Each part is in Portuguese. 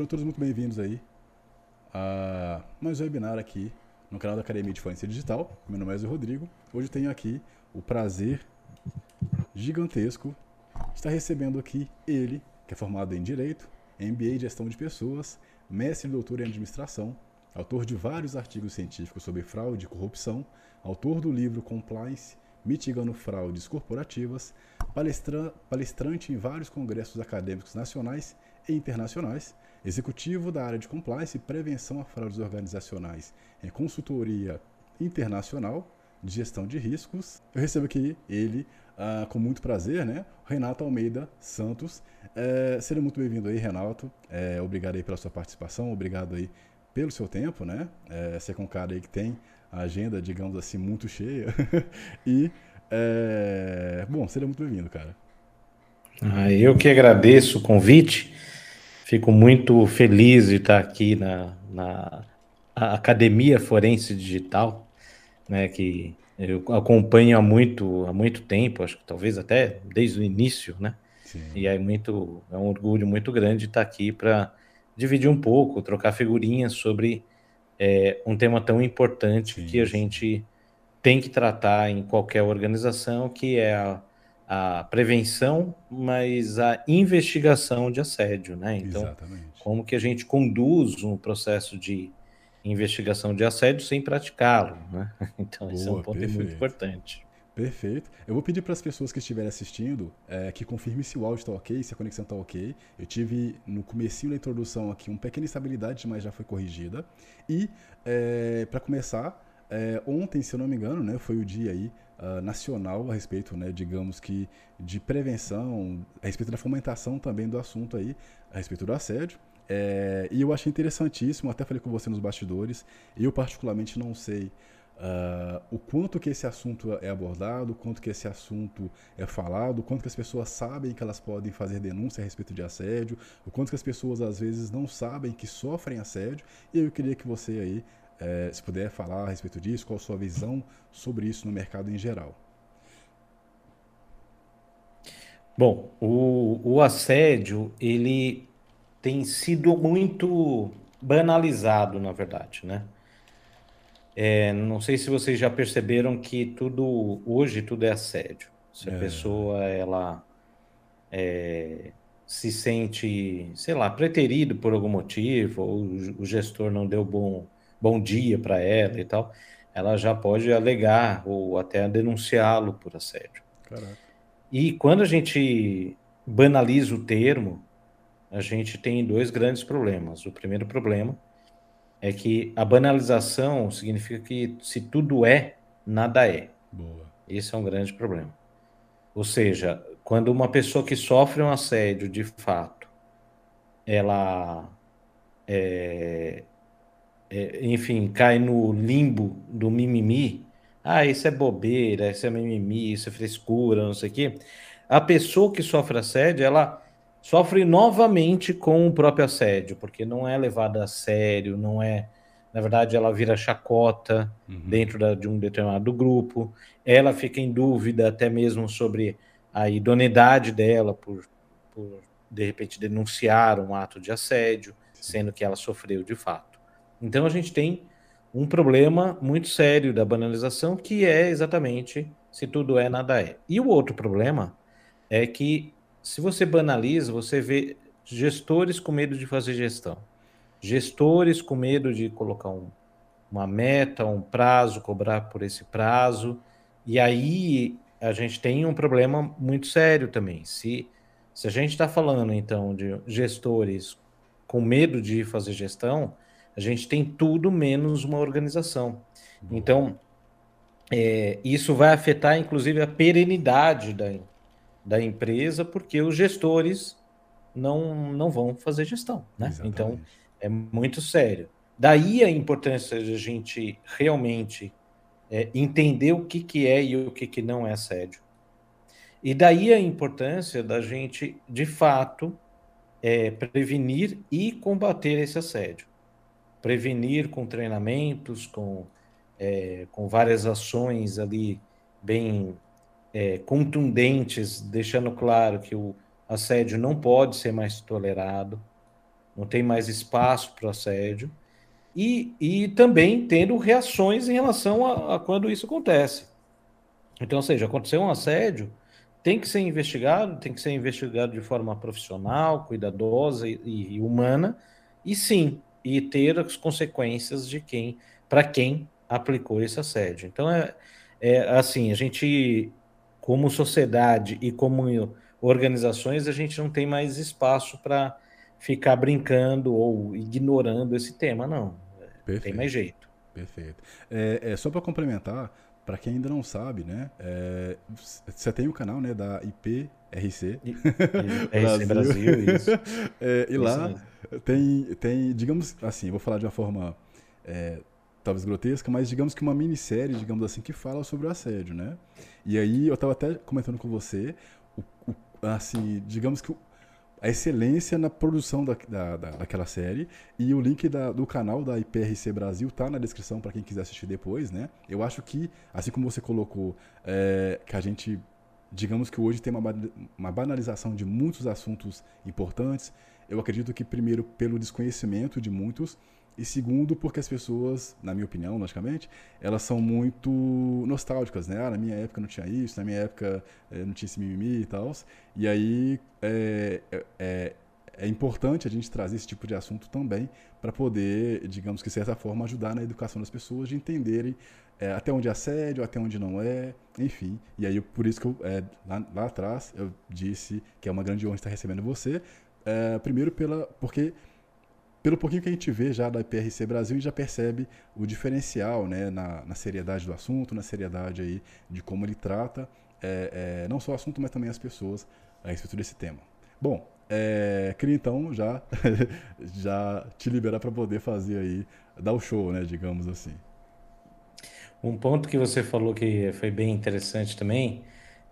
Sejam todos muito bem-vindos aí a mais um webinar aqui no canal da Academia de Fluência Digital. Meu nome é Zé Rodrigo. Hoje tenho aqui o prazer gigantesco de estar recebendo aqui ele, que é formado em Direito, MBA em Gestão de Pessoas, mestre e doutor em Administração, autor de vários artigos científicos sobre fraude e corrupção, autor do livro Compliance, Mitigando Fraudes Corporativas, palestra, palestrante em vários congressos acadêmicos nacionais e internacionais, executivo da área de compliance e prevenção a fraudes organizacionais em consultoria internacional de gestão de riscos. Eu recebo aqui ele ah, com muito prazer, né? Renato Almeida Santos. É, seja muito bem-vindo aí, Renato. É, obrigado aí pela sua participação, obrigado aí pelo seu tempo, né? É, você é um cara aí que tem a agenda, digamos assim, muito cheia. e, é... bom, seja muito bem-vindo, cara. Ah, eu que agradeço o convite. Fico muito feliz de estar aqui na, na Academia Forense Digital, né, que eu acompanho há muito, há muito tempo, acho que talvez até desde o início, né? Sim. E é muito, é um orgulho muito grande estar aqui para dividir um pouco, trocar figurinhas sobre é, um tema tão importante Sim. que a gente tem que tratar em qualquer organização, que é a, a prevenção, mas a investigação de assédio, né? Então, Exatamente. como que a gente conduz um processo de investigação de assédio sem praticá-lo, né? Então, Boa, esse é um ponto perfeito. muito importante. Perfeito. Eu vou pedir para as pessoas que estiverem assistindo é, que confirme se o áudio está ok, se a conexão está ok. Eu tive no comecinho da introdução aqui uma pequena instabilidade, mas já foi corrigida. E é, para começar, é, ontem, se eu não me engano, né, foi o dia aí uh, nacional a respeito, né, digamos que de prevenção, a respeito da fomentação também do assunto aí, a respeito do assédio. É, e eu achei interessantíssimo, até falei com você nos bastidores, eu particularmente não sei uh, o quanto que esse assunto é abordado, o quanto que esse assunto é falado, o quanto que as pessoas sabem que elas podem fazer denúncia a respeito de assédio, o quanto que as pessoas às vezes não sabem que sofrem assédio, e eu queria que você aí, é, se puder falar a respeito disso, qual a sua visão sobre isso no mercado em geral. Bom, o, o assédio, ele tem sido muito banalizado, na verdade, né? É, não sei se vocês já perceberam que tudo hoje tudo é assédio. Se a é. pessoa ela é, se sente, sei lá, preterido por algum motivo, ou o gestor não deu bom bom dia para ela e tal, ela já pode alegar ou até denunciá-lo por assédio. Caraca. E quando a gente banaliza o termo, a gente tem dois grandes problemas. O primeiro problema é que a banalização significa que se tudo é, nada é. Boa. Esse é um grande problema. Ou seja, quando uma pessoa que sofre um assédio de fato, ela, é, é, enfim, cai no limbo do mimimi, ah, isso é bobeira, isso é mimimi, isso é frescura, não sei o quê. A pessoa que sofre assédio, ela sofre novamente com o próprio assédio, porque não é levada a sério, não é. Na verdade, ela vira chacota uhum. dentro da, de um determinado grupo, ela fica em dúvida até mesmo sobre a idoneidade dela por, por de repente, denunciar um ato de assédio, sendo que ela sofreu de fato. Então, a gente tem um problema muito sério da banalização, que é exatamente se tudo é, nada é. E o outro problema é que se você banaliza, você vê gestores com medo de fazer gestão, gestores com medo de colocar um, uma meta, um prazo, cobrar por esse prazo, e aí a gente tem um problema muito sério também. Se, se a gente está falando então de gestores com medo de fazer gestão, a gente tem tudo menos uma organização. Então, é, isso vai afetar inclusive a perenidade da, da empresa, porque os gestores não, não vão fazer gestão, né? Então, é muito sério. Daí a importância de a gente realmente é, entender o que, que é e o que, que não é assédio. E daí a importância da gente, de fato, é, prevenir e combater esse assédio. Prevenir com treinamentos, com, é, com várias ações ali bem é, contundentes, deixando claro que o assédio não pode ser mais tolerado. não tem mais espaço para o assédio, e, e também tendo reações em relação a, a quando isso acontece. Então, ou seja, aconteceu um assédio, tem que ser investigado, tem que ser investigado de forma profissional, cuidadosa e, e humana, e sim, e ter as consequências de quem, para quem aplicou esse assédio. Então é, é assim, a gente, como sociedade e como organizações, a gente não tem mais espaço para ficar brincando ou ignorando esse tema, não. Perfeito. Tem mais jeito. Perfeito. É, é só para complementar, para quem ainda não sabe, né? É, você tem o canal né, da IPRC. Brasil, Brasil isso. É, e isso lá mesmo. tem, tem, digamos assim, vou falar de uma forma é, talvez grotesca, mas digamos que uma minissérie, digamos assim, que fala sobre o assédio, né? E aí eu estava até comentando com você, o, o, assim, digamos que a excelência na produção da, da, da, daquela série. E o link da, do canal da IPRC Brasil tá na descrição para quem quiser assistir depois, né? Eu acho que, assim como você colocou, é, que a gente, digamos que hoje tem uma, banalização de muitos assuntos importantes, eu acredito que, primeiro, pelo desconhecimento de muitos, e segundo, porque as pessoas, na minha opinião, logicamente, elas são muito nostálgicas, né? Ah, na minha época não tinha isso, na minha época é, não tinha esse mimimi e tal. E aí é, é, é, importante a gente trazer esse tipo de assunto também para poder, digamos que de certa forma, ajudar na educação das pessoas de entenderem é, até onde é assédio, até onde não é, enfim. E aí, por isso que eu, é, lá, lá, atrás eu disse que é uma grande honra estar recebendo você. É, primeiro, pela, porque pelo pouquinho que a gente vê já da IPRC Brasil, gente já percebe o diferencial né, na, na seriedade do assunto, na seriedade aí de como ele trata é, é, não só o assunto, mas também as pessoas a respeito desse tema. Bom, é, queria então já, já te liberar para poder fazer aí, dar o show, né, digamos assim. Um ponto que você falou que foi bem interessante também,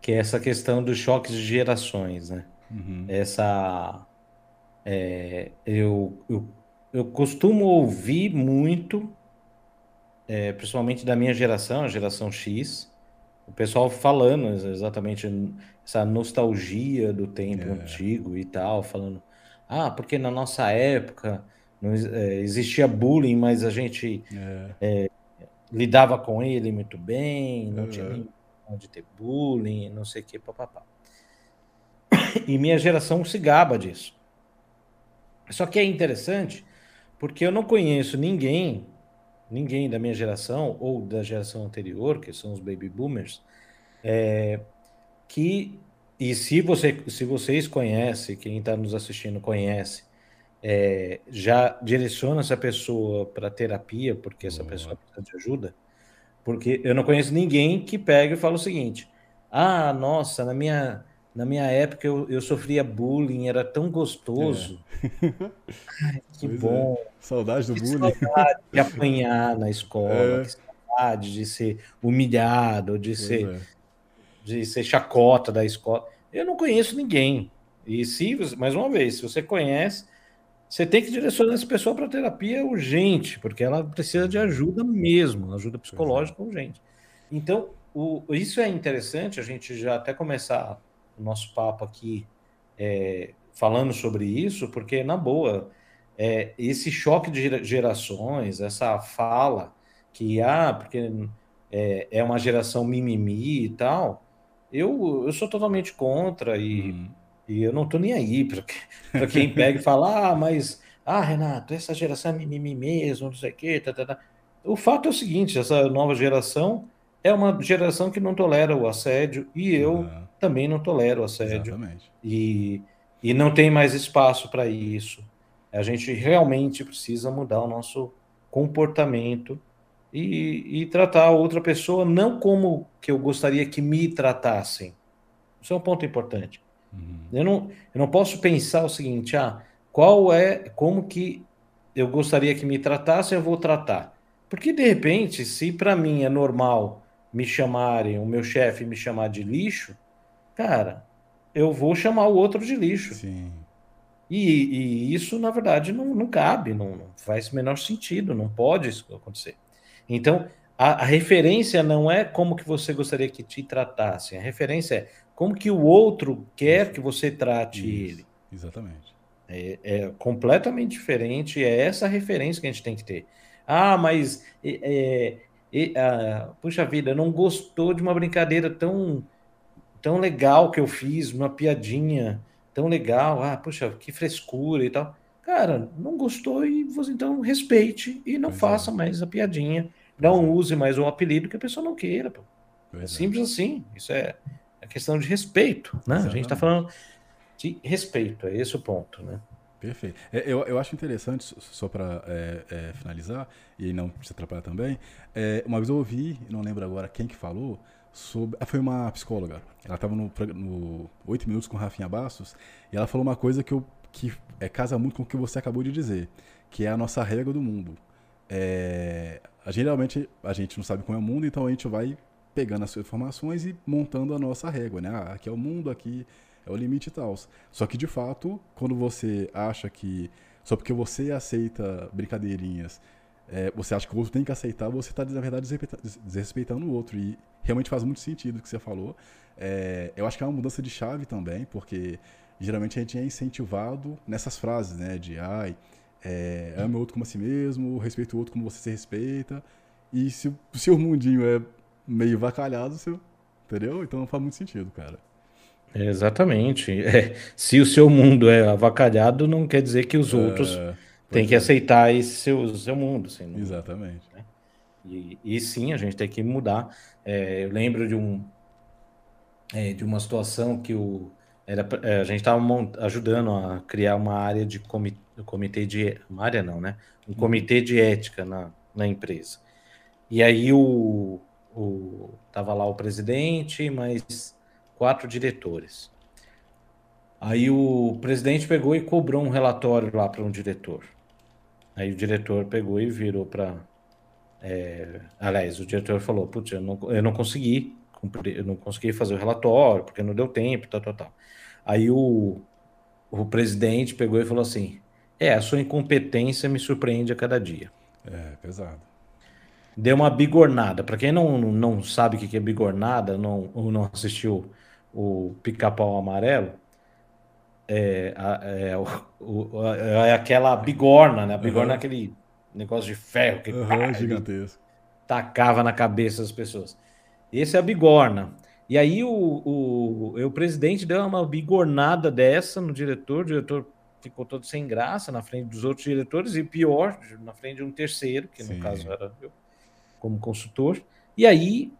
que é essa questão dos choques de gerações, né? Uhum. Essa é, eu, eu eu costumo ouvir muito, é, principalmente da minha geração, a geração X, o pessoal falando exatamente essa nostalgia do tempo é. antigo e tal, falando, ah, porque na nossa época não é, existia bullying, mas a gente é. É lidava com ele muito bem, não tinha nem onde ter bullying, não sei o que, papapá. E minha geração se gaba disso. Só que é interessante porque eu não conheço ninguém, ninguém da minha geração ou da geração anterior, que são os baby boomers, é, que e se você se vocês conhecem, quem está nos assistindo conhece, é, já direciona essa pessoa para terapia, porque essa uhum. pessoa precisa de ajuda, porque eu não conheço ninguém que pega e fala o seguinte: ah, nossa, na minha na minha época eu, eu sofria bullying, era tão gostoso. É. Ai, que pois é. bom. É. Saudade do que bullying. Saudade de apanhar na escola, é. que saudade de ser humilhado, de ser, é. de ser chacota da escola. Eu não conheço ninguém. E se, mais uma vez, se você conhece, você tem que direcionar essa pessoa para terapia urgente, porque ela precisa de ajuda mesmo, ajuda é. psicológica urgente. Então, o, isso é interessante, a gente já até começar o nosso papo aqui é, falando sobre isso, porque, na boa, é, esse choque de gerações, essa fala que, ah, porque é, é uma geração mimimi e tal, eu, eu sou totalmente contra e, uhum. E eu não tô nem aí para quem pega e fala, ah, mas, ah, Renato, essa geração é mimimi mesmo, não sei o quê, tá, tá, tá. O fato é o seguinte, essa nova geração é uma geração que não tolera o assédio e eu também não tolero o assédio. Exatamente. E, e não tem mais espaço para isso. A gente realmente precisa mudar o nosso comportamento e, e, tratar a outra pessoa não como que eu gostaria que me tratassem. Isso é um ponto importante. Uhum. Eu, não, eu não posso pensar o seguinte, ah, qual é, como que eu gostaria que me tratassem, eu vou tratar. Porque de repente, se para mim é normal me chamarem, o meu chefe me chamar de lixo, cara, eu vou chamar o outro de lixo. Sim. E, e isso, na verdade, não, não cabe, não, não, faz o menor sentido, não pode isso acontecer. Então, a, a, referência não é como que você gostaria que te tratassem, a referência é como que o outro quer que você trate isso, ele. Exatamente. É, é, completamente diferente. É essa referência que a gente tem que ter. Ah, mas é, é, ah, puxa vida, não gostou de uma brincadeira tão tão legal que eu fiz, uma piadinha tão legal. Ah, puxa, que frescura e tal. Cara, não gostou e você então respeite e não pois faça é. mais a piadinha. Não é. use mais o apelido que a pessoa não queira. Pô. É simples assim. Isso é, é questão de respeito, né? Exatamente. A gente está falando de respeito, é esse o ponto, né? Perfeito. É, eu, eu acho interessante, só para é, é, finalizar, e não se atrapalhar também, é, uma vez eu ouvi, não lembro agora quem que falou, sobre. Ah, foi uma psicóloga. Ela estava no, no 8 Minutos com Rafinha Bastos, e ela falou uma coisa que, eu, que é, casa muito com o que você acabou de dizer, que é a nossa regra do mundo. É, geralmente a gente não sabe como é o mundo, então a gente vai pegando as suas informações e montando a nossa régua, né? Ah, aqui é o mundo, aqui é o limite e tal. Só que de fato, quando você acha que só porque você aceita brincadeirinhas, é, você acha que o outro tem que aceitar, você está na verdade desrespeitando o outro. E realmente faz muito sentido o que você falou. É, eu acho que é uma mudança de chave também, porque geralmente a gente é incentivado nessas frases, né? De ai, é, ame o outro como a si mesmo, respeita o outro como você se respeita. E se o seu mundinho é meio vacalhado, seu, entendeu? Então faz muito sentido, cara. Exatamente. É, se o seu mundo é avacalhado, não quer dizer que os outros é, têm que é. aceitar esse seu, seu mundo. Assim, não, Exatamente. Né? E, e, sim, a gente tem que mudar. É, eu lembro de um de uma situação que o, era, a gente estava ajudando a criar uma área de comitê, comitê de. Uma área não, né? Um comitê de ética na, na empresa. E aí o, o tava lá o presidente, mas quatro diretores. Aí o presidente pegou e cobrou um relatório lá para um diretor. Aí o diretor pegou e virou para. É, aliás, o diretor falou: Putz, eu não, eu não consegui cumprir, eu não consegui fazer o relatório, porque não deu tempo, tal, tal, tal. Aí o, o presidente pegou e falou assim: É, a sua incompetência me surpreende a cada dia. É, pesado deu uma bigornada. Para quem não, não sabe o que é bigornada, não, ou não assistiu o pica-pau amarelo, é, é, o, é, aquela bigorna, né? A bigorna uhum. é aquele negócio de ferro que uhum, gigantesco. tacava na cabeça das pessoas. Esse é a bigorna. E aí o, o, o, o presidente deu uma bigornada dessa no diretor, o diretor ficou todo sem graça na frente dos outros diretores e pior, na frente de um terceiro, que no Sim. caso era eu como consultor. E aí,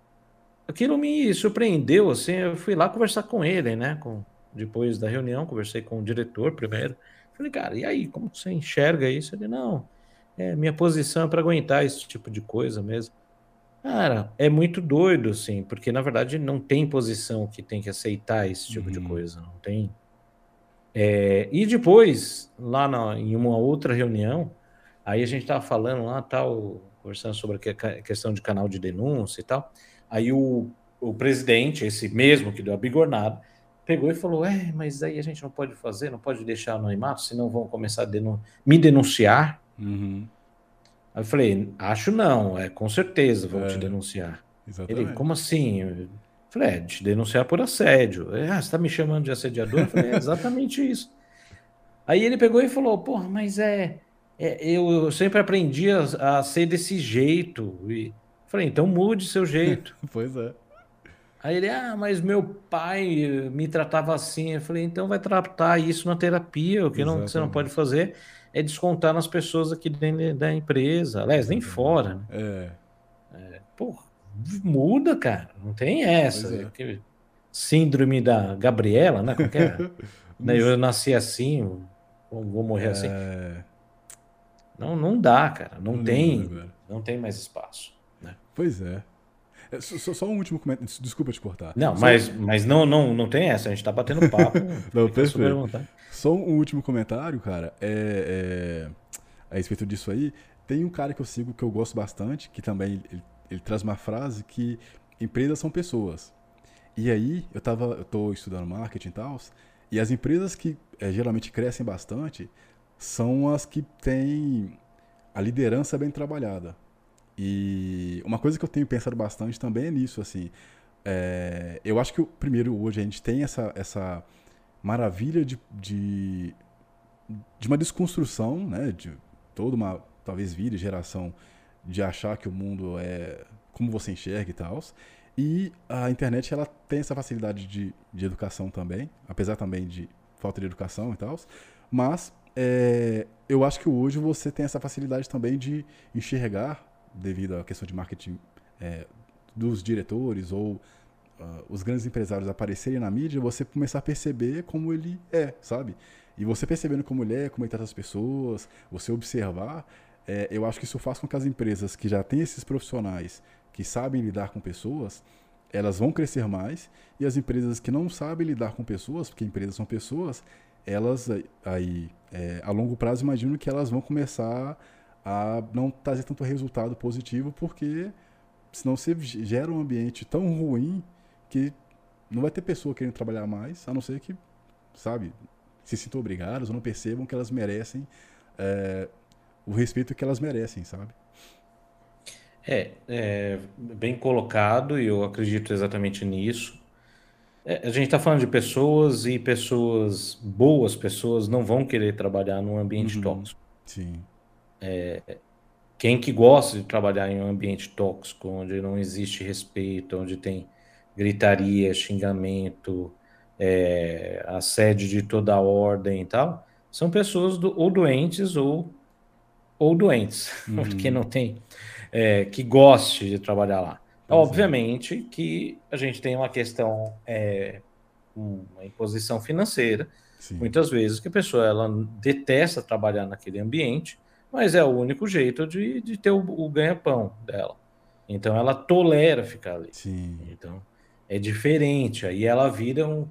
aquilo me surpreendeu, assim, eu fui lá conversar com ele, né? Com, depois da reunião, conversei com o diretor primeiro. Falei, cara, e aí, como você enxerga isso? Ele, não, é, minha posição é para aguentar esse tipo de coisa mesmo. Cara, é muito doido, assim, porque na verdade não tem posição que tem que aceitar esse tipo uhum. de coisa, não tem. É, e depois, lá na, em uma outra reunião, aí a gente tava falando lá, tal, conversando sobre a questão de canal de denúncia e tal. Aí o, o presidente, esse mesmo que deu a bigornada, pegou e falou: É, mas aí a gente não pode fazer, não pode deixar anonimato, senão vão começar a denun me denunciar. Uhum. Aí eu falei: Acho não, é com certeza vão é, te denunciar. Exatamente. Ele, como assim? Eu falei: É, te denunciar por assédio. Ah, você está me chamando de assediador? Eu falei: É exatamente isso. Aí ele pegou e falou: Porra, mas é é, eu, eu, sempre aprendi a, a, ser desse jeito. E falei, então mude seu jeito. pois é. Aí ele, ah, mas meu pai me tratava assim. Eu falei, então vai tratar isso na terapia. O que não, você não pode fazer é descontar nas pessoas aqui dentro da empresa. Aliás, nem fora. Né? É. é. Pô, muda, cara. Não tem essa. É. Síndrome da Gabriela, né? Qualquer... eu nasci assim, vou morrer assim. é... assim. Não, não dá, cara. Não, não tem, lembro, não tem mais espaço. Né? Pois é. é só, só, um último comentário. Desculpa te cortar. Não, só... mas, mas não, não, não tem essa. A gente tá batendo papo. não, perfeito. Só um último comentário, cara. É, é, a respeito disso aí. Tem um cara que eu sigo que eu gosto bastante, que também ele, ele traz uma frase que empresas são pessoas. E aí, eu tava, eu tô estudando marketing e tal, e as empresas que é, geralmente crescem bastante são as que têm a liderança bem trabalhada. E uma coisa que eu tenho pensado bastante também é nisso, assim. É, eu acho que, primeiro, hoje a gente tem essa, essa maravilha de, de de uma desconstrução, né, de toda uma, talvez, vida e geração de achar que o mundo é como você enxerga e tal. E a internet, ela tem essa facilidade de, de educação também, apesar também de falta de educação e tal. Mas é, eu acho que hoje você tem essa facilidade também de enxergar, devido à questão de marketing é, dos diretores ou uh, os grandes empresários aparecerem na mídia, você começar a perceber como ele é, sabe? E você percebendo como ele é, como ele trata as pessoas, você observar, é, eu acho que isso faz com que as empresas que já têm esses profissionais que sabem lidar com pessoas, elas vão crescer mais, e as empresas que não sabem lidar com pessoas, porque empresas são pessoas, elas aí, é, a longo prazo, imagino que elas vão começar a não trazer tanto resultado positivo, porque senão você gera um ambiente tão ruim que não vai ter pessoa querendo trabalhar mais, a não ser que, sabe, se sintam obrigadas ou não percebam que elas merecem é, o respeito que elas merecem, sabe? É, é bem colocado e eu acredito exatamente nisso. É, a gente está falando de pessoas e pessoas, boas pessoas, não vão querer trabalhar num ambiente uhum. tóxico. Sim. É, quem que gosta de trabalhar em um ambiente tóxico, onde não existe respeito, onde tem gritaria, xingamento, é, assédio de toda a ordem e tal, são pessoas do, ou doentes ou, ou doentes, uhum. porque não tem é, que goste de trabalhar lá. Pois Obviamente é. que a gente tem uma questão, é, uma imposição financeira, Sim. muitas vezes que a pessoa ela detesta trabalhar naquele ambiente, mas é o único jeito de, de ter o, o ganha-pão dela. Então ela tolera ficar ali. Sim. Então é diferente. Aí ela vira um,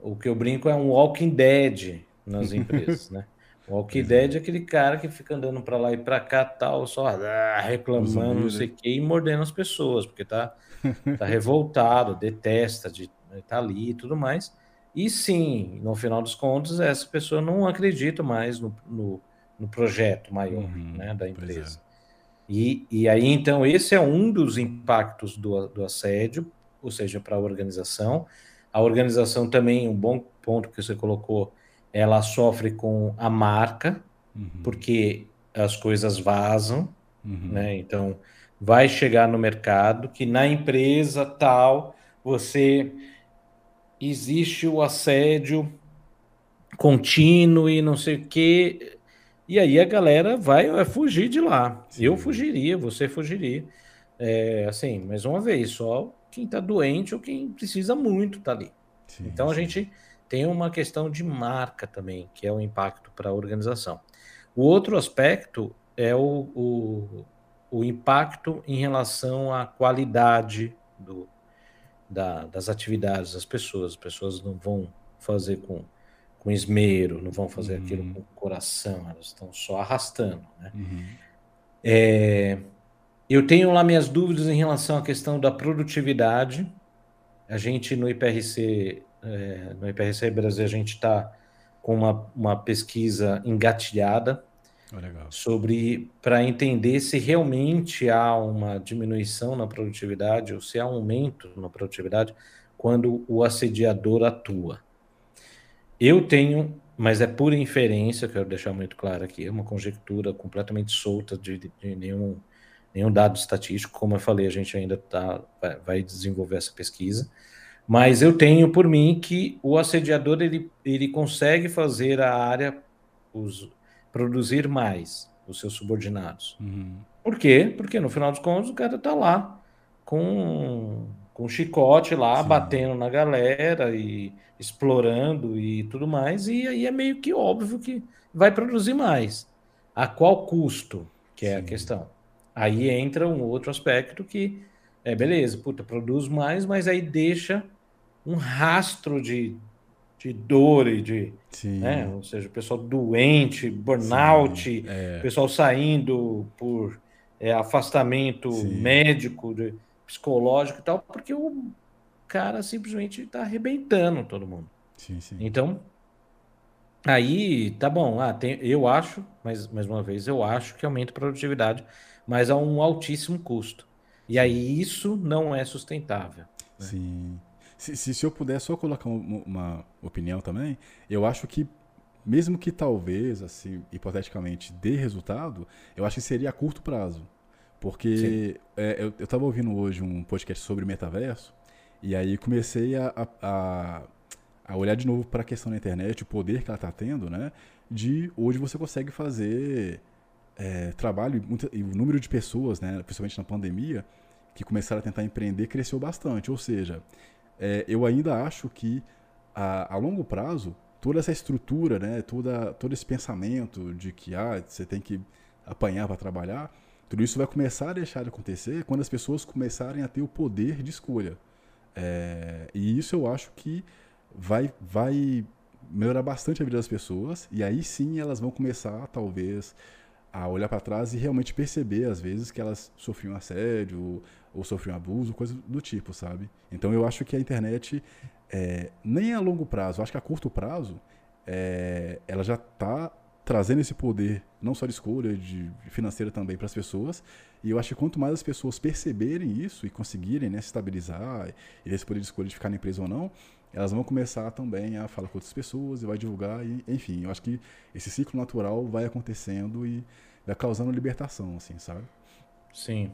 o que eu brinco é um Walking Dead nas empresas, né? O Walking é. Dead é aquele cara que fica andando para lá e para cá, tal, só ah, reclamando, não sei o quê, e mordendo as pessoas, porque tá, tá revoltado, detesta de estar tá ali e tudo mais. E sim, no final dos contos, essa pessoa não acredita mais no, no, no projeto maior uhum, né, da é. empresa. É. E, e aí, então, esse é um dos impactos do, do assédio, ou seja, para a organização. A organização também, um bom ponto que você colocou, ela sofre com a marca, uhum. porque as coisas vazam, uhum. né? Então, vai chegar no mercado que na empresa tal você existe o assédio contínuo e não sei o quê. E aí a galera vai, vai fugir de lá. Sim. Eu fugiria, você fugiria. É, assim, mais uma vez, só quem está doente ou quem precisa muito tá ali. Sim, então a gente tem uma questão de marca também, que é o impacto para a organização. O outro aspecto é o, o, o impacto em relação à qualidade do, da, das atividades das pessoas. As pessoas não vão fazer com, com esmero, não vão fazer uhum. aquilo com coração, elas estão só arrastando. Né? Uhum. É, eu tenho lá minhas dúvidas em relação à questão da produtividade. A gente no IPRC é, no IPRC Brasil a gente está com uma, uma pesquisa engatilhada oh, sobre para entender se realmente há uma diminuição na produtividade ou se há um aumento na produtividade quando o assediador atua. Eu tenho, mas é pura inferência, quero deixar muito claro aqui, é uma conjectura completamente solta de, de nenhum, nenhum dado estatístico. Como eu falei, a gente ainda tá, vai, vai desenvolver essa pesquisa. Mas eu tenho por mim que o assediador ele, ele consegue fazer a área os, produzir mais os seus subordinados. Uhum. Por quê? Porque no final dos contos o cara tá lá com, com chicote lá, Sim. batendo na galera e explorando e tudo mais, e aí é meio que óbvio que vai produzir mais. A qual custo? Que é Sim. a questão. Aí entra um outro aspecto que é beleza, puta, produz mais, mas aí deixa um rastro de, de dor e de. Né? Ou seja, o pessoal doente, burnout, é. pessoal saindo por é, afastamento Sim. médico, de, psicológico e tal, porque o cara simplesmente está arrebentando todo mundo. Sim, sim. Então, aí tá bom. Ah, tem, eu acho, mas mais uma vez, eu acho que aumenta a produtividade, mas a um altíssimo custo. E aí isso não é sustentável. Né? Sim. Se, se, se, eu puder só colocar uma, uma, opinião também, eu acho que mesmo que talvez, assim, hipoteticamente, dê resultado, eu acho que seria a curto prazo. Porque é, eu, eu tava ouvindo hoje um podcast sobre metaverso, e aí comecei a, a, a olhar de novo para a questão da internet, o poder que ela está tendo, né? De hoje você consegue fazer é, trabalho e o número de pessoas, né, principalmente na pandemia, que começaram a tentar empreender cresceu bastante. Ou seja, é, eu ainda acho que a, a, longo prazo toda essa estrutura, né, toda, todo esse pensamento de que ah, você tem que apanhar para trabalhar, tudo isso vai começar a deixar de acontecer quando as pessoas começarem a ter o poder de escolha. É, e isso eu acho que vai, vai melhorar bastante a vida das pessoas, e aí sim elas vão começar, talvez, a olhar para trás e realmente perceber, às vezes, que elas sofriam assédio ou sofriam abuso, coisa do tipo, sabe? Então eu acho que a internet, é, nem a longo prazo, acho que a curto prazo, é, ela já está trazendo esse poder, não só de escolha, de financeira também para as pessoas. E eu acho que quanto mais as pessoas perceberem isso e conseguirem né, se estabilizar e esse poder de escolha de ficar na empresa ou não, elas vão começar também a falar com outras pessoas e vai divulgar. E, enfim, eu acho que esse ciclo natural vai acontecendo e vai causando libertação, assim, sabe? Sim.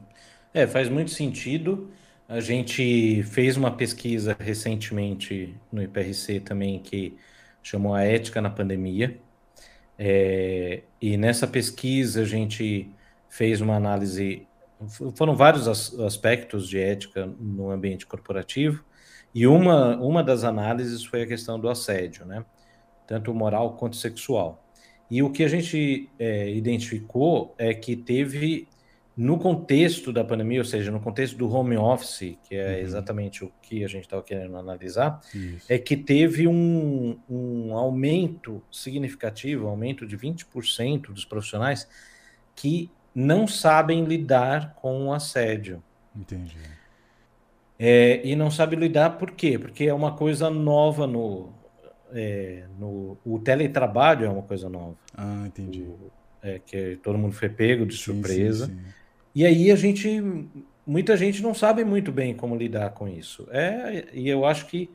É, faz muito sentido. A gente fez uma pesquisa recentemente no IPRC também que chamou a ética na pandemia. É, e nessa pesquisa a gente fez uma análise, foram vários aspectos de ética no ambiente corporativo, e uma, uma das análises foi a questão do assédio, né? Tanto moral quanto sexual. E o que a gente é, identificou é que teve, no contexto da pandemia, ou seja, no contexto do home office, que é uhum. exatamente o que a gente estava querendo analisar, Isso. é que teve um, um aumento significativo, um aumento de 20% dos profissionais que não sabem lidar com o assédio. Entendi. É, e não sabe lidar por quê? Porque é uma coisa nova no, é, no. O teletrabalho é uma coisa nova. Ah, entendi. O, é, que todo mundo foi pego de sim, surpresa. Sim, sim. E aí a gente. Muita gente não sabe muito bem como lidar com isso. É, e eu acho que.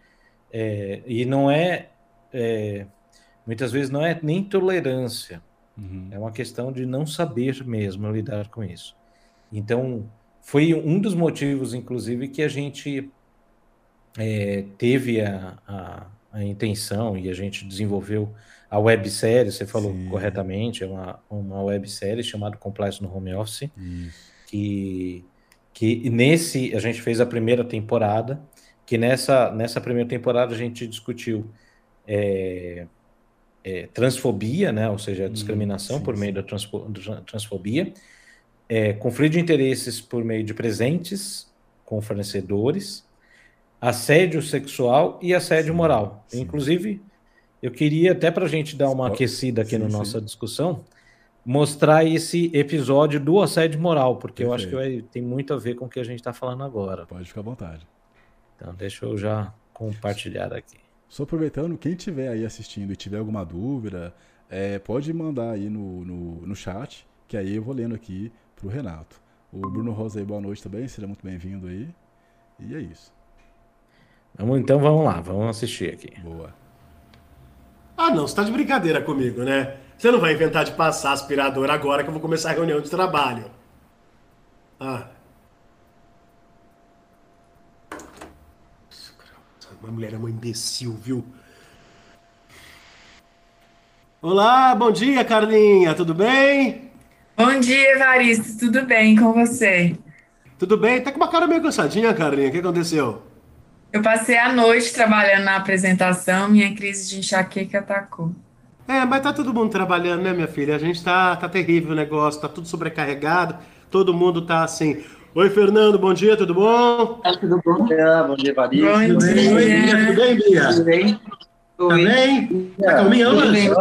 É, e não é, é. Muitas vezes não é nem tolerância. Uhum. É uma questão de não saber mesmo lidar com isso. Então, foi um dos motivos, inclusive, que a gente é, teve a, a, a, intenção e a gente desenvolveu a websérie, você falou Sim. corretamente, é uma, uma websérie chamada Compliance no Home Office, Isso. Que, que nesse, a gente fez a primeira temporada, que nessa, nessa primeira temporada a gente discutiu é, é, transfobia, né, ou seja, discriminação sim, por meio sim. da transfo, transfobia, é, conflito de interesses por meio de presentes com fornecedores, assédio sexual e assédio sim, moral. Inclusive, eu queria até para a gente dar uma aquecida aqui na nossa discussão, mostrar esse episódio do assédio moral, porque Perfeito. eu acho que vai, tem muito a ver com o que a gente está falando agora. Pode ficar à vontade. Então, deixa eu já compartilhar aqui. Só aproveitando, quem estiver aí assistindo e tiver alguma dúvida, é, pode mandar aí no, no, no chat, que aí eu vou lendo aqui para o Renato. O Bruno Rosa aí, boa noite também, seja muito bem-vindo aí. E é isso. Vamos, então vamos lá, vamos assistir aqui. Boa. Ah, não, você tá de brincadeira comigo, né? Você não vai inventar de passar aspirador agora que eu vou começar a reunião de trabalho. Ah. Uma mulher é uma imbecil, viu? Olá, bom dia, Carlinha, tudo bem? Bom dia, Evaristo. Tudo bem com você? Tudo bem? Tá com uma cara meio cansadinha, Carlinha. O que aconteceu? Eu passei a noite trabalhando na apresentação, minha crise de enxaqueca atacou. É, mas tá todo mundo trabalhando, né, minha filha? A gente tá, tá terrível o negócio, tá tudo sobrecarregado, todo mundo tá assim. Oi, Fernando, bom dia, tudo bom? Tá tudo bom, dia, bom dia, Evaristo. Bom tudo dia. Bem? Oi, Bia, tudo bem, Bia? Tudo bem? Tá bem? Tá calminha hoje?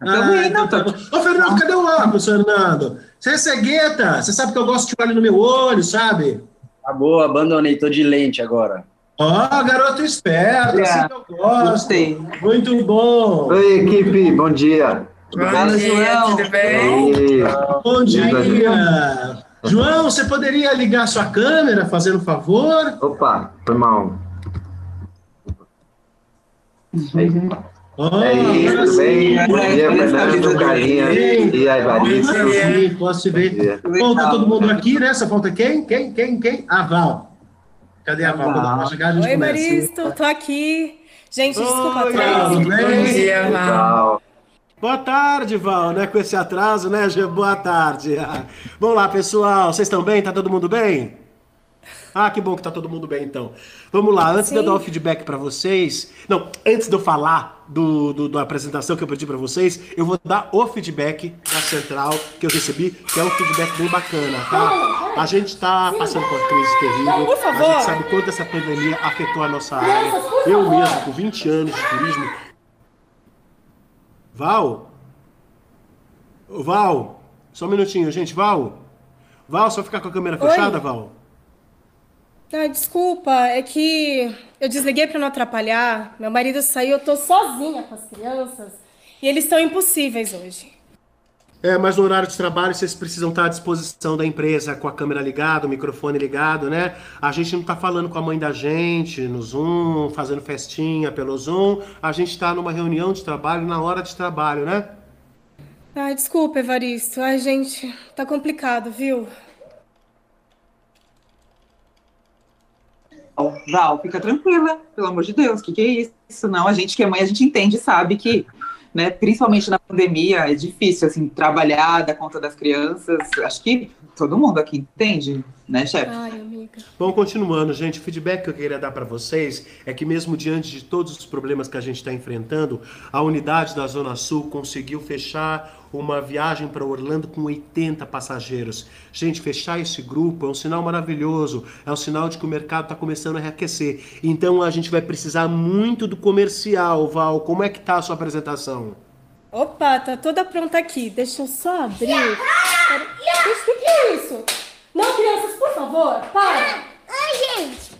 Ah, então tá bom. Ô, Fernando, cadê o óculos, Fernando? Você é cegueta, você sabe que eu gosto de olhar no meu olho, sabe? Tá boa, abandonei, tô de lente agora. Ó, oh, garoto esperto, é, assim que eu gosto. Gostei. Muito bom. Oi, equipe, bom dia. Bom Fala, dia, João. tudo bem? Bom dia. João, você poderia ligar sua câmera, fazendo um favor? Opa, foi mal. Aí. Oh, é isso, tudo bem? Bom dia, Fernando, Carinha e a Evaristo. Posso te ver. Bom, tá todo mundo aqui, né? Só falta quem? Quem? Quem? Quem? A Val. Cadê a Val? Val. Chegar, a Oi, Evaristo, tô aqui. Gente, desculpa Oi, atraso. Bom dia, Val. Boa tarde, Val, né? Com esse atraso, né, Gê? Boa tarde. Vamos lá, pessoal. Vocês estão bem? Tá todo mundo bem? Ah, que bom que tá todo mundo bem, então. Vamos lá, antes Sim. de eu dar o feedback para vocês. Não, antes de eu falar do, do, da apresentação que eu pedi para vocês, eu vou dar o feedback da central que eu recebi, que é um feedback bem bacana, tá? A gente tá passando por uma crise terrível. Por favor. A gente sabe quanto essa pandemia afetou a nossa área. Eu mesmo, com 20 anos de turismo. Val? Val? Só um minutinho, gente. Val? Val, só ficar com a câmera fechada, Oi? Val? Ah, desculpa, é que eu desliguei para não atrapalhar. Meu marido saiu, eu tô sozinha com as crianças e eles estão impossíveis hoje. É, mas no horário de trabalho vocês precisam estar à disposição da empresa com a câmera ligada, o microfone ligado, né? A gente não tá falando com a mãe da gente no Zoom, fazendo festinha pelo Zoom. A gente está numa reunião de trabalho na hora de trabalho, né? Ai, desculpa, Evaristo. Ai, gente, tá complicado, viu? Val, fica tranquila, pelo amor de Deus, o que, que é isso? Não, a gente que é mãe, a gente entende, sabe que, né, principalmente na pandemia, é difícil, assim, trabalhar, dar conta das crianças. Acho que todo mundo aqui entende, né, chefe? Ai, amiga. Bom, continuando, gente, o feedback que eu queria dar para vocês é que mesmo diante de todos os problemas que a gente está enfrentando, a unidade da Zona Sul conseguiu fechar uma viagem para Orlando com 80 passageiros. Gente, fechar esse grupo é um sinal maravilhoso, é um sinal de que o mercado está começando a reaquecer. Então a gente vai precisar muito do comercial, Val. Como é que tá a sua apresentação? Opa, tá toda pronta aqui. Deixa eu só abrir. O que, é isso? Não, crianças, por favor, para. Ai, gente.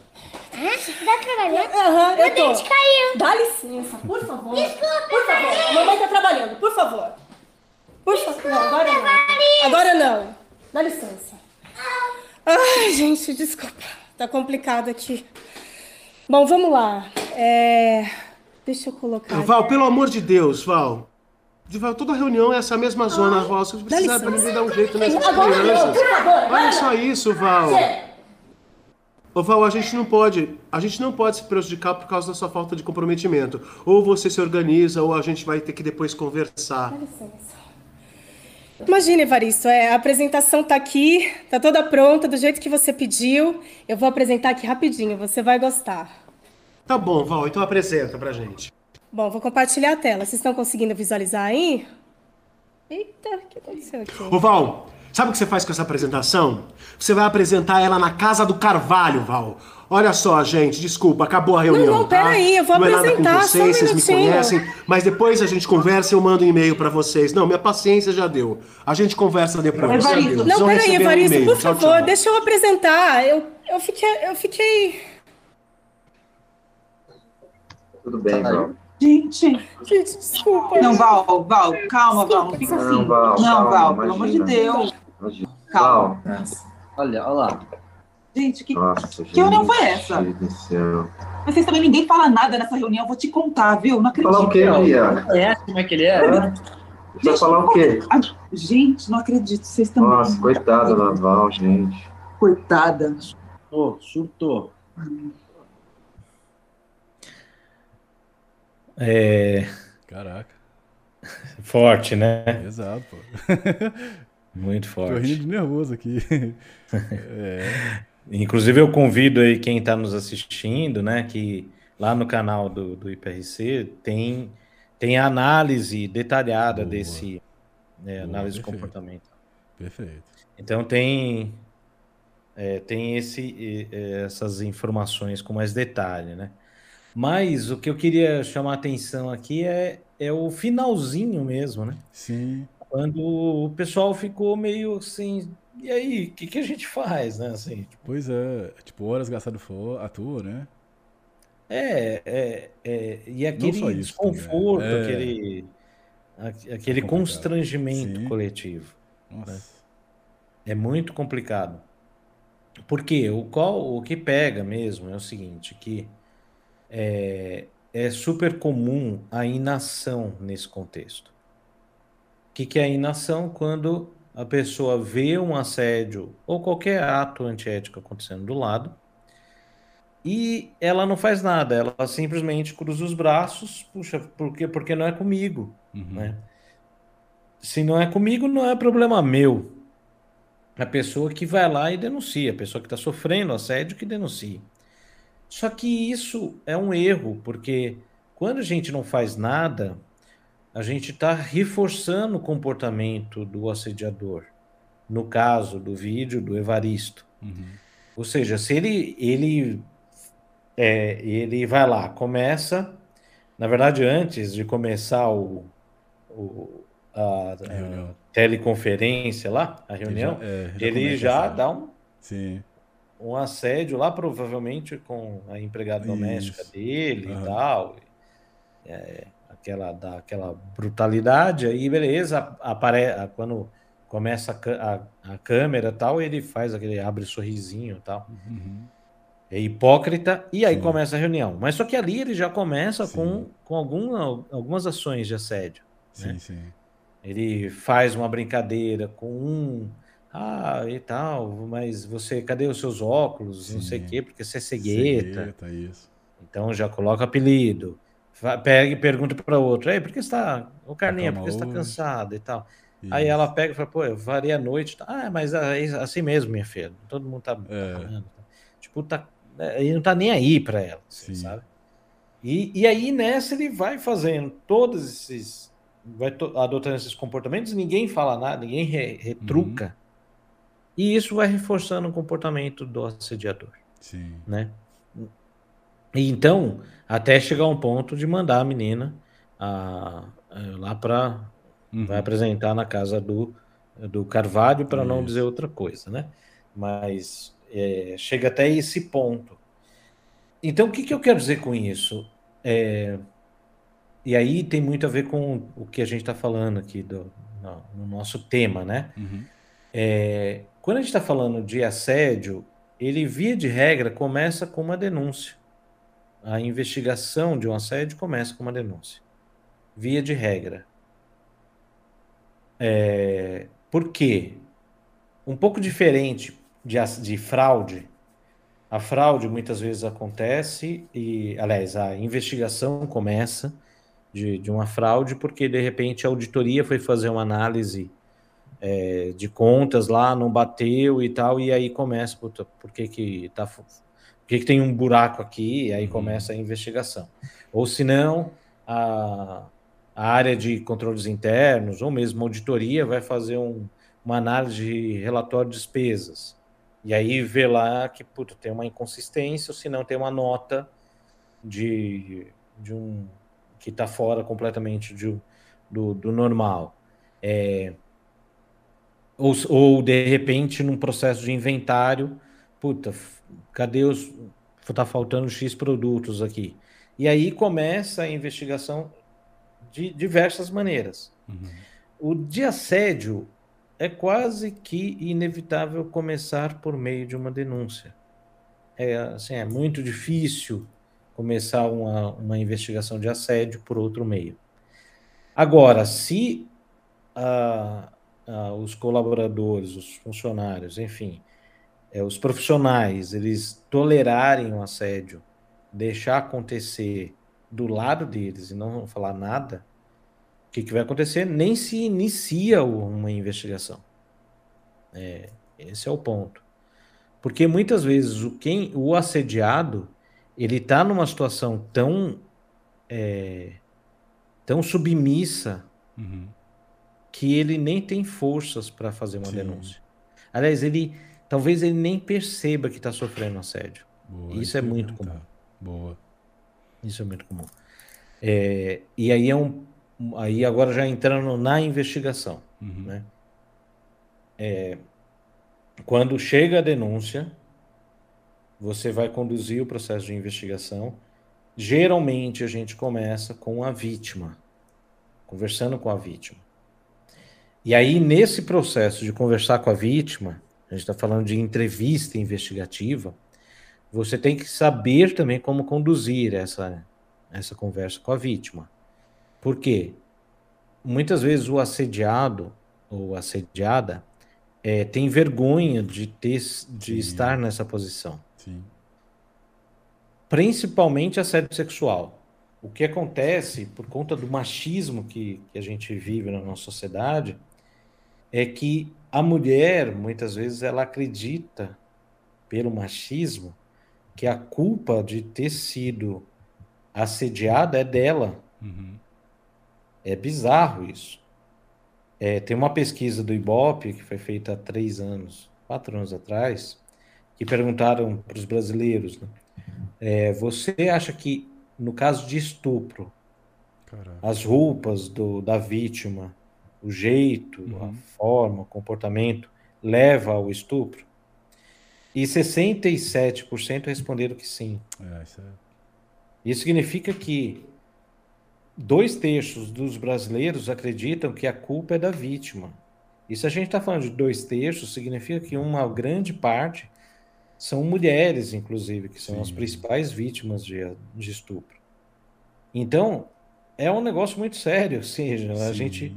Tá trabalhando? Aham, uhum, eu tô. dente caiu. Dá licença, por favor. Desculpa, Por favor, mamãe tá trabalhando, por favor. Por favor, não, agora não. Agora não. Dá licença. Ai, gente, desculpa. Tá complicado aqui. Bom, vamos lá. É... Deixa eu colocar. Val, pelo amor de Deus, Val. Val, toda reunião é essa mesma zona, Val. Você precisa pra ninguém dar um jeito nessas agora crianças. Não, por favor, Olha só isso, Val. Ô Val, a gente não pode, a gente não pode se prejudicar por causa da sua falta de comprometimento. Ou você se organiza, ou a gente vai ter que depois conversar. Dá licença. Imagina, Evaristo, é, a apresentação está aqui, está toda pronta, do jeito que você pediu. Eu vou apresentar aqui rapidinho, você vai gostar. Tá bom, Val, então apresenta pra gente. Bom, vou compartilhar a tela. Vocês estão conseguindo visualizar aí? Eita, o que aconteceu aqui? Ô, Val, sabe o que você faz com essa apresentação? Você vai apresentar ela na casa do Carvalho, Val. Olha só, gente, desculpa, acabou a reunião. Não, não, tá? peraí, eu vou não apresentar. Não é nada com vocês, só um vocês me conhecem, mas depois a gente conversa e eu mando um e-mail pra vocês. Não, minha paciência já deu. A gente conversa depois. Evaristo. Não, peraí, Evaristo, um por favor, tchau, tchau. deixa eu apresentar. Eu, eu fiquei. Eu fiquei. Tudo bem, Val. Gente. Gente, desculpa. Não, Val, Val, calma, Val, não fica assim. Não, Val, não, calma, Val pelo amor de Deus. Imagina. Calma. Val, olha, olha lá. Gente, que, Nossa, que reunião foi essa? Mas vocês também ninguém fala nada nessa reunião, eu vou te contar, viu? Não acredito. Falar o quê, Lia? É, como é que ele é? Vai falar o quê? Gente, não acredito, vocês também. Nossa, coitada da Val, gente. Coitada. Oh, surtou. É... Caraca. Forte, né? Exato, pô. Muito forte. Tô rindo de nervoso aqui. é. Inclusive, eu convido aí quem está nos assistindo, né, que lá no canal do, do IPRC tem, tem a análise detalhada Boa. desse né, Boa, análise perfeito. comportamental. Perfeito. Então tem é, tem esse, essas informações com mais detalhe, né? Mas o que eu queria chamar a atenção aqui é, é o finalzinho mesmo, né? Sim. Quando o pessoal ficou meio assim, e aí, o que, que a gente faz, né? Assim. Pois é, tipo, horas gastado à toa, né? É, é, é e aquele desconforto, é. aquele, aquele constrangimento Sim. coletivo. Né? É muito complicado. Porque o, qual, o que pega mesmo é o seguinte, que é, é super comum a inação nesse contexto. O que, que é a inação? Quando a pessoa vê um assédio ou qualquer ato antiético acontecendo do lado e ela não faz nada, ela simplesmente cruza os braços, puxa, porque, porque não é comigo, Uhum. né? Se não é comigo, não é problema meu. A pessoa que vai lá e denuncia, a pessoa que está sofrendo assédio que denuncia. Só que isso é um erro, porque quando a gente não faz nada, a gente está reforçando o comportamento do assediador. No caso do vídeo do Evaristo. Uhum. Ou seja, se ele, ele, é, ele vai lá, começa, na verdade, antes de começar o, o- a, A teleconferência lá, a reunião, já- é, já ele já dá um, Sim. um assédio lá, provavelmente com a empregada doméstica Isso. dele Aham. e tal. É, aquela, dá aquela brutalidade, aí beleza, apare, quando começa a, a, a câmera tal, ele faz aquele, abre sorrisinho tal. Uhum. É hipócrita, e aí Sim. começa a reunião. Mas só que ali ele já começa Sim. com, com algum, algumas ações de assédio. Sim, Né? sim. Ele faz uma brincadeira com um. Ah, e tal, mas você, cadê os seus óculos? Não sei o Sim. quê, porque você é cegueta. Cegueta, isso. Então já coloca apelido. Pega e pergunta para outro: Ei, por que você tá. Ô, Carlinha, por que tá hoje?" cansado e tal? Aí Isso. ela pega e fala: Pô, eu faria à noite. tá? Ah, mas é assim mesmo, minha filha. Todo mundo tá. tá É. tá? Tipo, tá. é, Ele não tá nem aí para ela, assim, Sim. sabe? E, e aí nessa ele vai fazendo todos esses. Vai to- adotando esses comportamentos, ninguém fala nada, ninguém re- retruca. Uhum. E isso vai reforçando o comportamento do assediador Sim. né? E então, até chegar um ponto de mandar a menina a, a- lá para Uhum. vai apresentar na casa do, do Carvalho para não dizer outra coisa, né? Mas é, chega até esse ponto. Então, o que, que eu quero dizer com isso? É, e aí tem muito a ver com o que a gente está falando aqui do, no, no nosso tema, né? Uhum. É, quando a gente está falando de assédio, ele, via de regra, começa com uma denúncia. A investigação de um assédio começa com uma denúncia. Via de regra. É, por quê? Um pouco diferente de, de fraude. A fraude muitas vezes acontece, e, aliás, a investigação começa de, de uma fraude porque, de repente, a auditoria foi fazer uma análise é, de contas lá, não bateu e tal, e aí começa, puta, por que que tá, que que tem um buraco aqui, e aí Uhum. começa a investigação. Ou se não, a, a área de controles internos, ou mesmo auditoria, vai fazer um- uma análise de relatório de despesas, e aí vê lá que, puta, tem uma inconsistência, ou se não tem uma nota de, de um que está fora completamente de do, do normal. É, ou, ou de repente num processo de inventário, puta, cadê os. Tá faltando X produtos aqui. E aí começa a investigação de diversas maneiras. Uhum. O de assédio é quase que inevitável começar por meio de uma denúncia. É, assim, é muito difícil começar uma, uma investigação de assédio por outro meio. Agora, se ah, ah, os colaboradores, os funcionários, enfim, é, os profissionais, eles tolerarem o assédio, deixar acontecer do lado deles e não falar nada, o que, que vai acontecer? Nem se inicia uma investigação. É, esse é o ponto. Porque muitas vezes o, quem, o assediado ele está numa situação tão é, tão submissa Uhum. que ele nem tem forças para fazer uma Sim. denúncia. Aliás, ele talvez ele nem perceba que está sofrendo assédio. Boa, Isso é muito perguntar. Boa. Isso é muito comum. É, e aí é um, aí agora já entrando na investigação, Uhum. né? É, quando chega a denúncia, você vai conduzir o processo de investigação. Geralmente a gente começa com a vítima, conversando com a vítima. E aí, nesse processo de conversar com a vítima, a gente está falando de entrevista investigativa, você tem que saber também como conduzir essa, essa conversa com a vítima. Por quê? Muitas vezes o assediado ou assediada é, tem vergonha de, ter, de estar nessa posição. Sim. Principalmente assédio sexual. O que acontece por conta do machismo que, que a gente vive na nossa sociedade é que a mulher, muitas vezes, ela acredita, pelo machismo, que a culpa de ter sido assediada é dela. Uhum. É bizarro isso. É, tem uma pesquisa do Ibope que foi feita há três anos, quatro anos atrás, que perguntaram para os brasileiros: né? é, você acha que no caso de estupro, Caraca. as roupas do, da vítima, o jeito, Uhum. a forma, o comportamento leva ao estupro? E 67% responderam que sim. É, isso é. Isso significa que dois terços dos brasileiros acreditam que a culpa é da vítima. E se a gente está falando de dois terços, significa que uma grande parte são mulheres, inclusive, que são Sim. as principais vítimas de, de estupro. Então, é um negócio muito sério, ou seja, a Sim. gente,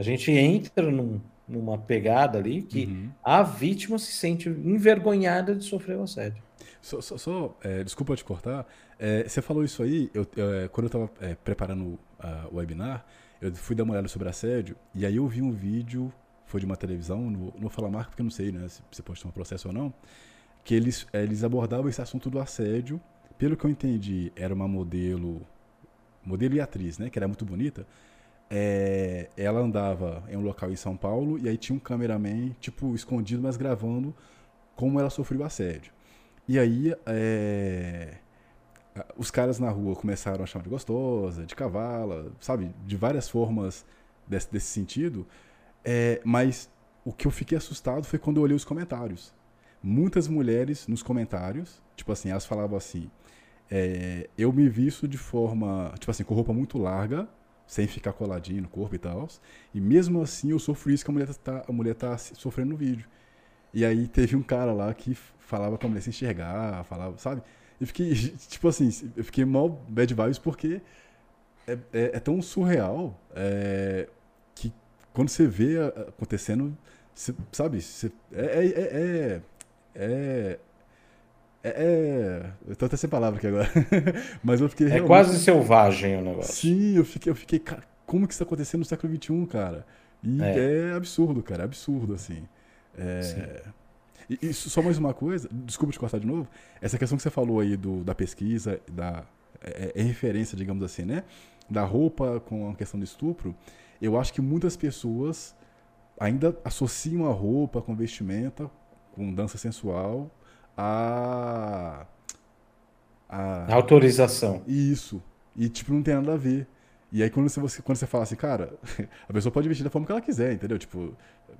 a gente entra num- numa pegada ali que Uhum. a vítima se sente envergonhada de sofrer o assédio. Só, só- só, é, desculpa te cortar. é, você falou isso aí, eu, é, quando eu estava preparando ah, o webinar, eu fui dar uma olhada sobre assédio, e aí eu vi um vídeo, foi de uma televisão, não, vou- não vou falar marca porque eu não sei né, se você pode ter um processo ou não, que eles, é, eles abordavam esse assunto do assédio. Pelo que eu entendi, era uma modelo, modelo e atriz, né, que era muito bonita. É, ela andava em um local em São Paulo e aí tinha um cameraman, tipo, escondido, mas gravando como ela sofreu assédio. E aí, é, os caras na rua começaram a chamar de gostosa, de cavala, sabe? De várias formas desse, desse sentido. É, mas o que eu fiquei assustado foi quando eu olhei os comentários. Muitas mulheres nos comentários, tipo assim, elas falavam assim: é, eu me visto de forma, tipo assim, com roupa muito larga, sem ficar coladinho no corpo e tal. E mesmo assim eu sofro isso que a mulher tá, a mulher tá sofrendo no vídeo. E aí teve um cara lá que falava pra mulher se enxergar, falava, sabe? Eu fiquei, tipo assim, eu fiquei mal bad vibes porque é, é, é tão surreal é, que quando você vê acontecendo, você- sabe? Você, é, é, é, é, é, é- Eu tô até sem palavra aqui agora. Mas eu fiquei É realmente- quase selvagem o negócio. Sim, eu fiquei, eu fiquei, cara, como que isso tá acontecendo no século XXI, cara? E é, É. absurdo, cara, é absurdo, assim. É... E, e só mais uma coisa, desculpa te cortar de novo, essa questão que você falou aí do, da pesquisa, da é, é referência, digamos assim, né? Da roupa com a questão do estupro, eu acho que muitas pessoas ainda associam a roupa com vestimenta, com dança sensual, a... a Autorização. isso. E, tipo, não tem nada a ver. E aí, quando você, quando você fala assim, cara, a pessoa pode vestir da forma que ela quiser, entendeu? Tipo,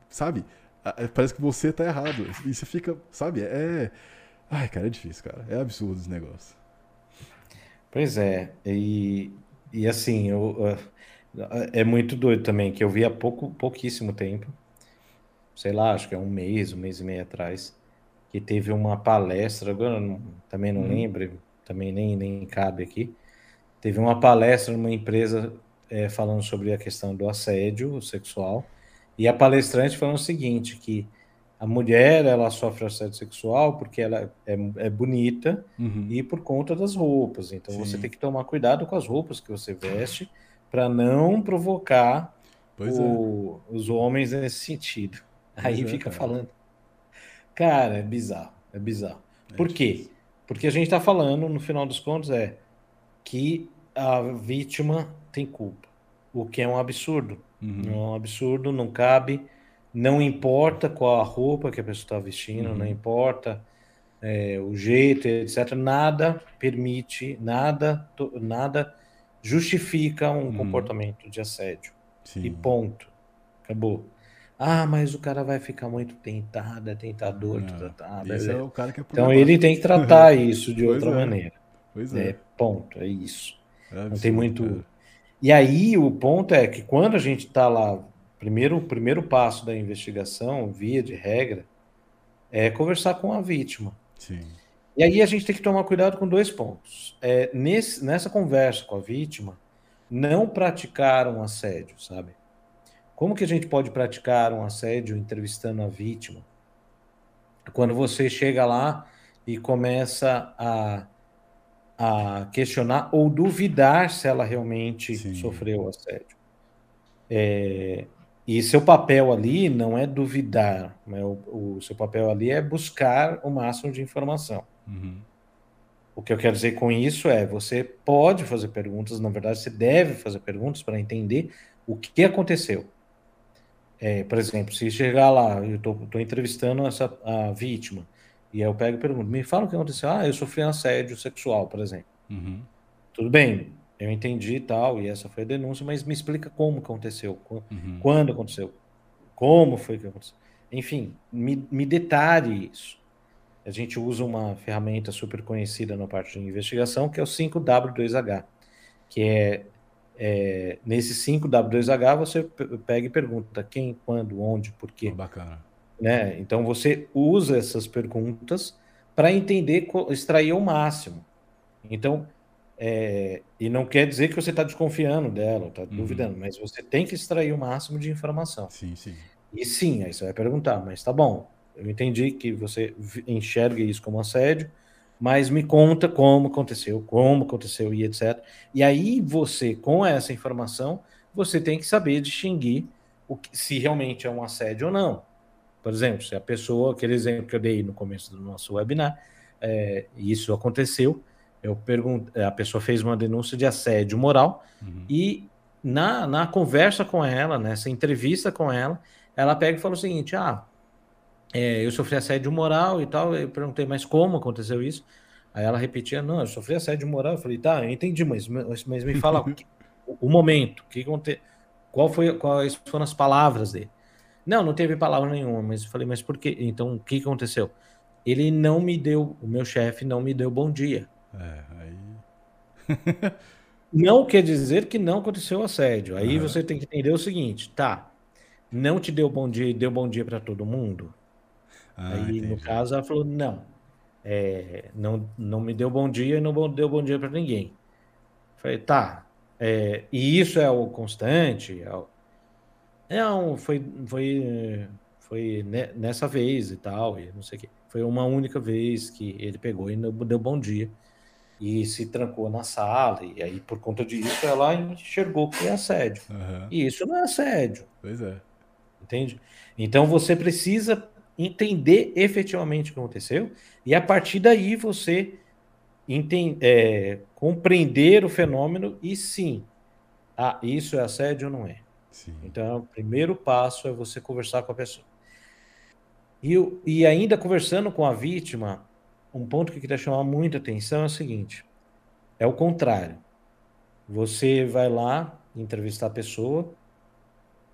sabe? A- Parece que você tá errado. E você fica, sabe? É. Ai, cara, é difícil, cara. É absurdo esse negócio. Pois é, e, e assim, eu, é muito doido também, que eu vi há pouco, pouquíssimo tempo, sei lá, acho que é um mês, um mês e meio atrás, que teve uma palestra, agora não- também não Uhum. lembro, também nem, nem cabe aqui, teve uma palestra numa empresa eh, falando sobre a questão do assédio sexual, e a palestrante falando o seguinte, que a mulher, ela sofre assédio sexual porque ela é, é bonita, Uhum. e por conta das roupas. Então você Sim. tem que tomar cuidado com as roupas que você veste para não provocar Pois é. o- os homens nesse sentido. Aí é, fica cara. falando. Cara, é bizarro, é bizarro. É Por quê? Porque a gente está falando, no final dos contos, é que a vítima tem culpa, o que é um absurdo. Uhum. É um absurdo, não cabe, não importa qual a roupa que a pessoa está vestindo, Uhum. não importa é, o jeito, etc. Nada permite, nada, nada justifica um Uhum. comportamento de assédio. Sim. E ponto. Acabou. Ah, mas o cara vai ficar muito tentado, é tentador, tá, tá, tá, beleza. é o cara que é Então ele tem que tratar isso de outra é. maneira. Pois É, é. ponto, é isso. É Não absurdo, tem muito. cara. E aí o ponto é que quando a gente está lá, primeiro, o primeiro passo da investigação, via de regra, é conversar com a vítima. Sim. E aí a gente tem que tomar cuidado com dois pontos. É, nesse, nessa conversa com a vítima, não praticar um assédio, sabe? Como que a gente pode praticar um assédio entrevistando a vítima? Quando você chega lá e começa a, a questionar ou duvidar se ela realmente Sim. sofreu assédio. É, e seu papel ali não é duvidar, né? o, o, seu papel ali é buscar o máximo de informação. Uhum. O que eu quero dizer com isso é: você pode fazer perguntas, na verdade, você deve fazer perguntas para entender o que aconteceu. É, por exemplo, se chegar lá, eu estou entrevistando essa a vítima, e aí eu pego e pergunto: me fala o que aconteceu. Ah, eu sofri um assédio sexual, por exemplo. Uhum. Tudo bem, eu entendi e tal, e essa foi a denúncia, mas me explica como aconteceu, uhum. quando aconteceu, como foi que aconteceu. Enfim, me, me detalhe isso. A gente usa uma ferramenta super conhecida na parte de investigação, que é o 5W2H, que é, é nesse 5W2H você pega e pergunta quem, quando, onde, por quê. Oh, bacana. Né? Então você usa essas perguntas para entender, extrair o máximo. Então, é, e não quer dizer que você está desconfiando dela, está uhum. duvidando, mas você tem que extrair o máximo de informação. Sim, sim. E sim, aí você vai perguntar, mas tá bom, eu entendi que você enxerga isso como assédio, mas me conta como aconteceu, como aconteceu e etc. E aí você, com essa informação, você tem que saber distinguir o que, se realmente é um assédio ou não. Por exemplo, se a pessoa, aquele exemplo que eu dei no começo do nosso webinar, é, isso aconteceu, eu pergunto, a pessoa fez uma denúncia de assédio moral uhum. e na, na conversa com ela, nessa entrevista com ela, ela pega e fala o seguinte: Ah, é, eu sofri assédio moral e tal. Eu perguntei, mas como aconteceu isso? Aí ela repetia: Não, eu sofri assédio moral. Eu falei: Tá, eu entendi, mas, mas, mas me fala o, o, momento, que qual foi, quais foram as palavras dele? Não, não teve palavra nenhuma, mas eu falei: Mas por quê? Então, o que aconteceu? Ele não me deu, o meu chefe não me deu bom dia. É, aí. não quer dizer que não aconteceu assédio. Aí uhum. você tem que entender o seguinte: tá, não te deu bom dia e deu bom dia para todo mundo? Ah, aí, entendi. no caso, ela falou: não, é, não, não me deu bom dia e não deu bom dia para ninguém. Falei, tá, é, e isso é o constante? É, o... Não, foi, foi, foi nessa vez e tal, e não sei o quê. Foi uma única vez que ele pegou e não deu bom dia e se trancou na sala, e aí por conta disso ela enxergou que é assédio. Uhum. E isso não é assédio. Pois é. Entende? Então você precisa entender efetivamente o que aconteceu, e a partir daí você entende, é, compreender o fenômeno e sim, ah, isso é assédio ou não é. Sim. Então, o primeiro passo é você conversar com a pessoa. E, e ainda conversando com a vítima, um ponto que eu queria chamar muita atenção é o seguinte: é o contrário. Você vai lá entrevistar a pessoa,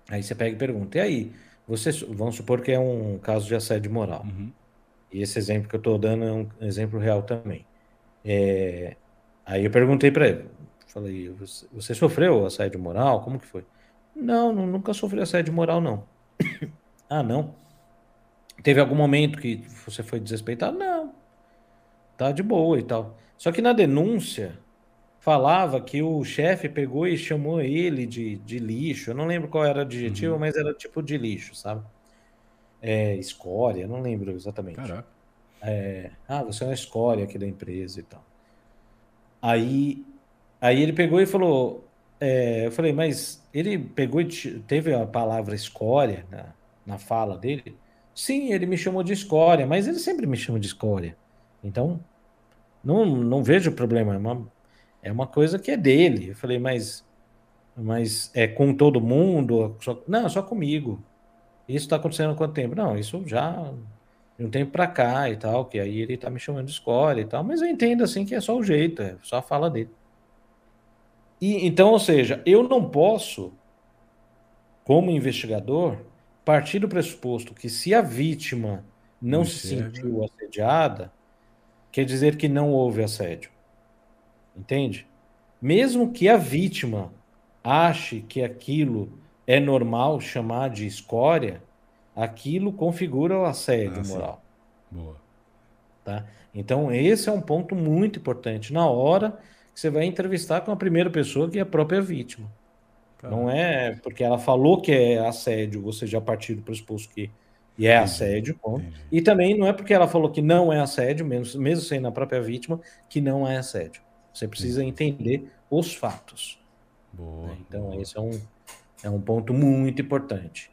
aí você pega e pergunta: e aí? Você, vamos supor que é um caso de assédio moral. Uhum. E esse exemplo que eu estou dando é um exemplo real também. É, aí eu perguntei para ele, falei, você, você, sofreu assédio moral? Como que foi? Não, nunca sofri assédio moral, não. ah, não? Teve algum momento que você foi desrespeitado? Não tá de boa e tal. Só que na denúncia falava que o chefe pegou e chamou ele de, de lixo. Eu não lembro qual era o adjetivo, uhum. mas era tipo de lixo, sabe? É, escória, não lembro exatamente. Caraca. É, ah, você é uma escória aqui da empresa e tal. Aí, aí ele pegou e falou. É, eu falei, mas ele pegou e teve a palavra escória na, na fala dele? Sim, ele me chamou de escória, mas ele sempre me chama de escória. Então, não, não vejo problema. É uma, é uma coisa que é dele. Eu falei, mas, mas é com todo mundo? Só, não, só comigo. Isso está acontecendo há quanto tempo? Não, isso já de um tempo para cá e tal, que aí ele tá me chamando de escolha e tal, mas eu entendo assim que é só o jeito, é só a fala dele. E então, ou seja, eu não posso, como investigador, partir do pressuposto que se a vítima não, não se sentiu assediada, quer dizer que não houve assédio. Entende? Mesmo que a vítima ache que aquilo é normal chamar de escória, aquilo configura o assédio ah, moral. Boa. Tá? Então, esse é um ponto muito importante na hora que você vai entrevistar com a primeira pessoa, que é a própria vítima. Não é porque ela falou que é assédio, você já partiu do pressuposto que e é assédio. E também não é porque ela falou que não é assédio, mesmo, mesmo sendo a própria vítima, que não é assédio. Você precisa entender os fatos. Boa, então, boa. esse é um, é um ponto muito importante.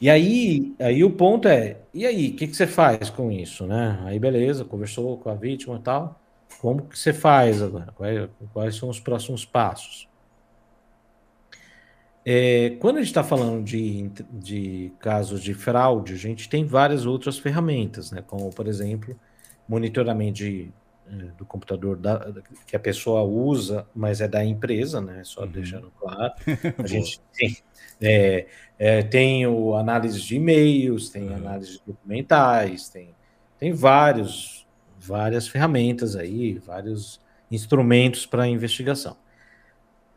E aí, aí o ponto é, e aí, o que, que você faz com isso, né? Aí beleza, conversou com a vítima e tal. Como que você faz agora? Quais, quais são os próximos passos? É, quando a gente está falando de, de casos de fraude, a gente tem várias outras ferramentas, né? Como, por exemplo, monitoramento de, do computador da, que a pessoa usa, mas é da empresa, né? Só uhum. deixando claro. A gente tem, é, é, tem o análise de e-mails, tem uhum. análise documentais, tem, tem vários, várias ferramentas aí, vários instrumentos para investigação.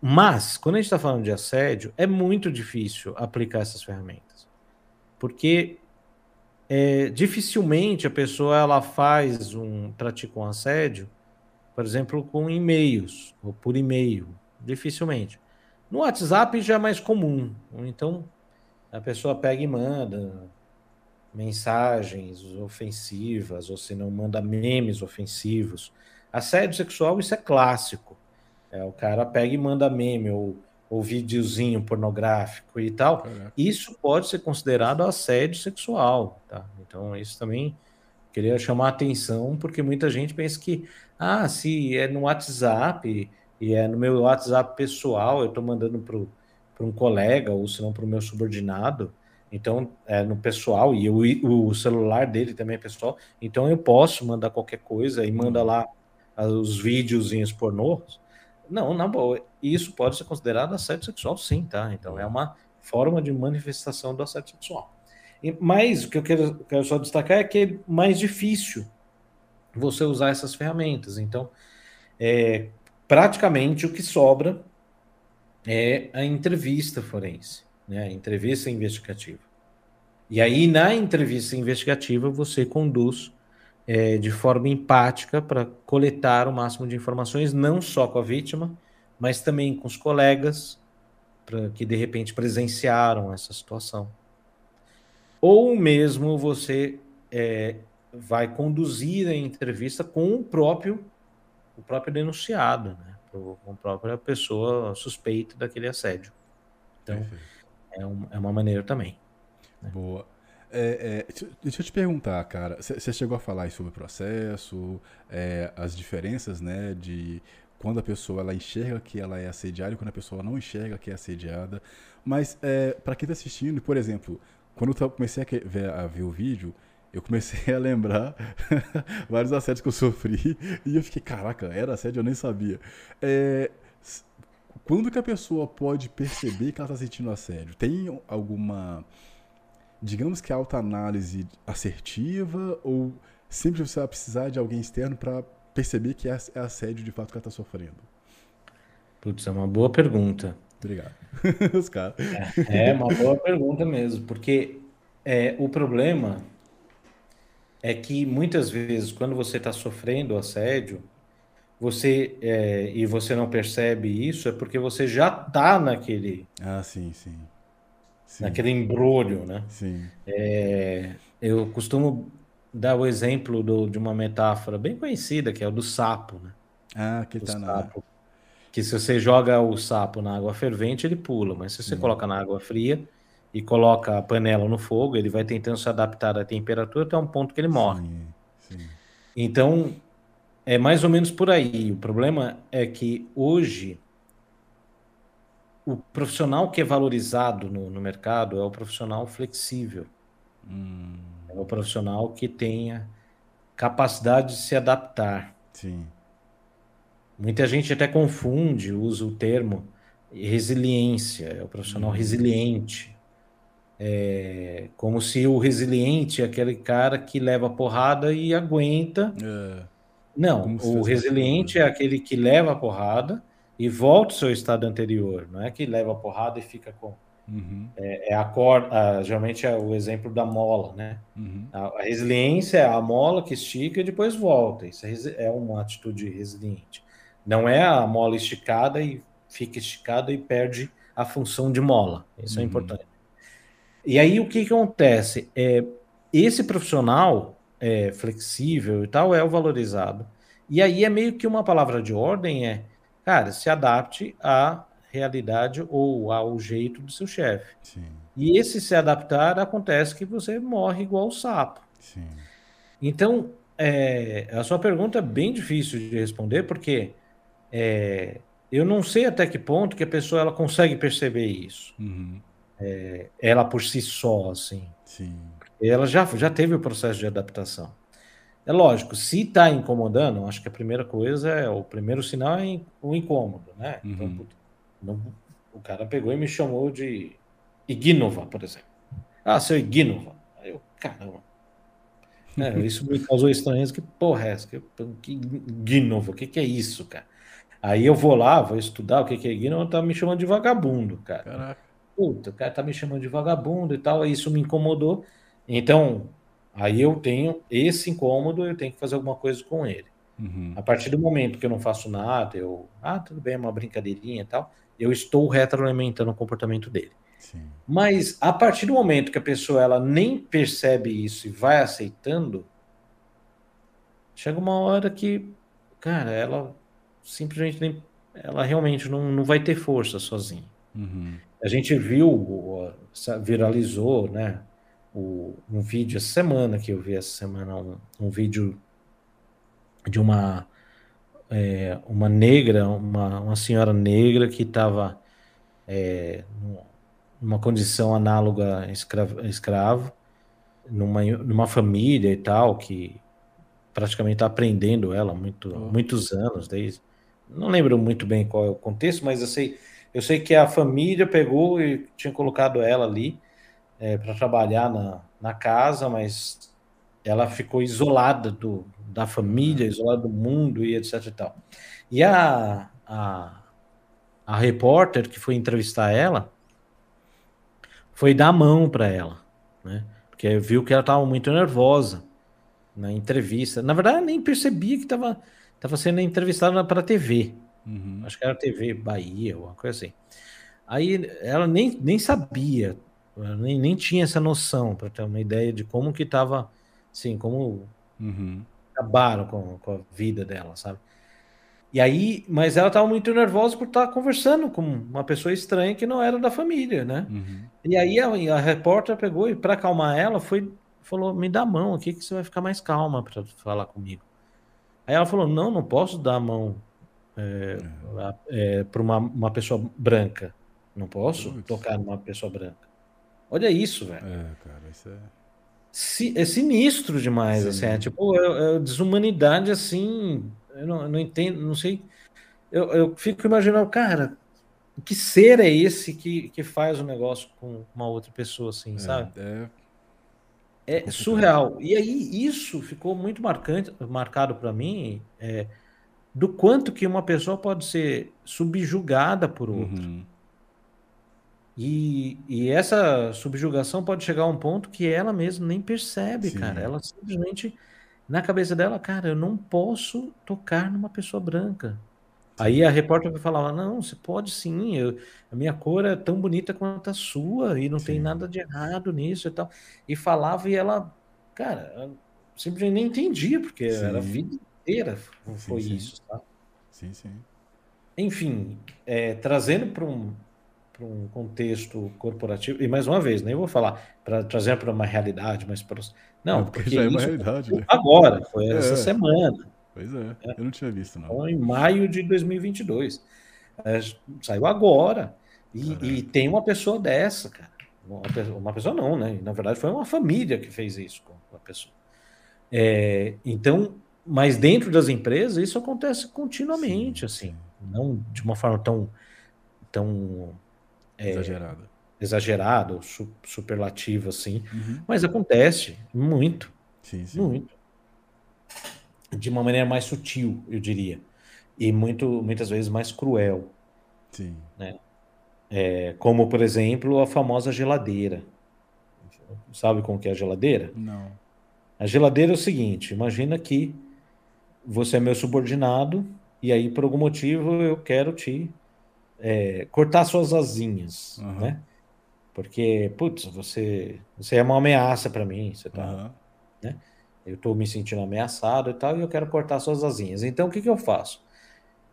Mas, quando a gente está falando de assédio, é muito difícil aplicar essas ferramentas. Porque é, dificilmente a pessoa ela faz um pratica um assédio, por exemplo, com e-mails ou por e-mail. Dificilmente. No WhatsApp já é mais comum. Então, a pessoa pega e manda mensagens ofensivas, ou se não manda memes ofensivos. Assédio sexual, isso é clássico. É, o cara pega e manda meme ou, ou videozinho pornográfico e tal. Caraca. Isso pode ser considerado assédio sexual, tá? Então, isso também queria chamar a atenção, porque muita gente pensa que, ah, se é no WhatsApp e é no meu WhatsApp pessoal, eu estou mandando para um colega ou se não para o meu subordinado, então é no pessoal e o, o celular dele também é pessoal, então eu posso mandar qualquer coisa e manda uhum. lá os videozinhos pornôs. Não, na boa. Isso pode ser considerado assédio sexual, sim, tá? Então é uma forma de manifestação do assédio sexual. E, mas o que eu quero, quero só destacar é que é mais difícil você usar essas ferramentas. Então, é, praticamente o que sobra é a entrevista forense, né? a entrevista investigativa. E aí, na entrevista investigativa, você conduz é, de forma empática para coletar o máximo de informações, não só com a vítima, mas também com os colegas pra, que de repente presenciaram essa situação. Ou mesmo você é, vai conduzir a entrevista com o próprio, o próprio denunciado, né? com a própria pessoa suspeita daquele assédio. Então, é, um, é uma maneira também. Né? Boa. É, é, deixa eu te perguntar, cara. Você chegou a falar sobre o processo, é, as diferenças, né, de quando a pessoa ela enxerga que ela é assediada e quando a pessoa não enxerga que é assediada. Mas é, para quem está assistindo, por exemplo, quando eu comecei a ver, a ver o vídeo, eu comecei a lembrar vários assédios que eu sofri e eu fiquei, caraca, era assédio, eu nem sabia. É, quando que a pessoa pode perceber que ela está sentindo assédio? Tem alguma digamos que autoanálise assertiva ou sempre você vai precisar de alguém externo para perceber que é, é assédio de fato que ela está sofrendo? Putz, é uma boa pergunta. Obrigado. Os caras. É, é, uma boa pergunta mesmo, porque é, o problema é que muitas vezes, quando você está sofrendo assédio, você é, e você não percebe isso, é porque você já está naquele. Ah, sim, sim. Sim. naquele embrulho, né? Sim. É, eu costumo dar o exemplo do, de uma metáfora bem conhecida, que é o do sapo, né? Ah, que tá sapo. na... Que se você joga o sapo na água fervente, ele pula, mas se você coloca na água fria e coloca a panela no fogo, ele vai tentando se adaptar à temperatura até um ponto que ele morre. Sim, sim. Então, é mais ou menos por aí. O problema é que hoje o profissional que é valorizado no, no mercado é o profissional flexível. Hum. É o profissional que tenha capacidade de se adaptar. Sim. Muita gente até confunde, usa o termo resiliência, é o profissional hum. resiliente. É como se o resiliente é aquele cara que leva porrada e aguenta. É. Não, o resiliente é aquele que leva a porrada, e volta ao seu estado anterior. Não é que leva a porrada e fica com, Uhum. É, é a corda, geralmente é o exemplo da mola, né? Uhum. A, a resiliência é a mola que estica e depois volta. Isso é, é uma atitude resiliente. Não é a mola esticada e fica esticada e perde a função de mola. Isso é Uhum. importante. E aí o que, que acontece? É, esse profissional é, flexível e tal é o valorizado. E aí é meio que uma palavra de ordem é, cara, se adapte à realidade ou ao jeito do seu chefe. E esse se adaptar acontece que você morre igual o sapo. sim. Então, é, a sua pergunta é bem difícil de responder, porque é, eu não sei até que ponto que a pessoa ela consegue perceber isso. Uhum. Ela por si só, assim. Sim. Ela já, já teve o processo de adaptação. É lógico, se está incomodando, acho que a primeira coisa é, o primeiro sinal é o incômodo, né? Então, Uhum. puta, não- o cara pegou e me chamou de Ignova, por exemplo. Ah, seu Ignova. Aí eu, caramba. É, isso me causou estranheza. Que porra é essa? Que, que Ignova? O que, que é isso, cara? Aí eu vou lá, vou estudar o que, que é Ignova, tá me chamando de vagabundo, cara Caraca. puta, o cara tá me chamando de vagabundo e tal, aí isso me incomodou. Então, aí eu tenho esse incômodo, eu tenho que fazer alguma coisa com ele. Uhum. A partir do momento que eu não faço nada, eu, ah, tudo bem, é uma brincadeirinha e tal, eu estou retroalimentando o comportamento dele. Sim. Mas a partir do momento que a pessoa ela nem percebe isso e vai aceitando, chega uma hora que, cara, ela simplesmente nem, ela realmente não, não vai ter força sozinha. Uhum. A gente viu, viralizou, né? o- um vídeo essa semana que eu vi essa semana, um, um vídeo de uma é, uma negra, uma, uma senhora negra que estava numa condição análoga a escravo, escravo numa, numa família e tal, que praticamente está aprendendo ela muito, Oh. muitos anos, desde, não lembro muito bem qual é o contexto, mas eu sei, eu sei que a família pegou e tinha colocado ela ali para trabalhar na, na casa, mas ela ficou isolada do, da família, isolada do mundo e etc e tal. E a, a, a repórter que foi entrevistar ela foi dar a mão para ela, né? Porque viu que ela estava muito nervosa na entrevista. Na verdade, nem percebia que estava tava sendo entrevistada para a TV. Uhum. Acho que era TV Bahia, alguma coisa assim. Aí ela nem, nem sabia, nem, nem tinha essa noção, para ter uma ideia de como que estava, assim, como Uhum. Acabaram com, com a vida dela, sabe? E aí, mas ela estava muito nervosa por estar conversando com uma pessoa estranha que não era da família, né? Uhum. E aí a, a repórter pegou e para acalmar ela foi falou: "Me dá a mão aqui que você vai ficar mais calma para falar comigo". Aí ela falou: "Não, não posso dar a mão para uma, uma pessoa branca. Não posso Putz. tocar numa pessoa branca". Olha isso, velho. É, cara, isso é. Si- é sinistro demais, Sim. assim, é tipo, é, é desumanidade, assim, eu não, eu não entendo, não sei, eu, eu fico imaginando, cara, que ser é esse que, que faz o negócio com uma outra pessoa, assim, sabe? É, É surreal. E aí, isso ficou muito marcante, marcado para mim, é, do quanto que uma pessoa pode ser subjugada por outra. Uhum. E, e essa subjugação pode chegar a um ponto que ela mesma nem percebe, Sim. cara. Ela simplesmente, na cabeça dela, cara, eu não posso tocar numa pessoa branca. Aí a repórter vai falar, não, você pode sim, eu- a minha cor é tão bonita quanto a sua, e não tem Sim. nada de errado nisso e tal. E falava e ela, cara, ela simplesmente nem entendia, porque Sim. era a vida inteira foi sim. isso, tá? Sim, sim. Enfim, é, trazendo para um, para um contexto corporativo, e mais uma vez, nem vou falar, para trazer para uma realidade mais próxima. Não, É, porque porque já é uma realidade, né? agora, foi É. essa semana, Pois é, eu não tinha visto, não. foi em maio de 2022. É, saiu agora. E, e tem uma pessoa dessa, cara. Uma pessoa, uma pessoa não, né? Na verdade, foi uma família que fez isso com a pessoa. É, então, mas dentro das empresas, isso acontece continuamente, Sim, assim sim. não de uma forma tão, tão Exagerada. exagerada ou su- superlativa assim, Uhum. mas acontece muito, Sim, sim. muito, de uma maneira mais sutil, eu diria, e muito, muitas vezes mais cruel. Sim. É, como, por exemplo, a famosa geladeira. Sabe como que é a geladeira? Não. A geladeira é o seguinte: imagina que você é meu subordinado e aí, por algum motivo, eu quero te é, cortar suas asinhas, Uhum. né? Porque, putz, você, você é uma ameaça para mim, você tá, Aham. né? Eu tô me sentindo ameaçado e tal, e eu quero cortar suas asinhas. Então, o que que eu faço?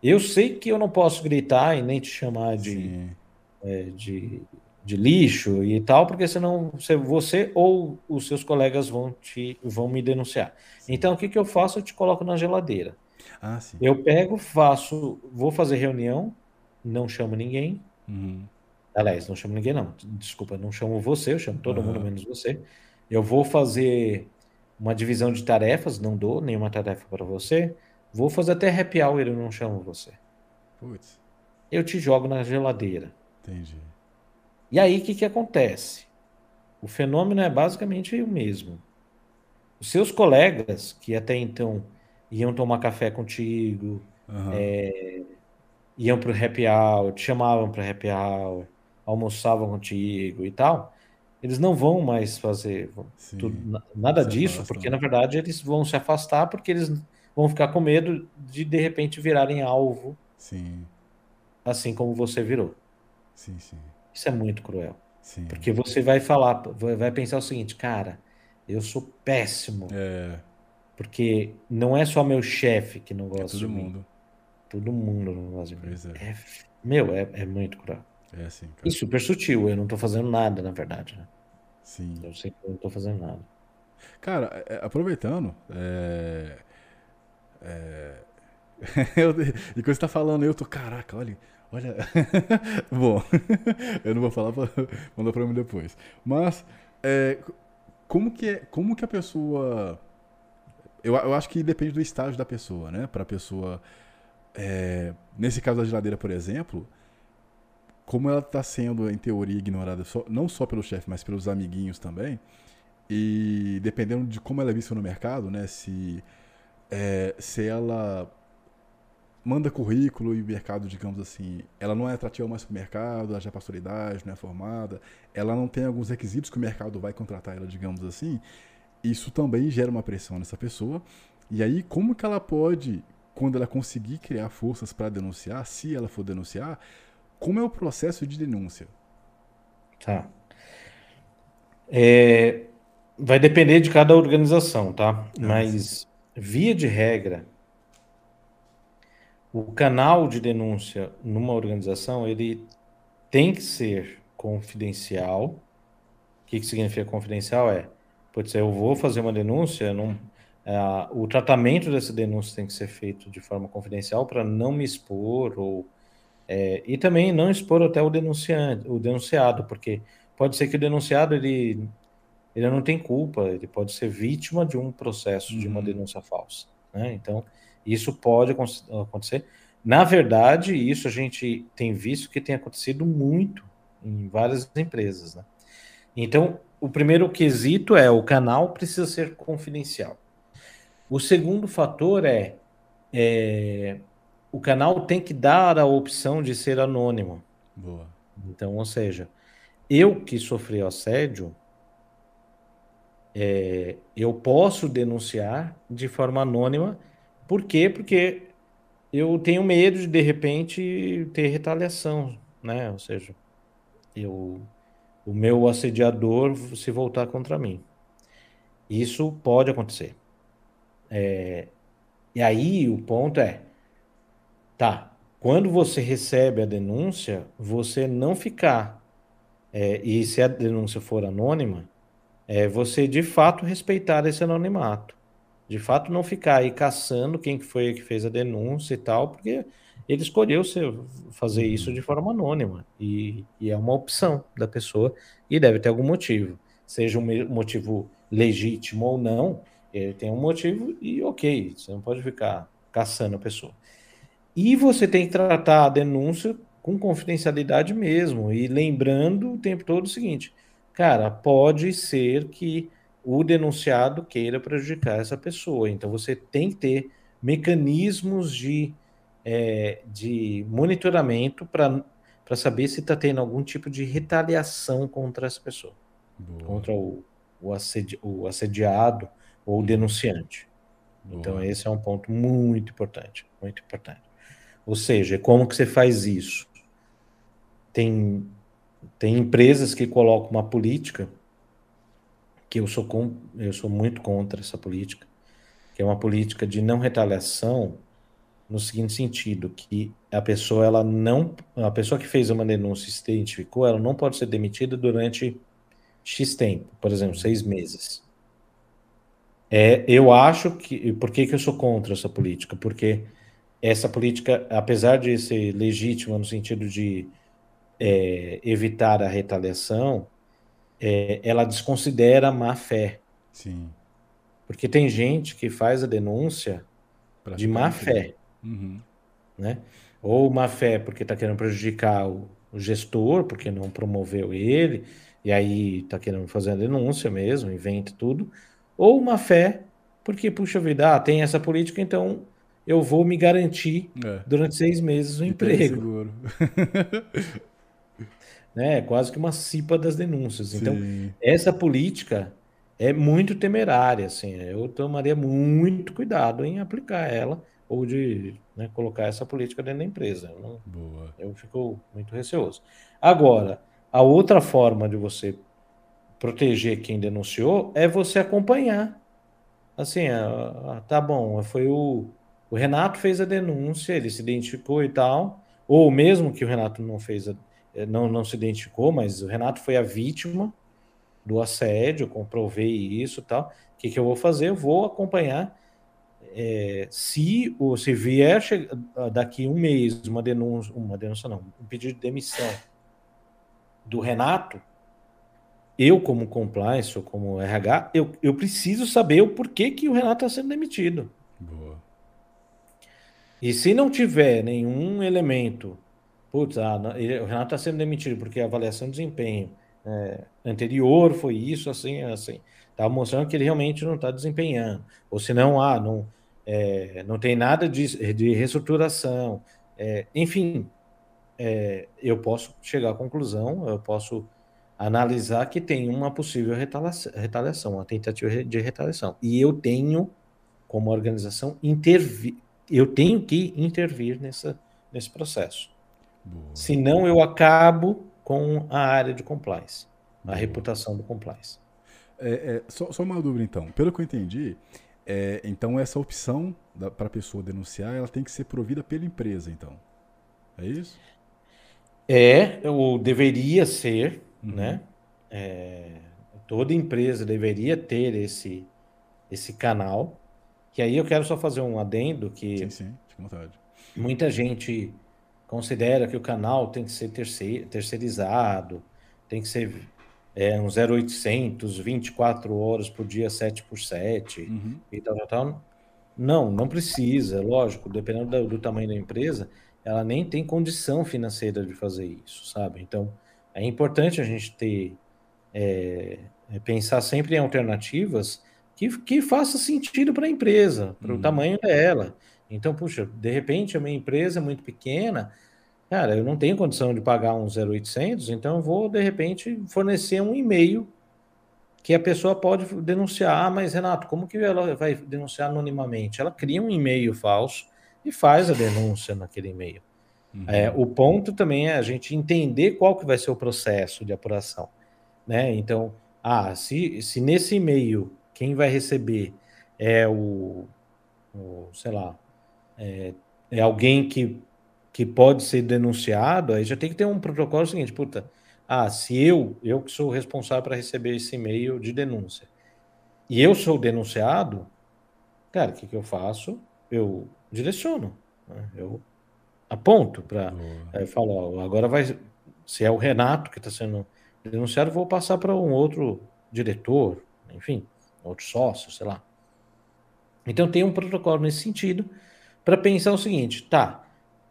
Eu sei que eu não posso gritar e nem te chamar de, é, de, de lixo e tal, porque senão você, você ou os seus colegas vão te vão me denunciar. Então, o que que eu faço? Eu te coloco na geladeira. Ah, sim. Eu pego, faço, vou fazer reunião, não chamo ninguém. Uhum. Aliás, não chamo ninguém, não. Desculpa, não chamo você, eu chamo todo Aham. mundo menos você. Eu vou fazer uma divisão de tarefas, não dou nenhuma tarefa para você. Vou fazer até happy hour, eu não chamo você. Putz, Eu te jogo na geladeira. entendi. E aí, o que que acontece? O fenômeno é basicamente o mesmo. Os seus colegas, que até então iam tomar café contigo, Aham. é, iam para o happy hour, te chamavam para happy hour, almoçavam contigo e tal, eles não vão mais fazer Sim. tudo- na- nada disso, afastam. porque na verdade eles vão se afastar porque eles vão ficar com medo de de repente virarem alvo, Sim, assim como você virou. sim, sim. Isso é muito cruel. Sim. Porque você vai falar, vai pensar o seguinte, cara, eu sou péssimo, É, porque não é só meu chefe que não é gosta de todo mim, mundo. Todo mundo de mim. Pois é. É, meu, é, é muito cruel. É assim, cara. E super sutil, eu não tô fazendo nada, na verdade, né? Sim. Eu sei que eu não tô fazendo nada. Cara, é, aproveitando, é, é, eu, e quando você tá falando, eu tô, caraca, olha, olha. Bom, eu não vou falar, pra, mandar pra mim depois. Mas, é, como que é, como que a pessoa, eu, eu acho que depende do estágio da pessoa, né? Pra pessoa, é, nesse caso da geladeira, por exemplo, como ela tá sendo, em teoria, ignorada só- não só pelo chefe, mas pelos amiguinhos também, e dependendo de como ela é vista no mercado, né? Se, é, se ela manda currículo e o mercado, digamos assim, ela não é atrativa mais para o mercado, ela já passou a idade, não é formada, ela não tem alguns requisitos que o mercado vai contratar ela, digamos assim, isso também gera uma pressão nessa pessoa. E aí, como que ela pode, quando ela conseguir criar forças para denunciar, se ela for denunciar, como é o processo de denúncia? Tá. É, vai depender de cada organização, tá? Mas, via de regra, o canal de denúncia numa organização, ele tem que ser confidencial. O que que significa confidencial? É, pode ser, eu vou fazer uma denúncia, não, ah, o tratamento dessa denúncia tem que ser feito de forma confidencial para não me expor ou é, e também não expor até o denunciante, o denunciado, porque pode ser que o denunciado ele, ele não tem culpa, ele pode ser vítima de um processo de uma Uhum. denúncia falsa, né? Então, isso pode acon- acontecer. Na verdade, isso a gente tem visto que tem acontecido muito em várias empresas, né? Então, o primeiro quesito é o canal precisa ser confidencial. O segundo fator é, é, o canal tem que dar a opção de ser anônimo. Boa. Então, ou seja, eu que sofri assédio, é, eu posso denunciar de forma anônima. Por quê? Porque eu tenho medo de, de repente, ter retaliação, né? Ou seja, eu, o meu assediador se voltar contra mim. Isso pode acontecer. É, e aí o ponto é, tá, quando você recebe a denúncia, você não ficar, é, e se a denúncia for anônima, é você de fato respeitar esse anonimato. De fato não ficar aí caçando quem que foi que fez a denúncia e tal, porque ele escolheu ser, fazer isso de forma anônima. E, e é uma opção da pessoa e deve ter algum motivo. Seja um motivo legítimo ou não, ele tem um motivo e ok, você não pode ficar caçando a pessoa. E você tem que tratar a denúncia com confidencialidade mesmo. E lembrando o tempo todo o seguinte: cara, pode ser que o denunciado queira prejudicar essa pessoa. Então você tem que ter mecanismos de, é, de monitoramento para saber se está tendo algum tipo de retaliação contra essa pessoa, Boa. contra o, o, assedi o, assediado ou o denunciante. Boa. Então esse é um ponto muito importante, muito importante. Ou seja, como que você faz isso? Tem tem empresas que colocam uma política que eu sou com, eu sou muito contra essa política, que é uma política de não retaliação no seguinte sentido, que a pessoa ela não, a pessoa que fez uma denúncia e se identificou, ela não pode ser demitida durante X tempo, por exemplo, seis meses. É, eu acho que, por que, que eu sou contra essa política? Porque essa política, apesar de ser legítima no sentido de é, evitar a retaliação, é, ela desconsidera a má fé. Sim. Porque tem gente que faz a denúncia pra de má fé. Uhum. Né? Ou má fé porque está querendo prejudicar o, o, gestor, porque não promoveu ele, e aí está querendo fazer a denúncia mesmo, inventa tudo. Ou má fé porque, puxa vida, ah, tem essa política, então eu vou me garantir é. durante seis meses o e emprego. Seguro. né? Quase que uma cipa das denúncias. Então, Sim. essa política é muito temerária, assim. Eu tomaria muito cuidado em aplicar ela ou de né, colocar essa política dentro da empresa. Eu, não, Boa. eu fico muito receoso. Agora, a outra forma de você proteger quem denunciou é você acompanhar. Assim, ah, tá bom, foi o, o Renato fez a denúncia, ele se identificou e tal, ou mesmo que o Renato não fez a, é, não, não se identificou, mas o Renato foi a vítima do assédio, comprovei isso tal. O que, que eu vou fazer? Eu vou acompanhar. É, se, o, se vier daqui um mês uma denúncia, uma denúncia não, um pedido de demissão do Renato, eu, como compliance ou como RH, eu, eu preciso saber o porquê que o Renato está sendo demitido. Boa. E se não tiver nenhum elemento Putz, ah, ele, o Renato está sendo demitido porque a avaliação de desempenho é, anterior foi isso, assim, assim. Estava mostrando que ele realmente não está desempenhando. Ou se não, ah, não, é, não tem nada de, de reestruturação. É, enfim, é, eu posso chegar à conclusão, eu posso analisar que tem uma possível retaliação, uma tentativa de retaliação. E eu tenho, como organização, intervir, eu tenho que intervir nessa, nesse processo. Boa. Senão eu acabo com a área de compliance, a reputação do compliance. É, é, só, só, uma dúvida então. Pelo que eu entendi, é, então essa opção para a pessoa denunciar, ela tem que ser provida pela empresa, então. É isso? É, ou deveria ser, uhum. né? É, toda empresa deveria ter esse, esse canal. Que aí eu quero só fazer um adendo que sim, sim, muita gente considera que o canal tem que ser terceirizado, tem que ser é, um 0800, 24 horas por dia, 7 por 7 uhum. e tal, tal, tal. Não, não precisa, lógico, dependendo do, do, tamanho da empresa, ela nem tem condição financeira de fazer isso, sabe? Então, é importante a gente ter, é, é pensar sempre em alternativas que, que faça sentido para a empresa, para o uhum. tamanho dela. Então, puxa, de repente a minha empresa é muito pequena, cara, eu não tenho condição de pagar um 0800, então eu vou, de repente, fornecer um e-mail que a pessoa pode denunciar. Ah, mas Renato, como que ela vai denunciar anonimamente? Ela cria um e-mail falso e faz a denúncia naquele e-mail. Uhum. É, o ponto também é a gente entender qual que vai ser o processo de apuração. Né? Então, ah, se, se nesse e-mail quem vai receber é o, o sei lá, é, é alguém que, que pode ser denunciado, aí já tem que ter um protocolo seguinte, puta, ah, se eu, eu que sou responsável para receber esse e-mail de denúncia, e eu sou denunciado, cara, o que, que eu faço? Eu direciono, né? eu aponto para, eu falo, ó, agora vai, se é o Renato que está sendo denunciado, vou passar para um outro diretor, enfim, outro sócio, sei lá. Então tem um protocolo nesse sentido, para pensar o seguinte, tá?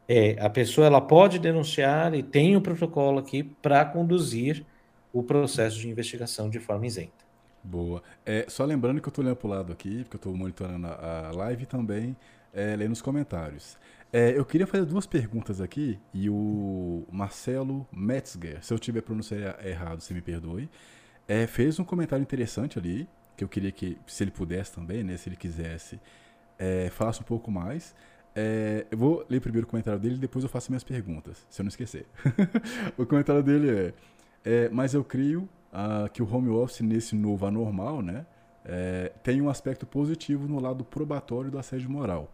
É, a pessoa ela pode denunciar e tem um protocolo aqui para conduzir o processo de investigação de forma isenta. Boa. É, só lembrando que eu estou olhando para o lado aqui, porque eu estou monitorando a, a live também. é, lendo os comentários. É, eu queria fazer duas perguntas aqui e o Marcelo Metzger, se eu tiver pronunciado errado, você me perdoe, é, fez um comentário interessante ali, que eu queria que, se ele pudesse também, né, se ele quisesse, é, um pouco mais. É, eu vou ler primeiro o comentário dele e depois eu faço minhas perguntas, se eu não esquecer. o comentário dele é, é mas eu creio ah, que o home office nesse novo anormal, né, é, tem um aspecto positivo no lado probatório do assédio moral,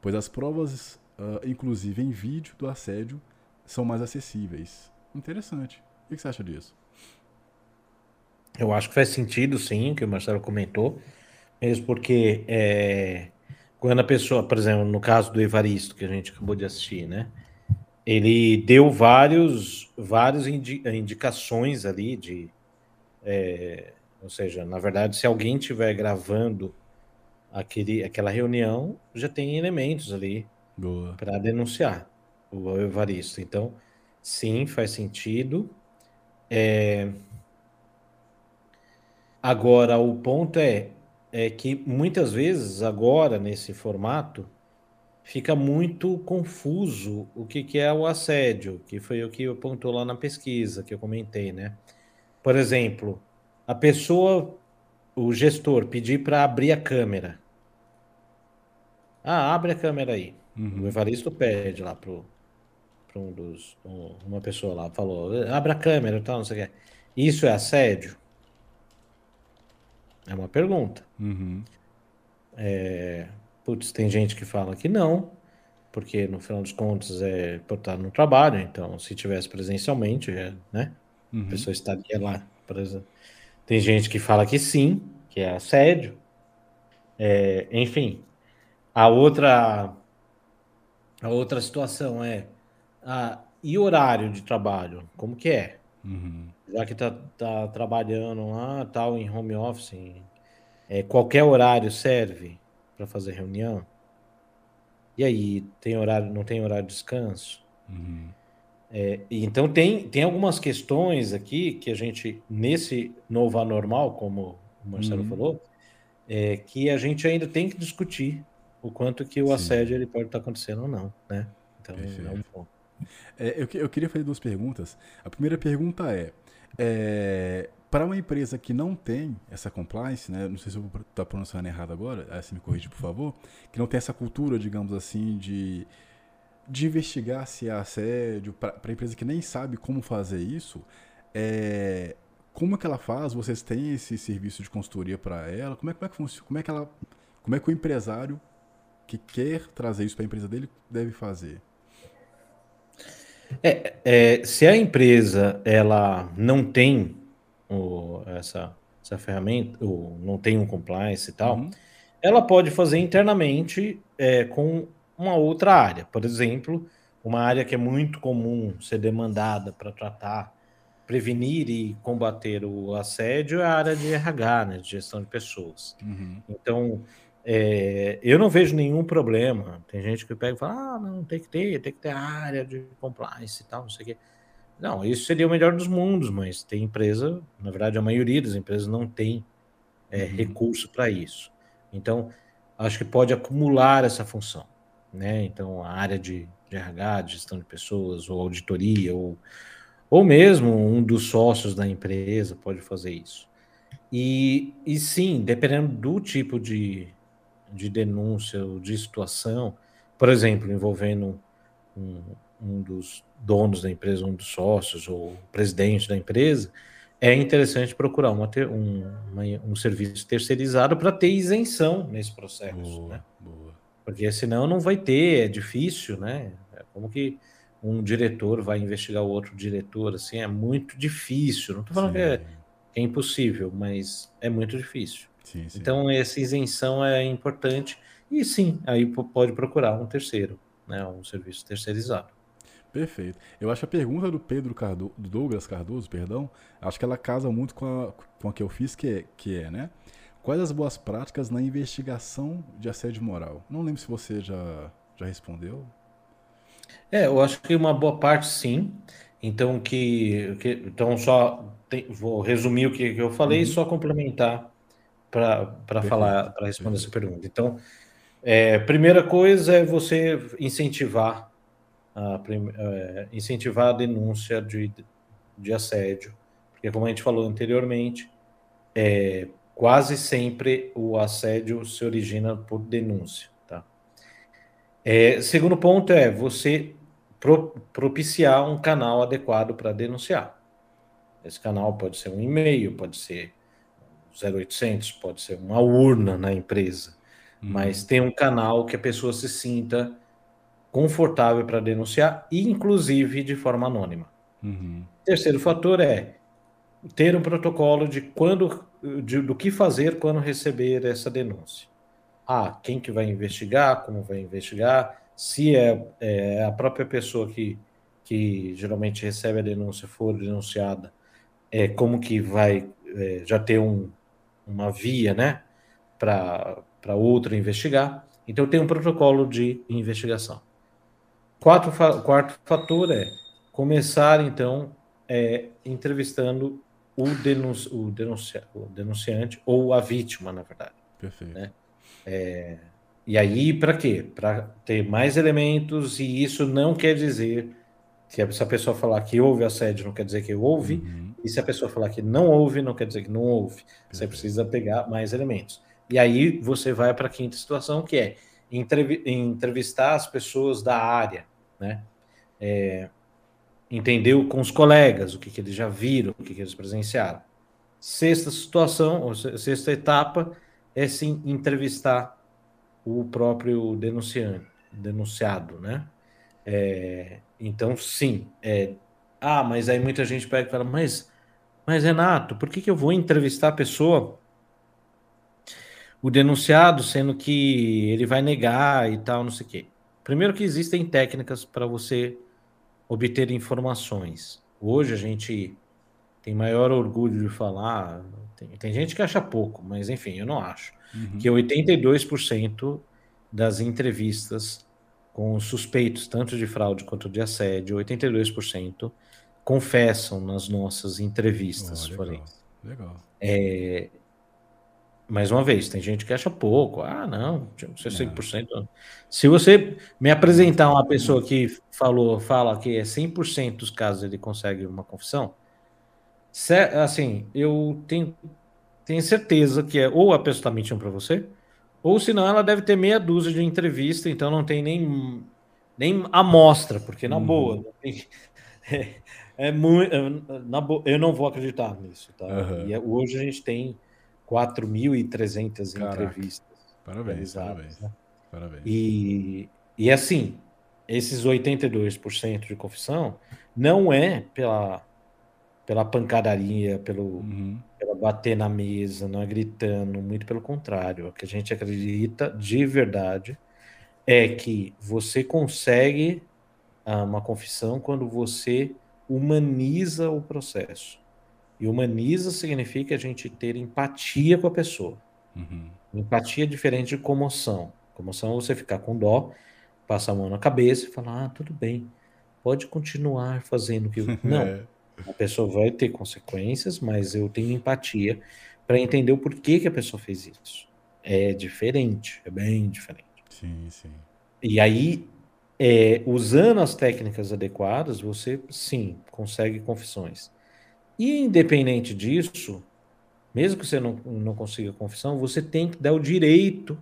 pois as provas uh, inclusive em vídeo, do assédio são mais acessíveis. Interessante. O que você acha disso? Eu acho que faz sentido, sim, o que o Marcelo comentou, mesmo porque é, quando a pessoa, por exemplo, no caso do Evaristo, que a gente acabou de assistir, né? Ele deu vários, várias indi indicações ali de. É, ou seja, na verdade, se alguém estiver gravando aquele, aquela reunião, já tem elementos ali para denunciar o Evaristo. Então, sim, faz sentido. É... Agora, o ponto é, é que muitas vezes, agora, nesse formato, fica muito confuso o que, que é o assédio, que foi o que apontou lá na pesquisa que eu comentei, né? Por exemplo, a pessoa, o gestor, pedir para abrir a câmera. Ah, abre a câmera aí. Uhum. O Evaristo pede lá pro, pro um dos. Um, uma pessoa lá falou: abra a câmera e tal, não sei o que. Isso é assédio? É uma pergunta. Uhum. É, putz, tem gente que fala que não, porque no final dos contos é por estar no trabalho, então se tivesse presencialmente, é, né? Uhum. A pessoa estaria lá. Tem gente que fala que sim, que é assédio. É, enfim, a outra a outra situação é, ah, e horário de trabalho? Como que é? Uhum. Já que tá, tá trabalhando lá, tal, em home office, é, qualquer horário serve para fazer reunião? E aí, tem horário, não tem horário de descanso? Uhum. É, então tem, tem algumas questões aqui que a gente, nesse novo anormal, como o Marcelo uhum. falou, é, que a gente ainda tem que discutir o quanto que o Sim. assédio ele pode estar acontecendo ou não, né? Então, é um ponto. É, eu, eu, queria fazer duas perguntas. A primeira pergunta é, é para uma empresa que não tem essa compliance, né, não sei se eu vou estar pronunciando errado agora, aí você me corrige, por favor, que não tem essa cultura, digamos assim, de, de investigar se é assédio, para a empresa que nem sabe como fazer isso, é, como é que ela faz? Vocês têm esse serviço de consultoria para ela? Como é, como é que funciona? Como é que ela, como é que o empresário que quer trazer isso para a empresa dele deve fazer? É, é, se a empresa ela não tem o, essa, essa ferramenta, ou não tem um compliance e tal, uhum. ela pode fazer internamente é, com uma outra área. Por exemplo, uma área que é muito comum ser demandada para tratar, prevenir e combater o assédio é a área de RH, né, de gestão de pessoas. Uhum. Então, é, eu não vejo nenhum problema. Tem gente que pega e fala: ah, não, tem que ter, tem que ter área de compliance e tal, não sei o quê. Não, isso seria o melhor dos mundos, mas tem empresa, na verdade, a maioria das empresas não tem é, uhum. recurso para isso. Então, acho que pode acumular essa função. Né? Então, a área de, de RH, de gestão de pessoas, ou auditoria, ou, ou mesmo um dos sócios da empresa pode fazer isso. E, e sim, dependendo do tipo de, de denúncia ou de situação, por exemplo, envolvendo um, um dos donos da empresa, um dos sócios ou presidente da empresa, é interessante procurar uma, um, uma, um serviço terceirizado para ter isenção nesse processo. Boa, né? boa. Porque senão não vai ter, é difícil, né? É como que um diretor vai investigar o outro diretor, assim, é muito difícil. Não estou falando que é, que é impossível, mas é muito difícil. Sim, sim. Então, essa isenção é importante. E sim, aí pode procurar um terceiro, né, um serviço terceirizado. Perfeito. Eu acho a pergunta do Pedro Cardoso, do Douglas Cardoso, perdão, acho que ela casa muito com a, com a que eu fiz, que é, que é, né? Quais as boas práticas na investigação de assédio moral? Não lembro se você já, já respondeu. É, eu acho que uma boa parte sim. Então, que, que então só tem, vou resumir o que, que eu falei uhum. e só complementar para falar, para responder essa pergunta. Então, É, primeira coisa é você incentivar a, é, incentivar a denúncia de, de assédio, porque como a gente falou anteriormente, é, quase sempre o assédio se origina por denúncia. Tá? É, segundo ponto é você pro, propiciar um canal adequado para denunciar. Esse canal pode ser um e-mail, pode ser 0800, pode ser uma urna na empresa, uhum. mas tem um canal que a pessoa se sinta confortável para denunciar, inclusive de forma anônima. Uhum. Terceiro fator é ter um protocolo de quando, de, do que fazer quando receber essa denúncia. Ah, quem que vai investigar, como vai investigar, se é, é a própria pessoa que, que geralmente recebe a denúncia for denunciada, é como que vai é, já ter um, uma via, né, para outra investigar. Então tem um protocolo de investigação. Quarto, quarto fator é começar então é, entrevistando o, denunci, o, denuncia, o denunciante ou a vítima, na verdade. Perfeito. Né? É, e aí, para quê? Para ter mais elementos, e isso não quer dizer que se a pessoa falar que houve assédio, não quer dizer que houve, uhum. E se a pessoa falar que não houve, não quer dizer que não houve. Você precisa pegar mais elementos. E aí você vai para a quinta situação, que é entrevistar as pessoas da área, né? É, entender com os colegas o que, que eles já viram, o que, que eles presenciaram. Sexta situação, ou sexta etapa, é sim entrevistar o próprio denunciante, denunciado, né? É, então, sim. É, ah, mas aí muita gente pega e fala, mas, mas Renato, por que, que eu vou entrevistar a pessoa, o denunciado, sendo que ele vai negar e tal, não sei o quê? Primeiro que existem técnicas para você obter informações. Hoje a gente tem maior orgulho de falar, tem, tem gente que acha pouco, mas enfim, eu não acho, uhum. que 82% das entrevistas com suspeitos tanto de fraude quanto de assédio, 82% confessam nas nossas entrevistas. Oh, legal. legal. É, mais uma vez, tem gente que acha pouco. Ah, não, 100%. Não. Se você me apresentar uma pessoa que falou, fala que é 100% dos casos ele consegue uma confissão, assim, eu tenho, tenho certeza que é ou a pessoa está mentindo para você, ou senão ela deve ter meia dúzia de entrevista, então não tem nem, nem amostra, porque na uhum. boa, é, é muito, eu não vou acreditar nisso. Tá? Uhum. E é, hoje a gente tem 4.300 entrevistas. Parabéns, parabéns. Né? parabéns. E, e assim, esses 82% de confissão não é pela, pela pancadaria, pelo, uhum. pela bater na mesa, não é gritando, muito pelo contrário. O que a gente acredita de verdade é que você consegue ah, uma confissão quando você humaniza o processo. E humaniza significa a gente ter empatia com a pessoa. Uhum. Empatia é diferente de comoção. Comoção é você ficar com dó, passar a mão na cabeça e falar: ah, tudo bem, pode continuar fazendo o que. Não. é. A pessoa vai ter consequências, mas eu tenho empatia para entender o porquê que a pessoa fez isso. É diferente, é bem diferente. Sim, sim. E aí, é, usando as técnicas adequadas, você sim consegue confissões. E independente disso, mesmo que você não, não consiga confissão, você tem que dar o direito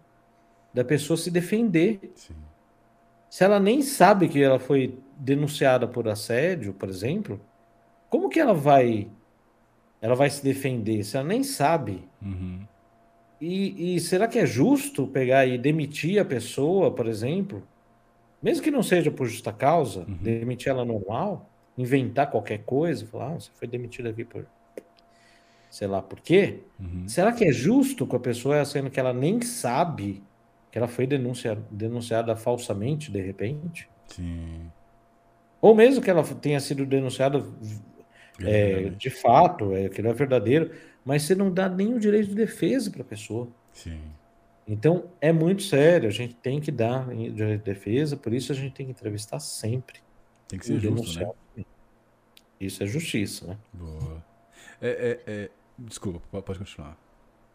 da pessoa se defender. Sim. Se ela nem sabe que ela foi denunciada por assédio, por exemplo, como que ela vai ela vai se defender se ela nem sabe? Uhum. E, e, será que é justo pegar e demitir a pessoa, por exemplo, mesmo que não seja por justa causa, uhum. demitir ela normal? inventar qualquer coisa, falar, ah, você foi demitido aqui por sei lá por quê. Uhum. Será que é justo com a pessoa sendo que ela nem sabe que ela foi denunciada, denunciada falsamente de repente? Sim. Ou mesmo que ela tenha sido denunciada é, de fato, é, que não é verdadeiro, mas você não dá nem o direito de defesa para a pessoa. Sim. Então é muito sério, a gente tem que dar direito de defesa, por isso a gente tem que entrevistar sempre. Tem que ser justo, né? Isso é justiça, né? Boa. É, é, é... Desculpa, pode continuar.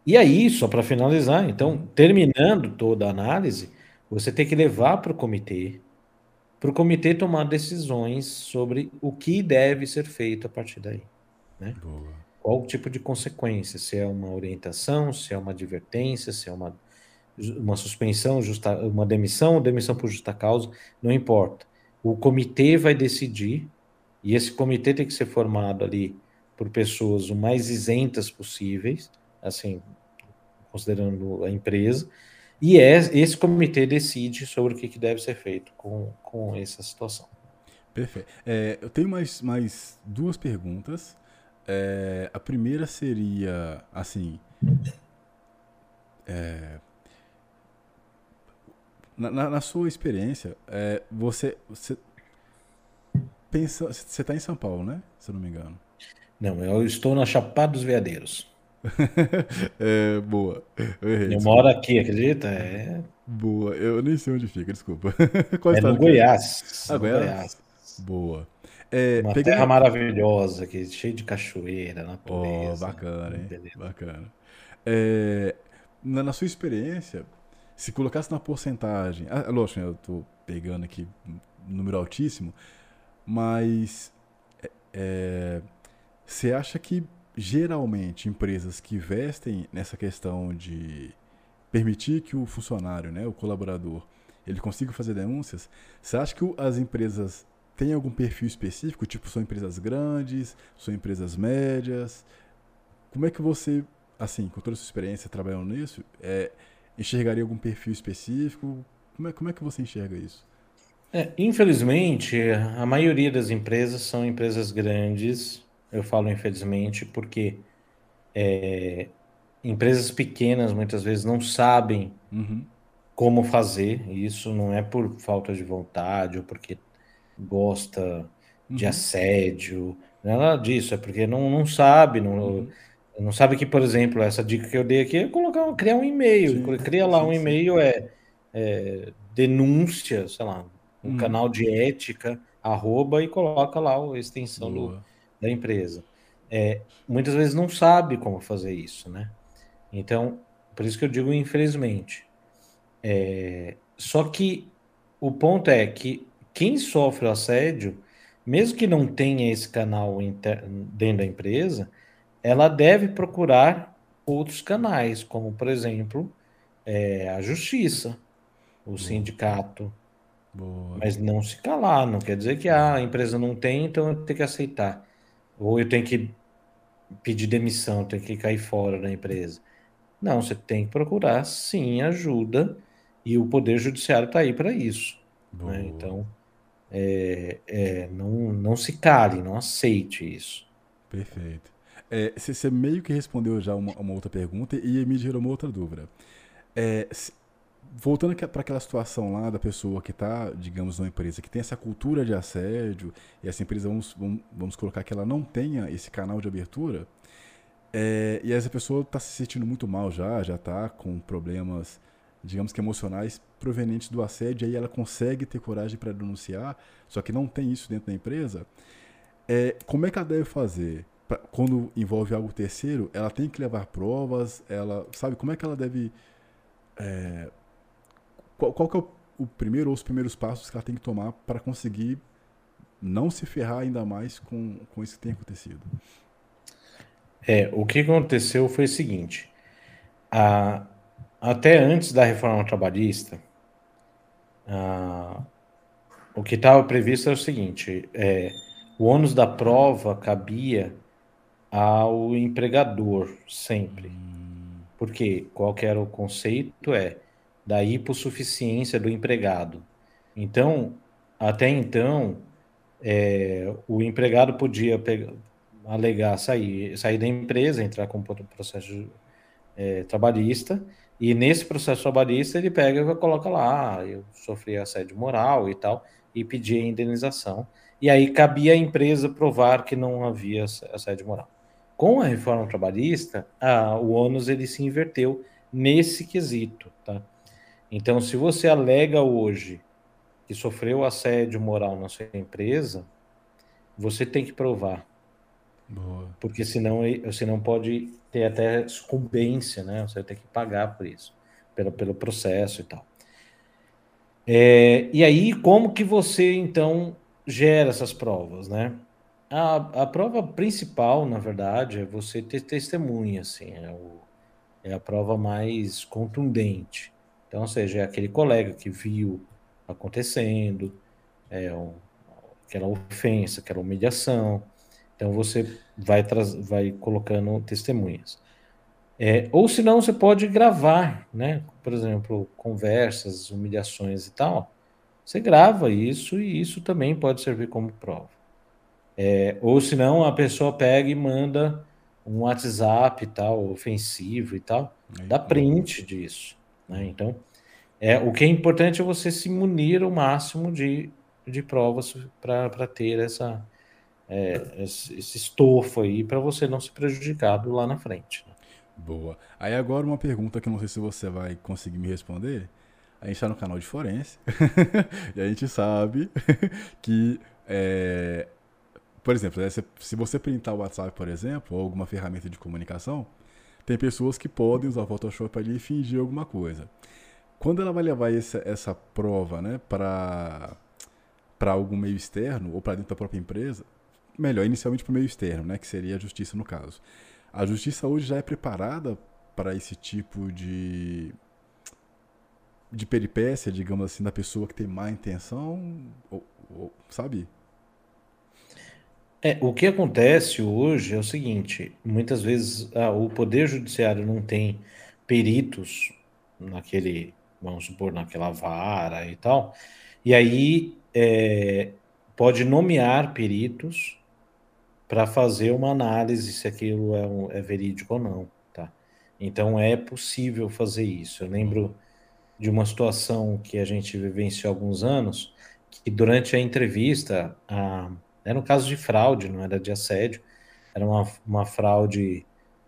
E aí, só para finalizar, então, terminando toda a análise, você tem que levar para o comitê, para o comitê tomar decisões sobre o que deve ser feito a partir daí. Né? Qual o tipo de consequência, se é uma orientação, se é uma advertência, se é uma, uma suspensão, justa, uma demissão, demissão por justa causa, não importa. O comitê vai decidir, e esse comitê tem que ser formado ali por pessoas o mais isentas possíveis, assim, considerando a empresa, e é, esse comitê decide sobre o que, que deve ser feito com, com essa situação. Perfeito. É, eu tenho mais, mais duas perguntas. É, a primeira seria, assim, é, na, na, sua experiência, é, você, você pensa, você está em São Paulo, né? Se eu não me engano. Não, eu estou na Chapada dos Veadeiros. é, boa. Eu, errei, eu moro aqui, acredita? É. Boa. Eu nem sei onde fica, desculpa. Qual é no Goiás. Ah, Goiás? Goiás. Boa. É, Uma peguei... terra maravilhosa, aqui, cheio de cachoeira, natureza. Oh, bacana, hein? Beleza. Bacana. É, na, na, sua experiência, se colocasse na porcentagem. Ah, lógico, né, eu estou pegando aqui um número altíssimo, mas é, é, você acha que geralmente empresas que investem nessa questão de permitir que o funcionário, né, o colaborador, ele consiga fazer denúncias, você acha que as empresas têm algum perfil específico? Tipo, são empresas grandes, são empresas médias? Como é que você, assim, com toda a sua experiência trabalhando nisso, é, enxergaria algum perfil específico? Como é, como é que você enxerga isso? É, infelizmente, a maioria das empresas são empresas grandes, eu falo infelizmente porque é, empresas pequenas muitas vezes não sabem uhum. como fazer. Isso não é por falta de vontade ou porque gosta uhum. de assédio, nada disso. É porque não, não sabe, não, uhum. Não sabe que, por exemplo, essa dica que eu dei aqui é colocar, criar um e-mail. Cria lá um e-mail, é, é, denúncia, sei lá, um uhum. canal de ética, arroba, e coloca lá a extensão do da empresa. É, muitas vezes não sabe como fazer isso, né? Então, por isso que eu digo infelizmente. É, só que o ponto é que quem sofre o assédio, mesmo que não tenha esse canal dentro da empresa, ela deve procurar outros canais, como por exemplo é, a justiça, o sindicato. Boa. Mas não se calar, não quer dizer que ah, a empresa não tem, então eu tenho que aceitar. Ou eu tenho que pedir demissão, tenho que cair fora da empresa. Não, você tem que procurar, sim, ajuda, e o Poder Judiciário está aí para isso. Né? Então, é, é, não, não se cale, não aceite isso. Perfeito. É, você meio que respondeu já uma, uma, outra pergunta e me gerou uma outra dúvida. É, voltando para aquela situação lá da pessoa que está, digamos, numa empresa que tem essa cultura de assédio, e essa empresa, vamos, vamos, vamos colocar que ela não tenha esse canal de abertura, é, e essa pessoa está se sentindo muito mal já, já está com problemas, digamos que emocionais provenientes do assédio, aí ela consegue ter coragem para denunciar, só que não tem isso dentro da empresa. É, como é que ela deve fazer? Pra, quando envolve algo terceiro, ela tem que levar provas, ela sabe como é que ela deve é, qual, qual que é o, o primeiro ou os primeiros passos que ela tem que tomar para conseguir não se ferrar ainda mais com, com isso que tem acontecido? É, o que aconteceu foi o seguinte: a, até antes da reforma trabalhista, a, o que estava previsto era o seguinte: é, o ônus da prova cabia ao empregador sempre. Hum. Porque qual que era o conceito? É da hipossuficiência do empregado. Então, até então, é, o empregado podia pegar, alegar sair, sair da empresa, entrar com processo é, trabalhista, e nesse processo trabalhista ele pega e coloca lá, ah, eu sofri assédio moral e tal, e pedir a indenização. E aí cabia à empresa provar que não havia assédio moral. Com a reforma trabalhista, ah, o ônus ele se inverteu nesse quesito, tá? Então, se você alega hoje que sofreu assédio moral na sua empresa, você tem que provar. Boa. Porque senão você não pode ter até sucumbência, né? Você vai ter que pagar por isso, pelo, pelo processo e tal. É, e aí, como que você então gera essas provas, né? A, a prova principal, na verdade, é você ter testemunha, assim, é, o, é a prova mais contundente. Então, ou seja, é aquele colega que viu acontecendo, é um, aquela ofensa, aquela humilhação. Então, você vai, vai colocando testemunhas. É, ou senão você pode gravar, né? Por exemplo, conversas, humilhações e tal. Você grava isso e isso também pode servir como prova. É, ou senão a pessoa pega e manda um WhatsApp e tal, ofensivo e tal, dá print disso. Né? Então, é, o que é importante é você se munir o máximo de, de provas para ter essa, é, esse, estofo aí para você não se prejudicar lá na frente. Né? Boa. Aí agora uma pergunta que eu não sei se você vai conseguir me responder. A gente está no canal de forense e a gente sabe que, é, por exemplo, né, se você printar o WhatsApp, por exemplo, ou alguma ferramenta de comunicação, tem pessoas que podem usar o Photoshop ali e fingir alguma coisa. Quando ela vai levar essa, essa prova né, para algum meio externo ou para dentro da própria empresa, melhor, inicialmente para o meio externo, né, que seria a justiça no caso. A justiça hoje já é preparada para esse tipo de de peripécia, digamos assim, da pessoa que tem má intenção, ou, ou, sabe? É, o que acontece hoje é o seguinte: muitas vezes ah, o poder judiciário não tem peritos naquele, vamos supor, naquela vara e tal, e aí é, pode nomear peritos para fazer uma análise se aquilo é, um, é, verídico ou não, tá? Então é possível fazer isso. Eu lembro de uma situação que a gente vivenciou há alguns anos, que durante a entrevista, a, era um caso de fraude, não era de assédio, era uma, uma fraude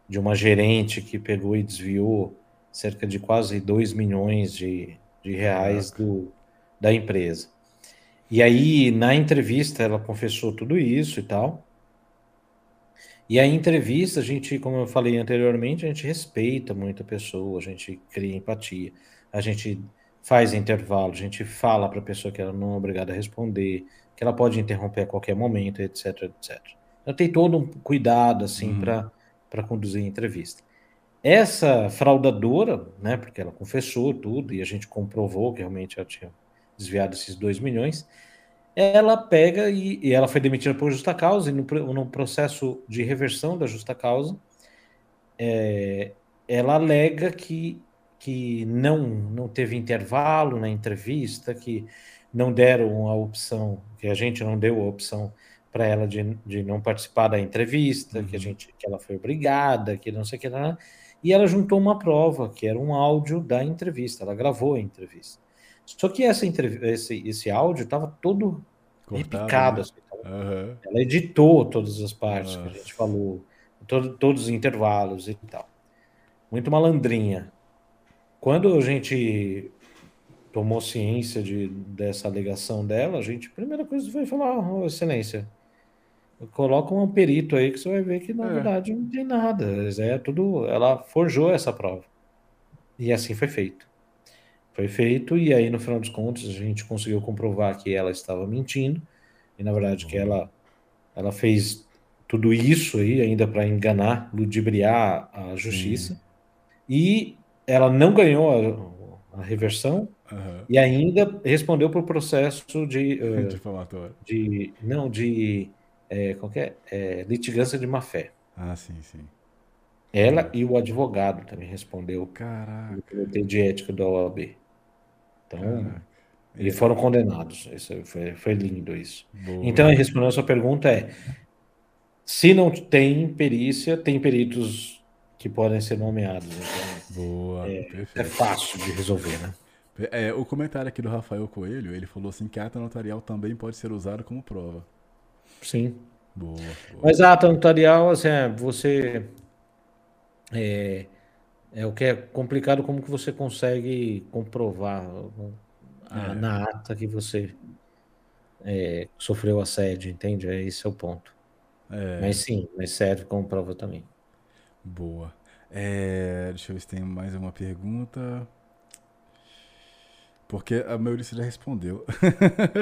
de uma gerente que pegou e desviou cerca de quase 2 milhões de, de reais do, da empresa. E aí, na entrevista, ela confessou tudo isso e tal. E a entrevista, a gente, como eu falei anteriormente, a gente respeita muito a pessoa, a gente cria empatia, a gente faz intervalo, a gente fala para a pessoa que ela não é obrigada a responder, que ela pode interromper a qualquer momento, etc, etc. Então tem todo um cuidado assim uhum. para conduzir a entrevista. Essa fraudadora, né, porque ela confessou tudo e a gente comprovou que realmente ela tinha desviado esses 2 milhões, ela pega e, e, ela foi demitida por justa causa, e no, no processo de reversão da justa causa, é, ela alega que, que não, não teve intervalo na entrevista, que não deram a opção, que a gente não deu a opção para ela de, de não participar da entrevista, uhum. que a uhum. gente que ela foi obrigada, que não sei o que lá, e ela juntou uma prova, que era um áudio da entrevista, ela gravou a entrevista. Só que essa esse, esse áudio estava todo Cortado, repicado. Né? Assim, uhum. Ela editou todas as partes que a gente falou, todo, todos os intervalos e tal. Muito malandrinha. Quando a gente tomou ciência de, dessa alegação dela, a gente, primeira coisa foi falar, oh, excelência, coloca um perito aí que você vai ver que na é. verdade não tem nada. É tudo, ela forjou essa prova. E assim foi feito. Foi feito, e aí no final dos contos a gente conseguiu comprovar que ela estava mentindo, e na verdade que ela, ela fez tudo isso aí ainda para enganar, ludibriar a justiça, e ela não ganhou a, a reversão, uhum. e ainda respondeu por processo de. Uh, Difamatório. De, não, de. É, qualquer, é, é, litigância de má fé. Ah, sim, sim. Ela e o advogado também respondeu Caraca. Comitê de Ética da OAB. Então, e foram condenados. Isso foi, foi lindo isso. Boa. Então, respondendo a sua pergunta é: se não tem perícia, tem peritos que podem ser nomeados. Então, Boa, é, é, fácil de resolver, né? É, o comentário aqui do Rafael Coelho, ele falou assim que a ata notarial também pode ser usada como prova. Sim. Boa, boa. Mas a ata notarial, assim, é, você é, é o que é complicado como que você consegue comprovar a, é. na ata que você é, sofreu assédio, entende? É esse é o ponto. É, Mas sim, mas serve como prova também. boa. É, deixa eu ver se tem mais uma pergunta. Porque a maioria já respondeu.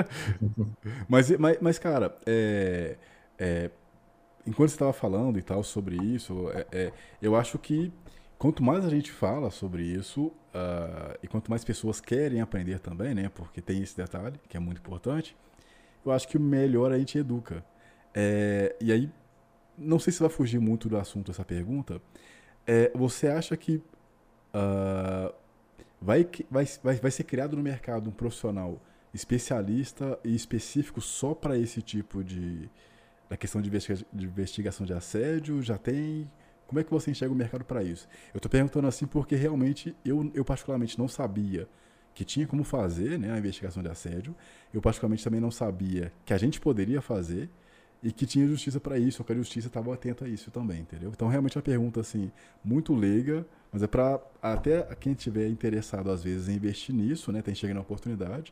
mas, mas, mas, cara, é, é, enquanto você estava falando e tal sobre isso, é, é, eu acho que quanto mais a gente fala sobre isso, ah, e quanto mais pessoas querem aprender também, né? Porque tem esse detalhe que é muito importante, eu acho que melhor a gente educa. É, e aí, não sei se vai fugir muito do assunto essa pergunta. É, você acha que ah, vai, vai, vai, vai ser criado no mercado um profissional especialista e específico só para esse tipo de da questão de investiga- de investigação de assédio? Já tem? Como é que você enxerga o mercado para isso? Eu estou perguntando assim porque realmente eu, eu particularmente não sabia que tinha como fazer né, a investigação de assédio. Eu particularmente também não sabia que a gente poderia fazer e que tinha justiça para isso, ou que a justiça estava atenta a isso também, entendeu? Então, realmente, é uma pergunta, assim, muito leiga, mas é para até quem tiver interessado, às vezes, em investir nisso, né? Tem chegando a oportunidade.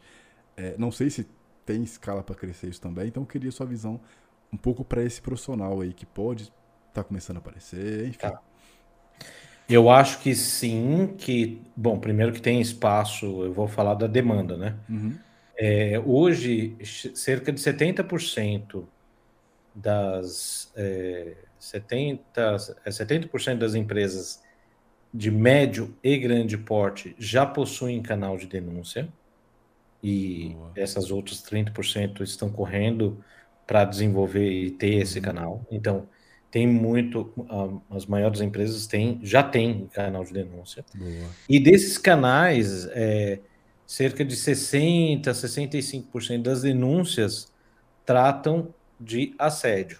É, não sei se tem escala para crescer isso também, então eu queria sua visão um pouco para esse profissional aí que pode estar começando a aparecer, enfim. Tá. Eu acho que sim, que, bom, primeiro que tem espaço, eu vou falar da demanda, né? Uhum. É, hoje, cerca de 70% das é, 70, é, 70% das empresas de médio e grande porte já possuem canal de denúncia e Boa. essas outras 30% estão correndo para desenvolver e ter esse canal. Então, tem muito, ah, as maiores empresas têm, já têm canal de denúncia. Boa. E desses canais, é, cerca de 60%, 65% das denúncias tratam de assédio.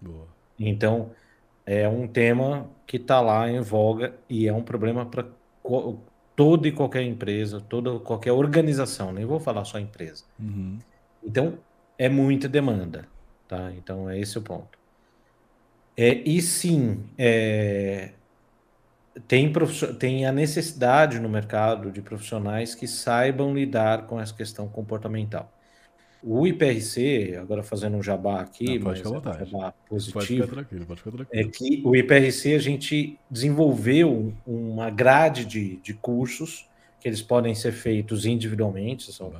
Boa. Então, é um tema que está lá em voga e é um problema para toda e qualquer empresa, toda qualquer organização, nem vou falar só empresa. Uhum. Então, é muita demanda, tá? Então, é esse o ponto. É, e sim, é, tem, tem a necessidade no mercado de profissionais que saibam lidar com essa questão comportamental. O IPRC, agora fazendo um jabá aqui, Não, mas é um jabá positivo, é que o IPRC a gente desenvolveu uma grade de, de cursos que eles podem ser feitos individualmente, são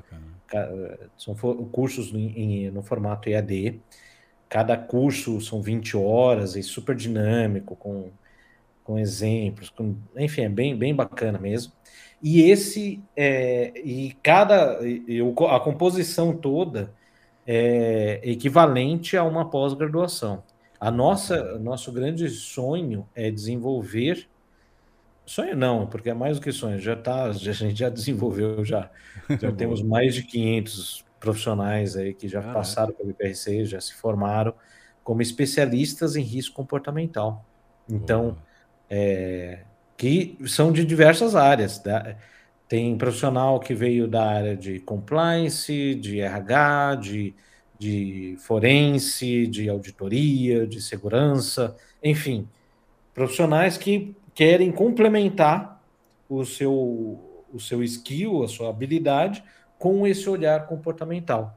são fo- cursos em- em- no formato EAD. Cada curso são 20 horas e super dinâmico, com, com exemplos, com- enfim, é bem, bem bacana mesmo. E esse é, e cada e- a composição toda é equivalente a uma pós-graduação. A nossa, nosso grande sonho é desenvolver Sonho não, porque é mais do que sonho. Já tá, a gente já desenvolveu, já, já temos mais de 500 profissionais aí que já Caraca. passaram pelo IPRC, já se formaram como especialistas em risco comportamental. Então, é, que são de diversas áreas. tá? Tem profissional que veio da área de compliance, de RH, de, de forense, de auditoria, de segurança, enfim, profissionais que querem complementar o seu, o seu skill, a sua habilidade, com esse olhar comportamental.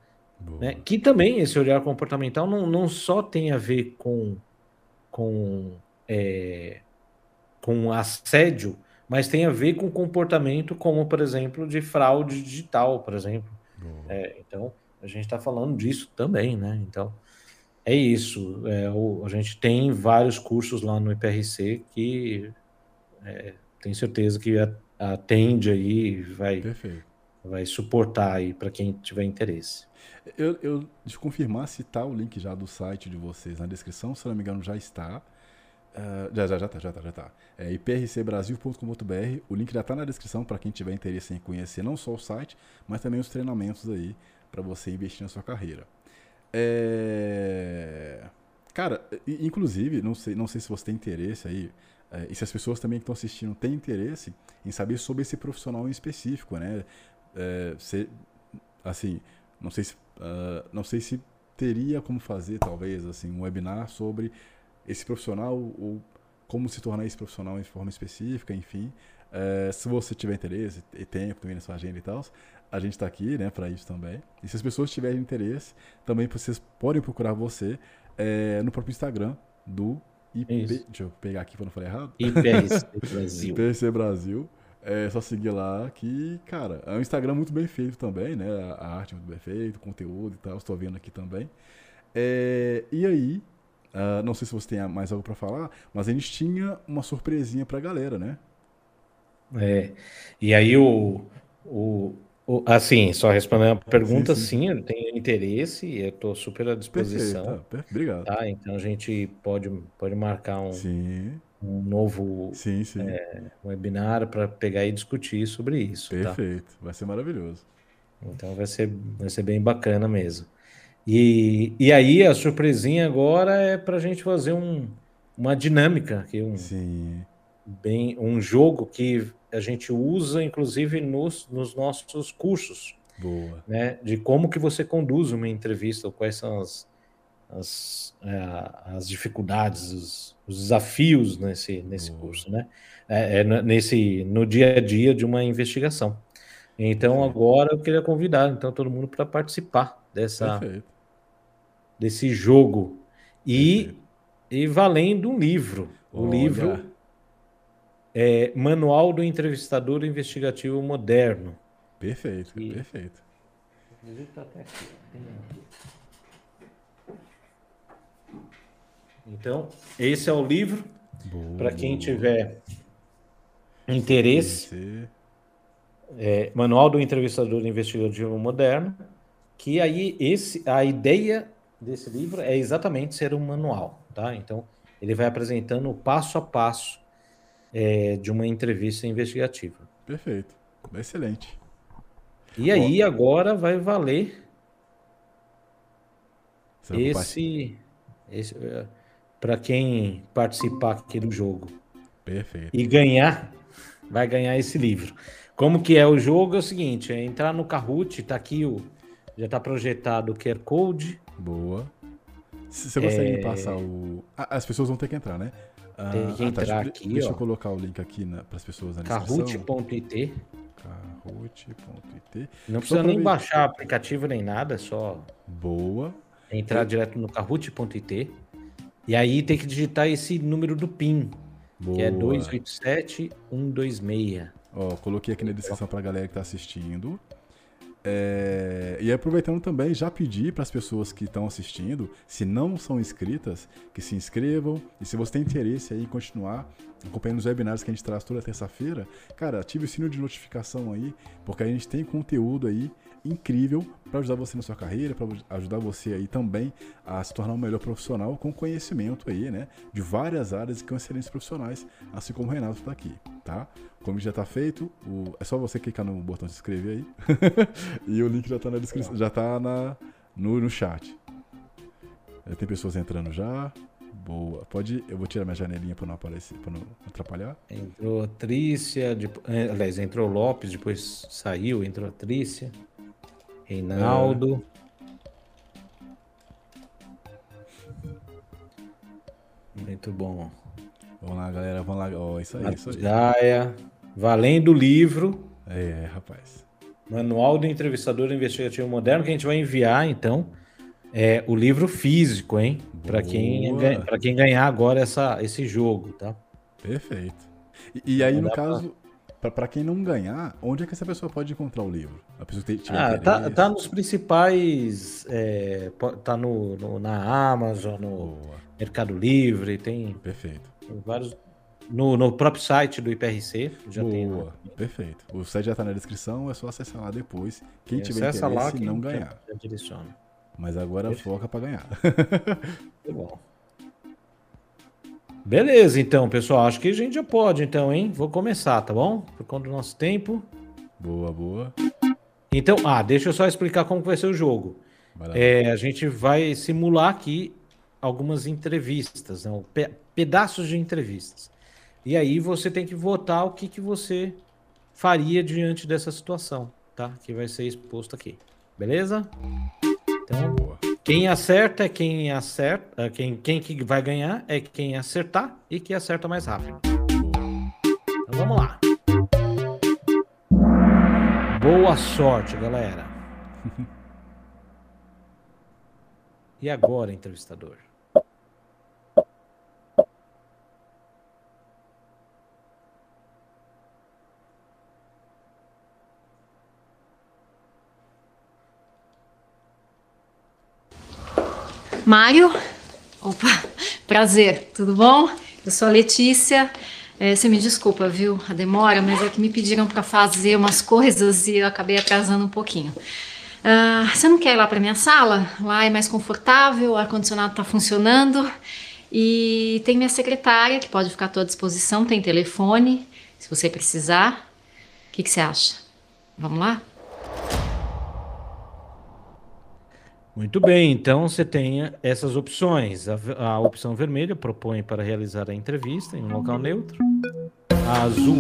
Né? Que também esse olhar comportamental não, não só tem a ver com, com, é, com assédio, mas tem a ver com comportamento como, por exemplo, de fraude digital, por exemplo. Boa. É, então, a gente está falando disso também, né? Então, é isso. É, o- a gente tem vários cursos lá no IPRC que é, tenho certeza que atende aí, vai, Perfeito. vai suportar aí para quem tiver interesse. Eu, eu, eu confirmar se tá o link já do site de vocês na descrição, se não me engano já está. Ah, já, já, já tá, já tá, já tá. É iprcbrasil.com.br. O link já tá na descrição para quem tiver interesse em conhecer não só o site, mas também os treinamentos aí para você investir na sua carreira. É... Cara, inclusive, não sei, não sei se você tem interesse aí, é, e se as pessoas também que estão assistindo têm interesse em saber sobre esse profissional em específico, né? É, você, assim, não sei se, ah, não sei se teria como fazer, talvez, assim, um webinar sobre esse profissional ou como se tornar esse profissional em forma específica, enfim. Eh, se você tiver interesse e tempo também na sua agenda e tal, a gente está aqui, né, para isso também. E se as pessoas tiverem interesse, também vocês podem procurar você é, no próprio Instagram do IP. Isso. Deixa eu pegar aqui para não falar errado. IPRC Brasil. IPRC Brasil. É só seguir lá que, cara, é um Instagram muito bem feito também, né? A arte muito bem feita, o conteúdo e tal, estou vendo aqui também. É, e aí, uh, não sei se você tem mais algo para falar, mas a gente tinha uma surpresinha pra galera, né? É. E aí o, o, o assim, só respondendo a pergunta, sim, sim. sim eu tenho interesse e eu estou super à disposição. Perfeito, tá, obrigado. Tá, então a gente pode, pode marcar um, sim um novo sim, sim. É, webinar para pegar e discutir sobre isso. Tá? Perfeito, tá? vai ser maravilhoso. Então vai ser, vai ser bem bacana mesmo. E, e aí a surpresinha agora é para a gente fazer um, uma dinâmica, que um, sim. bem, um jogo que a gente usa inclusive nos, nos nossos cursos. Boa. Né, de como que você conduz uma entrevista, quais são as, as, é, as dificuldades, os, os, desafios nesse, nesse curso, né? É, é, nesse, no dia a dia de uma investigação. Então agora eu queria convidar então todo mundo para participar dessa Perfeito. Desse jogo e, e valendo um livro, o Olha. livro é Manual do Entrevistador Investigativo Moderno. Perfeito, e... perfeito. Tá. Então, esse é o livro. Para quem tiver interesse. É, Manual do Entrevistador Investigativo Moderno. Que aí esse, a ideia desse livro é exatamente ser um manual, tá? Então, ele vai apresentando o passo a passo é, de uma entrevista investigativa. Perfeito. Excelente. E aí, agora vai valer esse, esse é, para quem participar aqui do jogo. Perfeito. E ganhar, vai ganhar esse livro. Como que é o jogo? É o seguinte, é entrar no Kahoot, tá aqui o já está projetado o QR Code. Boa. Se você consegue é... passar o ah, as pessoas vão ter que entrar, né? Ah, Tem que entrar ah, tá, aqui, Deixa ó. eu colocar o link aqui para as pessoas na Kahoot.it. Kahoot.it. Não precisa nem baixar aplicativo nem nada, é só Boa. Entrar direto no kahoot.it. E aí tem que digitar esse número do PIN, Boa. que é 287126. Ó, coloquei aqui na descrição para a galera que está assistindo. É... E aproveitando também, já pedir para as pessoas que estão assistindo, se não são inscritas, que se inscrevam. E se você tem interesse aí em continuar acompanhando os webinários que a gente traz toda terça-feira, cara, ative o sino de notificação aí, porque a gente tem conteúdo aí incrível para ajudar você na sua carreira, para ajudar você aí também a se tornar um melhor profissional com conhecimento aí, né, de várias áreas e com excelentes profissionais, assim como o Renato está aqui, tá? Como já está feito, o... é só você clicar no botão de se inscrever aí e o link já está na descrição, já está na no, no chat. tem pessoas entrando já. Boa. Pode. Eu vou tirar minha janelinha para não aparecer, para não atrapalhar. Entrou a Trícia, de, é, aliás, entrou o Lopes, depois saiu, entrou a Trícia. Reinaldo. É. Muito bom. Vamos lá, galera. Vamos lá. Oh, isso aí, isso aí. Gaia. Valendo o livro. É, rapaz. Manual do Entrevistador Investigativo Moderno, que a gente vai enviar, então, é o livro físico, hein? Para quem, quem ganhar agora essa, esse jogo, tá? Perfeito. E, e aí, no caso, para quem não ganhar, onde é que essa pessoa pode encontrar o livro? A pessoa tem, ah, tá, tá, nos principais. É, tá no, no, na Amazon, no Boa. Mercado Livre, tem. Perfeito. Vários. No, no próprio site do IPRC já Boa. tem. Né? Perfeito. O site já tá na descrição, é só acessar lá depois. Quem tiver interesse lá, quem não ganhar. Já, já direciona. Mas agora Perfeito. foca para ganhar. Muito bom. Beleza, então, pessoal. Acho que a gente já pode, então, hein? Vou começar, tá bom? Por conta do nosso tempo. Boa, boa. Então, ah, deixa eu só explicar como vai ser o jogo. É, a gente vai simular aqui algumas entrevistas, né? Pe pedaços de entrevistas. E aí você tem que votar o que, que você faria diante dessa situação, tá? Que vai ser exposto aqui. Beleza? Então, boa. Quem acerta é quem acerta, é quem, quem que vai ganhar é quem acertar e que acerta mais rápido. Então vamos lá. Boa sorte, galera. e agora, entrevistador? Mário? Opa, prazer, tudo bom? Eu sou a Letícia. É, você me desculpa, viu, a demora, mas é que me pediram para fazer umas coisas e eu acabei atrasando um pouquinho. Ah, você não quer ir lá para minha sala? Lá é mais confortável, o ar-condicionado está funcionando e tem minha secretária que pode ficar à tua disposição, tem telefone, se você precisar. O que, que você acha? Vamos lá? Muito bem, então você tem essas opções. A, a, opção vermelha propõe para realizar a entrevista em um local neutro. A azul.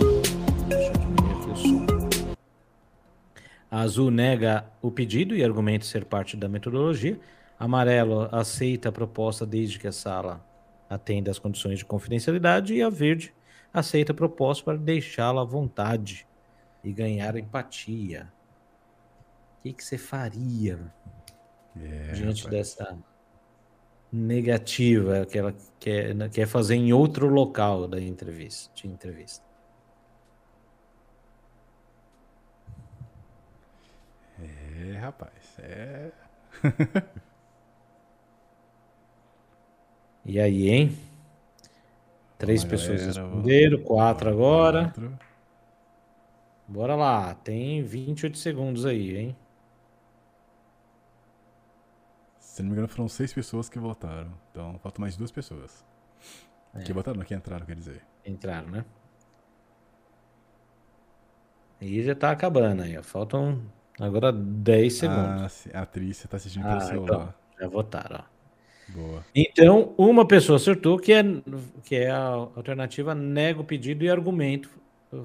A azul nega o pedido e argumenta ser parte da metodologia. Amarelo aceita a proposta desde que a sala atenda às condições de confidencialidade. E a verde aceita a proposta para deixá-la à vontade e ganhar empatia. O que você faria? É, diante rapaz. dessa negativa que ela quer, quer fazer em outro local da entrevista, de entrevista. É, rapaz. É. E aí, hein? Três pessoas galera, responderam, quatro agora. Quatro. Bora lá, tem 28 segundos aí, hein? Se não me engano, foram seis pessoas que votaram. Então, faltam mais duas pessoas. É. Que votaram, não, que entraram, quer dizer. Entraram, né? E já tá acabando aí, ó. Faltam agora 10 segundos. Ah, a atriz, você tá assistindo Ah, pelo celular. então, já votaram, ó. Boa. Então, uma pessoa acertou que é, que é a alternativa nega o pedido e argumento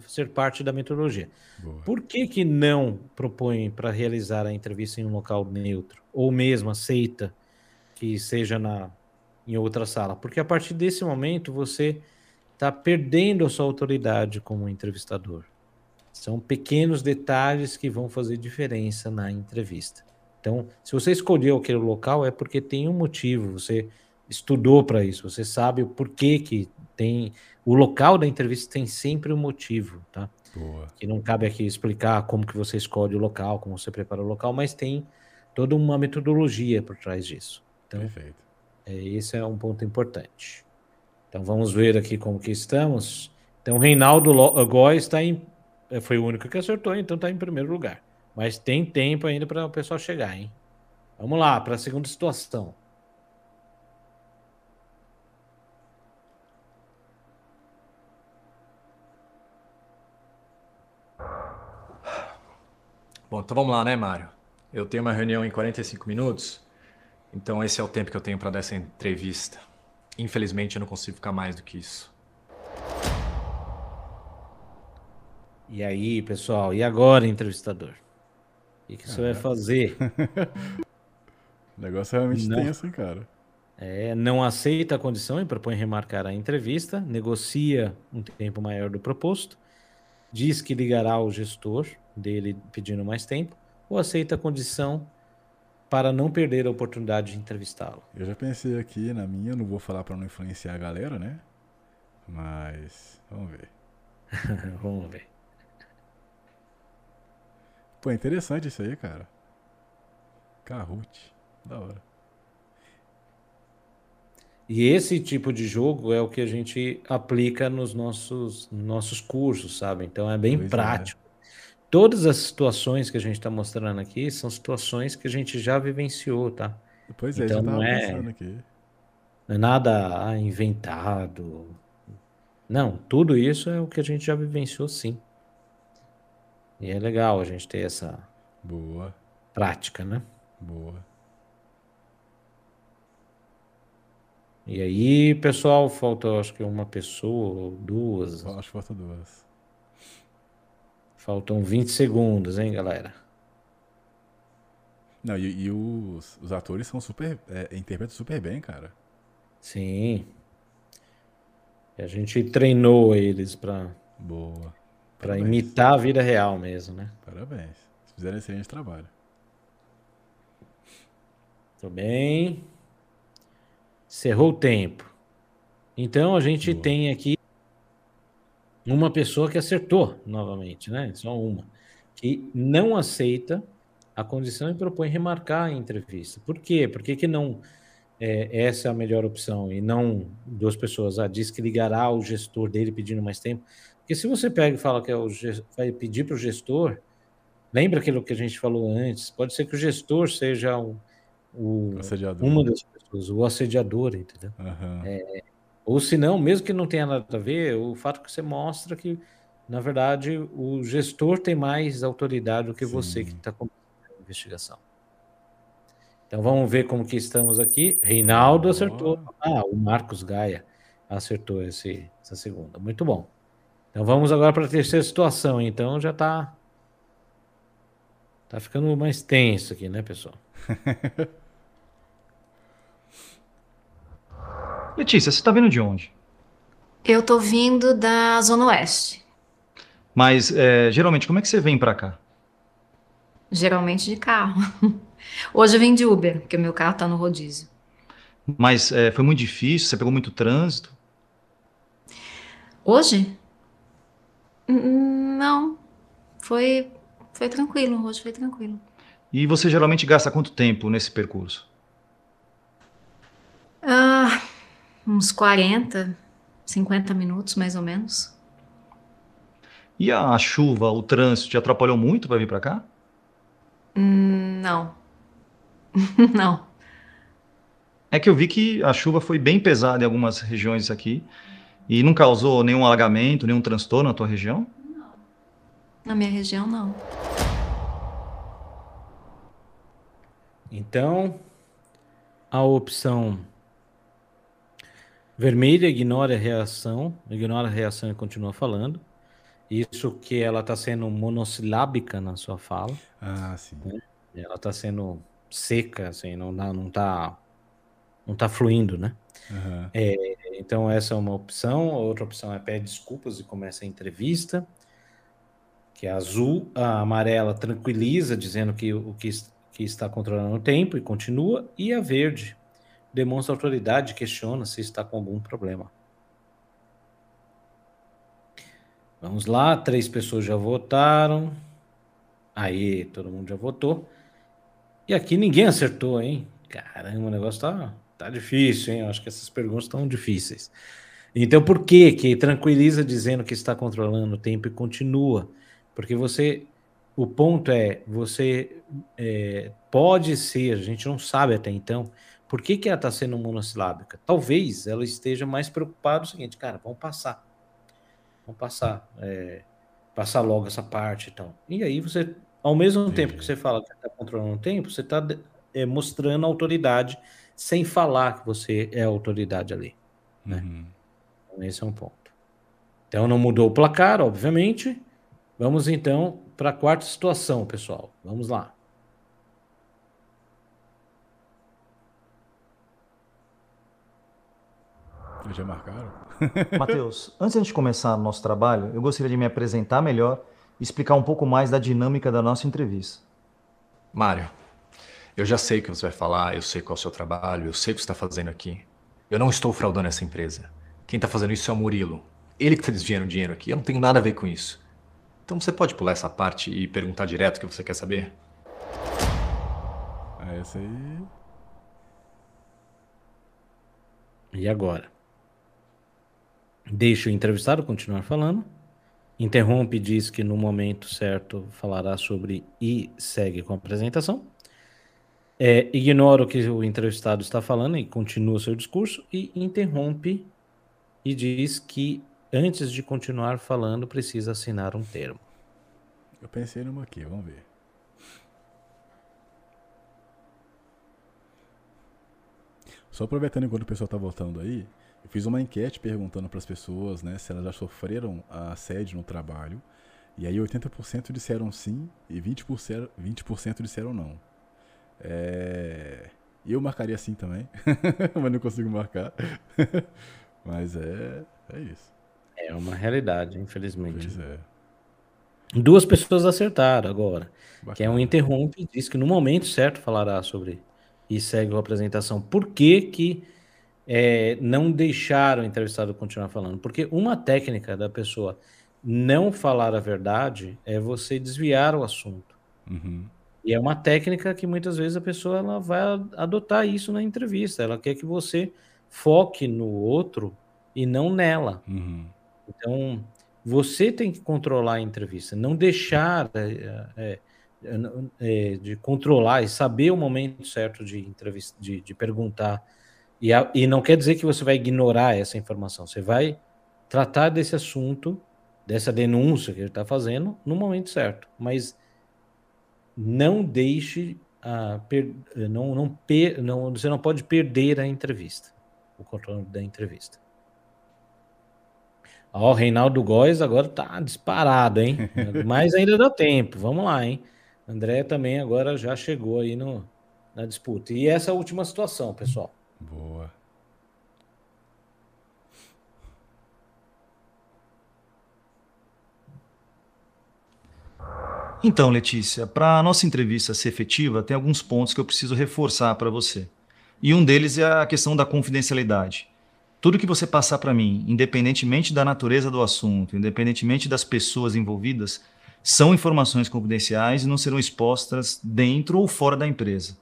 ser parte da metodologia. Boa. Por que, que não propõe para realizar a entrevista em um local neutro? Ou mesmo aceita que seja na, em outra sala? Porque a partir desse momento você está perdendo a sua autoridade como entrevistador. São pequenos detalhes que vão fazer diferença na entrevista. Então, se você escolheu aquele local, é porque tem um motivo, você estudou para isso, você sabe o porquê que tem. O local da entrevista tem sempre um motivo, tá? Boa. que não cabe aqui explicar como que você escolhe o local, como você prepara o local, mas tem toda uma metodologia por trás disso. Então, Perfeito. é, esse é um ponto importante. Então, vamos ver aqui como que estamos. Então, Reinaldo Lo- Góes está em... eh, Foi o único que acertou, então está em primeiro lugar. Mas tem tempo ainda para o pessoal chegar, hein? Vamos lá, para a segunda situação. Bom, então vamos lá, né, Mário? Eu tenho uma reunião em 45 minutos, então esse é o tempo que eu tenho para dar essa entrevista. Infelizmente, eu não consigo ficar mais do que isso. E aí, pessoal? E agora, entrevistador? O que, que você vai fazer? O negócio é realmente Não. tenso, hein, cara. É, não aceita a condição e propõe remarcar a entrevista, negocia um tempo maior do proposto, diz que ligará ao gestor dele pedindo mais tempo, ou aceita a condição para não perder a oportunidade de entrevistá-lo. Eu já pensei aqui na minha, não vou falar pra não influenciar a galera, né? Mas, vamos ver. Vamos ver. Pô, interessante isso aí, cara. Kahoot. Da hora. E esse tipo de jogo é o que a gente aplica nos nossos, nossos cursos, sabe? Então é bem Pois é. Todas as situações que a gente está mostrando aqui são situações que a gente já vivenciou, tá? Pois é, Então já não é-. Não é nada ah, inventado. Não, tudo isso é o que a gente já vivenciou sim. E é legal a gente ter essa Boa, prática, né? boa. E aí, pessoal, falta acho que uma pessoa ou duas. Acho que falta duas. Faltam 20 segundos, hein, galera? Não, e, e os, os atores são super. É, interpretam super bem, cara. Sim. E a gente treinou eles para Boa. para imitar a vida real mesmo, né? Parabéns. Fizeram excelente trabalho. Tudo bem. Cerrou o tempo. Então a gente Boa. tem aqui uma pessoa que acertou novamente, né? Só uma. Que não aceita a condição e propõe remarcar a entrevista. Por quê? Por que, que não é, essa é a melhor opção e não duas pessoas? Ah, diz que ligará o gestor dele pedindo mais tempo. Porque se você pega e fala que é o, vai pedir para o gestor, lembra aquilo que a gente falou antes? Pode ser que o gestor seja o, o uma das pessoas, o assediador, entendeu? Uhum. É, ou se não, mesmo que não tenha nada a ver, o fato que você mostra que, na verdade, o gestor tem mais autoridade do que Sim. você que está com a investigação. Então vamos ver como que estamos aqui. Reinaldo acertou. Ah, o Marcos Gaia acertou esse, essa segunda. Muito bom. Então vamos agora para a terceira situação. Então já está tá ficando mais tenso aqui, né, pessoal? Letícia, você está vindo de onde? Eu estou vindo da Zona Oeste. Mas, é, geralmente, como é que você vem para cá? Geralmente de carro. Hoje eu vim de Uber, porque o meu carro está no rodízio. Mas é, foi muito difícil? Você pegou muito trânsito? Hoje? Não. Foi, foi tranquilo. Hoje foi tranquilo. E você geralmente gasta quanto tempo nesse percurso? Ah, uns 40, 50 minutos mais ou menos. E a chuva, o trânsito te atrapalhou muito para vir para cá? Hum, não. não. É que eu vi que a chuva foi bem pesada em algumas regiões aqui e não causou nenhum alagamento, nenhum transtorno na tua região? Não. Na minha região, não. Então, a opção Vermelha ignora a reação, ignora a reação e continua falando. Isso que ela está sendo monossilábica na sua fala. Ah, sim. Né? Ela está sendo seca, assim, não, não tá, não tá fluindo, né? Uhum. É, então essa é uma opção. Outra opção é pede desculpas e começa a entrevista. Que é azul, a amarela tranquiliza, dizendo que o que, que está controlando o tempo e continua. E a verde demonstra autoridade questiona se está com algum problema. Vamos lá, três pessoas já votaram. Aí, todo mundo já votou. E aqui ninguém acertou, hein? Caramba, o negócio tá, tá difícil, hein? Eu acho que essas perguntas estão difíceis. Então, por que que tranquiliza dizendo que está controlando o tempo e continua? Porque você, o ponto é, você é, pode ser, a gente não sabe até então, por que, que ela está sendo monossilábica? Talvez ela esteja mais preocupada o seguinte, cara, vamos passar. Vamos passar. É, passar logo essa parte e então. tal. E aí você, ao mesmo Sim. tempo que você fala que está controlando o tempo, você está é, mostrando autoridade sem falar que você é autoridade ali. Né? Uhum. Então, esse é um ponto. Então não mudou o placar, obviamente. Vamos então para a quarta situação, pessoal. Vamos lá. Já marcaram? Matheus, antes de a gente começar nosso trabalho, eu gostaria de me apresentar melhor e explicar um pouco mais da dinâmica da nossa entrevista. Mário, eu já sei o que você vai falar, eu sei qual é o seu trabalho, eu sei o que você está fazendo aqui. Eu não estou fraudando essa empresa. Quem está fazendo isso é o Murilo. Ele que está desviando dinheiro aqui. Eu não tenho nada a ver com isso. Então você pode pular essa parte e perguntar direto o que você quer saber? Ah, essa aí. E agora? Deixa o entrevistado continuar falando. Interrompe, diz que no momento certo falará sobre e segue com a apresentação. É, ignora o que o entrevistado está falando e continua seu discurso. E interrompe e diz que antes de continuar falando precisa assinar um termo. Eu pensei numa aqui, vamos ver. Só aproveitando enquanto o pessoal está voltando aí, eu fiz uma enquete perguntando para as pessoas, né, se elas já sofreram assédio no trabalho. E aí 80% disseram sim e 20%, 20 disseram não. É... Eu marcaria sim também, mas não consigo marcar. mas é, é isso. É uma realidade, infelizmente. Pois é. Duas pessoas acertaram agora. Bacana. Que é um interrompe e diz que no momento certo falará sobre e segue a apresentação. Por que, que é, não deixaram o entrevistado continuar falando? Porque uma técnica da pessoa não falar a verdade é você desviar o assunto. Uhum. E é uma técnica que muitas vezes a pessoa ela vai adotar isso na entrevista. Ela quer que você foque no outro e não nela. Uhum. Então, você tem que controlar a entrevista, não deixar é, é, é, de controlar e saber o momento certo de, entrevista, de, de perguntar. E, a, e não quer dizer que você vai ignorar essa informação. Você vai tratar desse assunto, dessa denúncia que ele está fazendo, no momento certo. Mas não deixe a per, não, não, per, não, você não pode perder a entrevista, o controle da entrevista. Ó, o Reinaldo Góes agora tá disparado, hein? Mas ainda dá tempo. Vamos lá, hein? André também agora já chegou aí no, na disputa. E essa é a última situação, pessoal. Boa. Então, Letícia, para a nossa entrevista ser efetiva, tem alguns pontos que eu preciso reforçar para você. E um deles é a questão da confidencialidade. Tudo que você passar para mim, independentemente da natureza do assunto, independentemente das pessoas envolvidas, são informações confidenciais e não serão expostas dentro ou fora da empresa.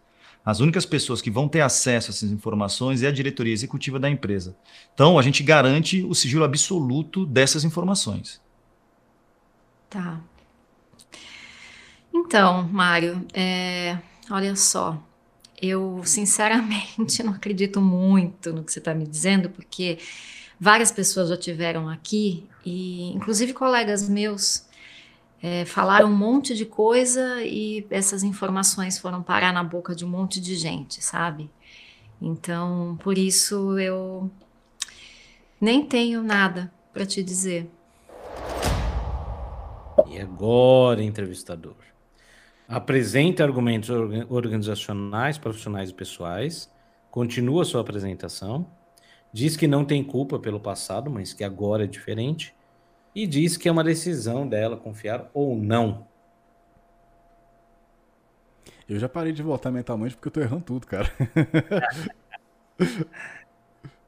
As únicas pessoas que vão ter acesso a essas informações é a diretoria executiva da empresa. Então, a gente garante o sigilo absoluto dessas informações. Tá. Então, Mário, é, olha só, eu sinceramente não acredito muito no que você está me dizendo, porque várias pessoas já tiveram aqui, e inclusive colegas meus é, falaram um monte de coisa e essas informações foram parar na boca de um monte de gente, sabe? Então, por isso eu nem tenho nada para te dizer. E agora, entrevistador? apresente argumentos organizacionais, profissionais e pessoais, continua sua apresentação, diz que não tem culpa pelo passado, mas que agora é diferente, e diz que é uma decisão dela confiar ou não. Eu já parei de voltar mentalmente porque eu tô errando tudo, cara.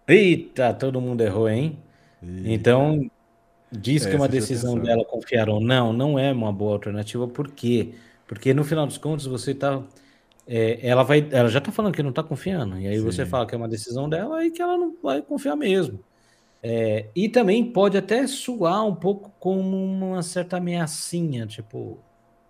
Eita, todo mundo errou, hein? Eita. Então, diz é, que é uma decisão dela confiar ou não não é uma boa alternativa, por quê? Porque no final dos contos você tá. É, ela vai. Ela já tá falando que não tá confiando. E aí Sim. você fala que é uma decisão dela e que ela não vai confiar mesmo. É, e também pode até soar um pouco como uma certa ameaçinha, tipo,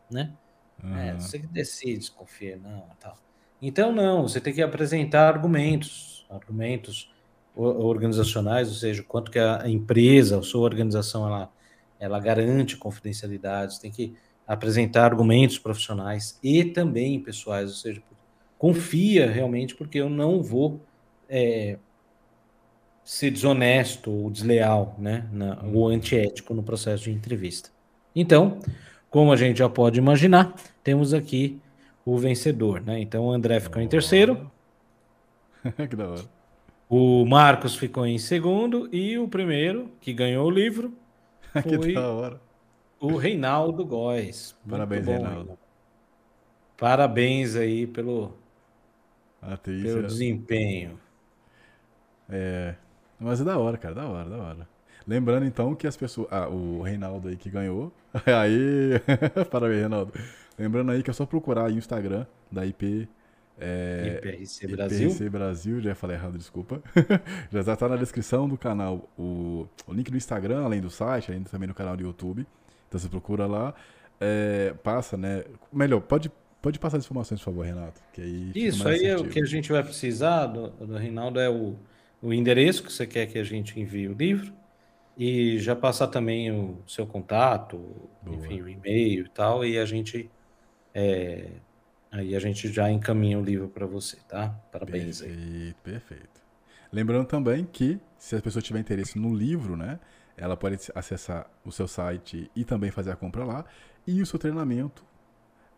né? Uhum. É, você que decide confia, não, tal. Então, não, você tem que apresentar argumentos, argumentos organizacionais, ou seja, quanto que a empresa, a sua organização, ela, ela garante confidencialidade, você tem que apresentar argumentos profissionais e também pessoais, ou seja, confia realmente, porque eu não vou é, ser desonesto ou desleal, né, na, ou antiético no processo de entrevista. Então, como a gente já pode imaginar, temos aqui o vencedor, né? Então, o André ficou em terceiro. que da hora. O Marcos ficou em segundo e o primeiro que ganhou o livro foi que da hora o Reinaldo Góes. Parabéns, bom, Reinaldo. Parabéns aí pelo, pelo desempenho. É, mas é da hora, cara, da hora, da hora. Lembrando então que as pessoas. Ah, o Reinaldo aí que ganhou. Aí. Parabéns, Reinaldo. Lembrando aí que é só procurar aí o Instagram da IP. É, IPRC Brasil. IPRC Brasil, já falei errado, desculpa. já está na descrição do canal o, o link do Instagram, além do site, ainda também no canal do YouTube. Então você procura lá, é, passa, né? Melhor, pode, pode passar as informações, por favor, Renato. Que aí Isso, aí é o que a gente vai precisar do, do Reinaldo é o, o endereço que você quer que a gente envie o livro e já passar também o seu contato, Boa. enfim, o e-mail e tal, e a gente é, aí a gente já encaminha o livro para você, tá? Parabéns perfeito, aí. Perfeito. Lembrando também que se a pessoa tiver interesse no livro, né, ela pode acessar o seu site e também fazer a compra lá. E o seu treinamento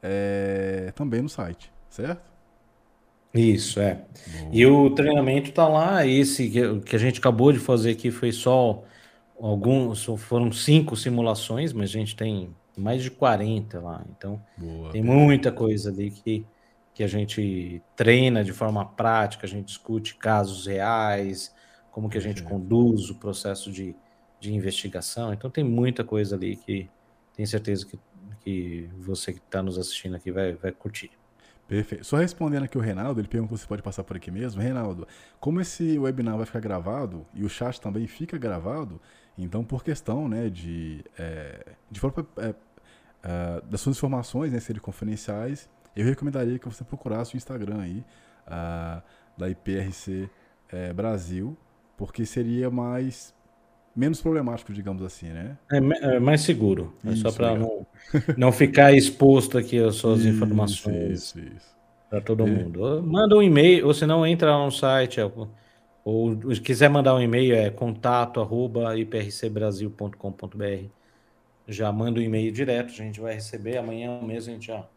é, também no site, certo? Isso, é. Boa. E o treinamento está lá. Esse que, a gente acabou de fazer aqui foi só alguns, foram cinco simulações, mas a gente tem mais de 40 lá. Então, Boa, tem muita coisa ali que, que a gente treina de forma prática, a gente discute casos reais, como que a gente Perfeito. conduz o processo de, de investigação. Então, tem muita coisa ali que tenho certeza que, que você que está nos assistindo aqui vai, vai curtir. Perfeito. Só respondendo aqui o Reinaldo, ele perguntou se pode passar por aqui mesmo. Reinaldo, como esse webinar vai ficar gravado e o chat também fica gravado, então por questão né, de, é, de forma, é, é, das suas informações né, serem confidenciais, eu recomendaria que você procurasse o Instagram aí ah, da IPRC é, Brasil, porque seria mais menos problemático, digamos assim, né? É, é mais seguro. É só Isso, para legal. não, não ficar exposto aqui as suas Isso, informações Isso, isso. para todo É. mundo. Manda um e-mail, ou se não, entra lá no site, é, ou, ou se quiser mandar um e-mail, é contato arroba iprcbrasil.com.br. Já manda o e-mail direto, a gente vai receber. Amanhã mesmo a gente já,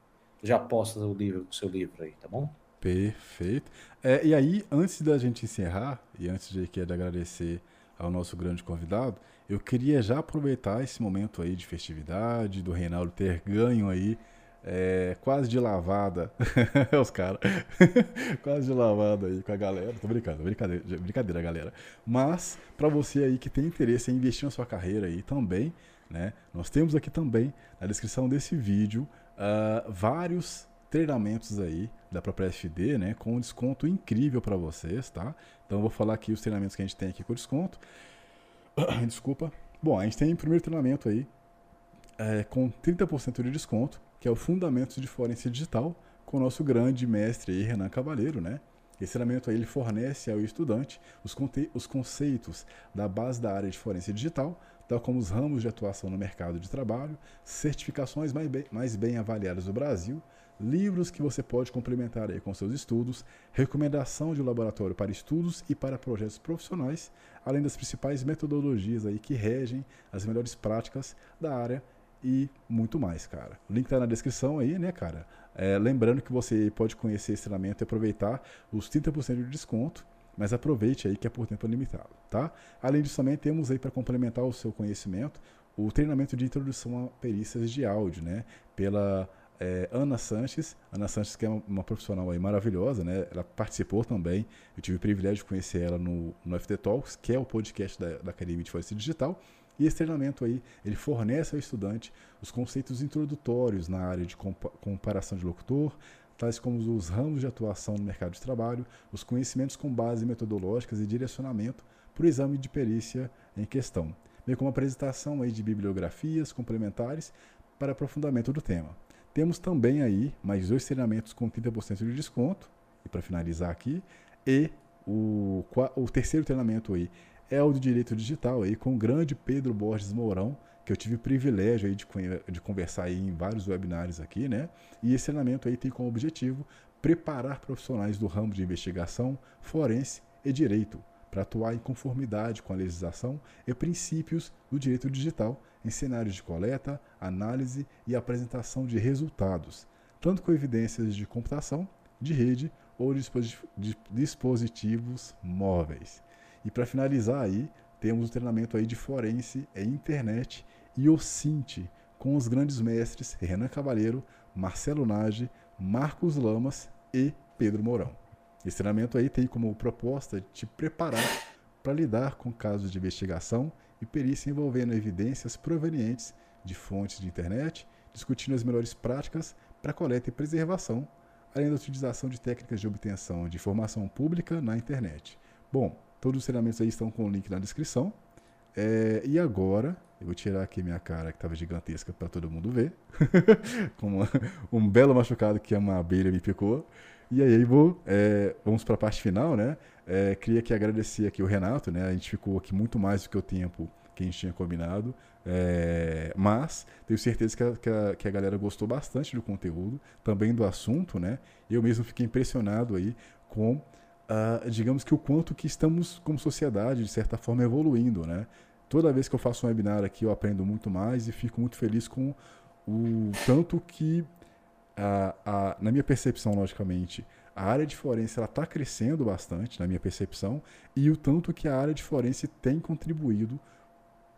já posta o livro, o seu livro aí, tá bom? Perfeito. É, e aí, antes da gente encerrar, e antes de, que- de agradecer ao nosso grande convidado, eu queria já aproveitar esse momento aí de festividade, do Reinaldo ter ganho aí, é, quase de lavada, os caras, quase de lavada aí com a galera, tô brincando, brincadeira, brincadeira galera, mas para você aí que tem interesse em investir na sua carreira aí também, né, nós temos aqui também na descrição desse vídeo ah, vários treinamentos aí da própria FD, né, com um desconto incrível para vocês, tá? Então eu vou falar aqui os treinamentos que a gente tem aqui com desconto. Desculpa. Bom, a gente tem o primeiro treinamento aí é, com 30% de desconto, que é o Fundamentos de Forense Digital, com o nosso grande mestre aí, Renan Cavaleiro, né? Esse treinamento aí ele fornece ao estudante os, os conceitos da base da área de forense digital, tal como os ramos de atuação no mercado de trabalho, certificações mais bem, mais bem avaliadas do Brasil, livros que você pode complementar aí com seus estudos, recomendação de laboratório para estudos e para projetos profissionais, além das principais metodologias aí que regem as melhores práticas da área e muito mais, cara. O link tá na descrição aí, né, cara? É, lembrando que você pode conhecer esse treinamento e aproveitar os 30% de desconto, mas aproveite aí que é por tempo limitado, tá? Além disso, também temos aí para complementar o seu conhecimento o treinamento de introdução a perícias de áudio, né? Pela é, Ana Sanches. Ana Sanches, que é uma, uma profissional aí maravilhosa, né? Ela participou também. Eu tive o privilégio de conhecer ela no, no FT Talks, que é o podcast da, da Academia de Forense Digital. E esse treinamento aí, ele fornece ao estudante os conceitos introdutórios na área de compa comparação de locutor, tais como os ramos de atuação no mercado de trabalho, os conhecimentos com base metodológicas e direcionamento para o exame de perícia em questão, bem como apresentação aí de bibliografias complementares para aprofundamento do tema. Temos também aí mais dois treinamentos com 30% de desconto, e para finalizar aqui, e o, o terceiro treinamento aí é o do direito digital aí com o grande Pedro Borges Mourão, que eu tive o privilégio aí de, de conversar aí em vários webinários aqui, né? E esse treinamento aí tem como objetivo preparar profissionais do ramo de investigação, forense e direito para atuar em conformidade com a legislação e princípios do direito digital em cenários de coleta, análise e apresentação de resultados, tanto com evidências de computação, de rede ou dispositivos móveis. E para finalizar aí, temos o treinamento aí de forense e internet e o Cint, com os grandes mestres Renan Cavaleiro, Marcelo Nage, Marcos Lamas e Pedro Mourão. Esse treinamento aí tem como proposta te preparar para lidar com casos de investigação e perícia envolvendo evidências provenientes de fontes de internet, discutindo as melhores práticas para coleta e preservação, além da utilização de técnicas de obtenção de informação pública na internet. Bom, todos os treinamentos aí estão com o link na descrição. É, e agora, eu vou tirar aqui minha cara que estava gigantesca para todo mundo ver, com uma- um belo machucado que uma abelha me picou. E aí vou, é, vamos para a parte final, né? É, queria aqui agradecer aqui o Renato, né? A gente ficou aqui muito mais do que o tempo que a gente tinha combinado, é, mas tenho certeza que a, que, a, que a galera gostou bastante do conteúdo, também do assunto, né? Eu mesmo fiquei impressionado aí com, ah, digamos que o quanto que estamos como sociedade, de certa forma, evoluindo, né? Toda vez que eu faço um webinar aqui, eu aprendo muito mais e fico muito feliz com o tanto que a, a, na minha percepção, logicamente, a área de forense está crescendo bastante, na minha percepção, e o tanto que a área de forense tem contribuído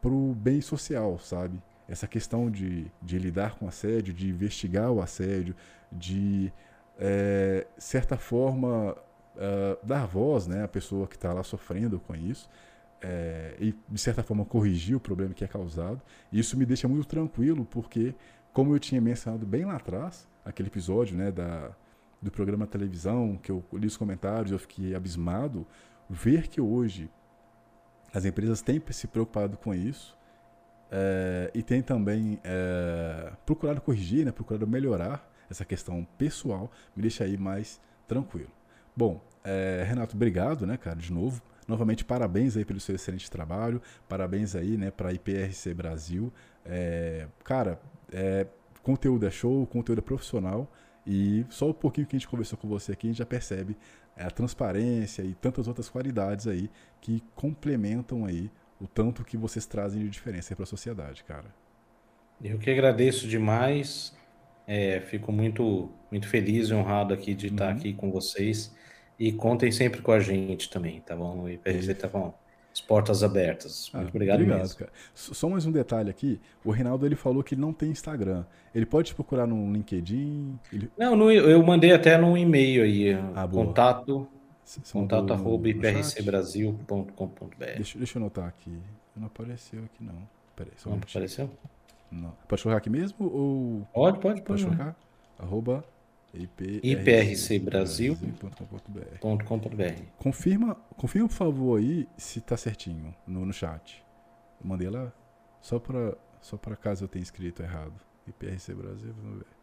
para o bem social, sabe? essa questão de, de lidar com assédio, de investigar o assédio, de é, certa forma uh, dar voz né, à pessoa que está lá sofrendo com isso é, e de certa forma corrigir o problema que é causado. Isso me deixa muito tranquilo porque, como eu tinha mencionado bem lá atrás, aquele episódio né, da, do programa televisão que eu li os comentários, eu fiquei abismado ver que hoje as empresas têm se preocupado com isso é, e têm também é, procurado corrigir, né, procurado melhorar essa questão pessoal, me deixa aí mais tranquilo. Bom, é, Renato, obrigado, né, cara, de novo. Novamente, parabéns aí pelo seu excelente trabalho, parabéns aí, né, para a IPRC Brasil. É, cara, é, conteúdo é show, conteúdo é profissional e só o pouquinho que a gente conversou com você aqui, a gente já percebe a transparência e tantas outras qualidades aí que complementam aí o tanto que vocês trazem de diferença para a sociedade, cara. Eu que agradeço demais. É, fico muito, muito feliz e honrado aqui de estar uhum. aqui com vocês. E contem sempre com a gente também, tá bom? O IPRC tá bom. As portas abertas. Ah, muito ah, obrigado, obrigado mesmo. Cara. Só mais um detalhe aqui. O Reinaldo ele falou que ele não tem Instagram. Ele pode te procurar no LinkedIn? Ele... Não, no, eu mandei até no e-mail aí. Ah, contato contato arroba iprcbrasil.com.br deixa, deixa eu anotar aqui. Não apareceu aqui não. Peraí, só não apareceu? Não. Pode colocar aqui mesmo? Ou... Pode, pode, pode. Pode colocar? Arroba iprcbrasil.com.br Confirma, confirma, por favor, aí se tá certinho no, no chat. Eu mandei lá só para só caso eu tenha escrito errado. IPRC Brasil, vamos ver.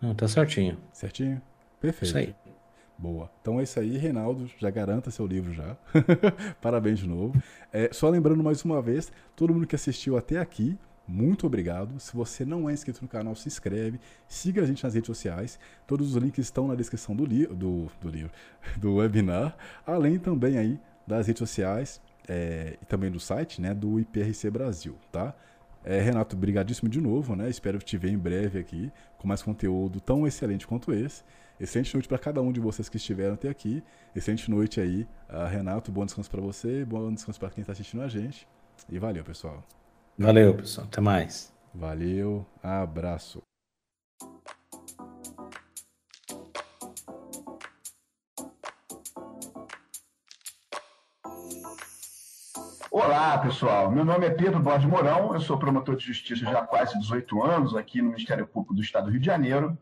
Não, tá certinho. Certinho? Perfeito. Isso aí. Boa. Então é isso aí, Reinaldo. Já garanta seu livro já. Parabéns de novo. É, só lembrando mais uma vez, todo mundo que assistiu até aqui, muito obrigado. Se você não é inscrito no canal, se inscreve. Siga a gente nas redes sociais. Todos os links estão na descrição do, li do, do livro, do webinar. Além também aí das redes sociais é, e também do site né, do IPRC Brasil, tá? É, Renato, brigadíssimo de novo, né? Espero te ver em breve aqui com mais conteúdo tão excelente quanto esse. Excelente noite para cada um de vocês que estiveram até aqui. Excelente noite aí, uh, Renato. Bom descanso para você, bom descanso para quem está assistindo a gente. E valeu, pessoal. Valeu, pessoal. Até mais. Valeu. Abraço. Olá, pessoal. Meu nome é Pedro Borges Mourão, eu sou promotor de justiça já há quase 18 anos aqui no Ministério Público do Estado do Rio de Janeiro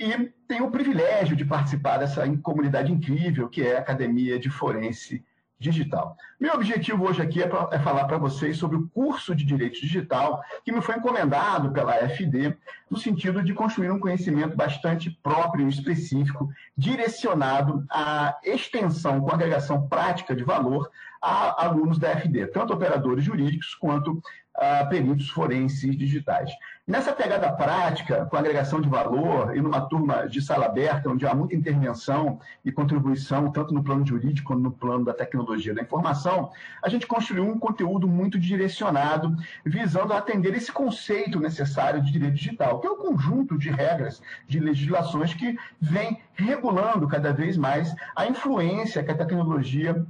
e tenho o privilégio de participar dessa comunidade incrível que é a Academia de Forense digital. Meu objetivo hoje aqui é, pra, é falar para vocês sobre o curso de Direito Digital que me foi encomendado pela FD, no sentido de construir um conhecimento bastante próprio e específico, direcionado à extensão com agregação prática de valor a alunos da FD, tanto operadores jurídicos quanto uh, peritos forenses digitais. Nessa pegada prática, com agregação de valor e numa turma de sala aberta, onde há muita intervenção e contribuição, tanto no plano jurídico quanto no plano da tecnologia da informação, a gente construiu um conteúdo muito direcionado, visando atender esse conceito necessário de direito digital, que é o conjunto de regras, de legislações que vem regulando cada vez mais a influência que a tecnologia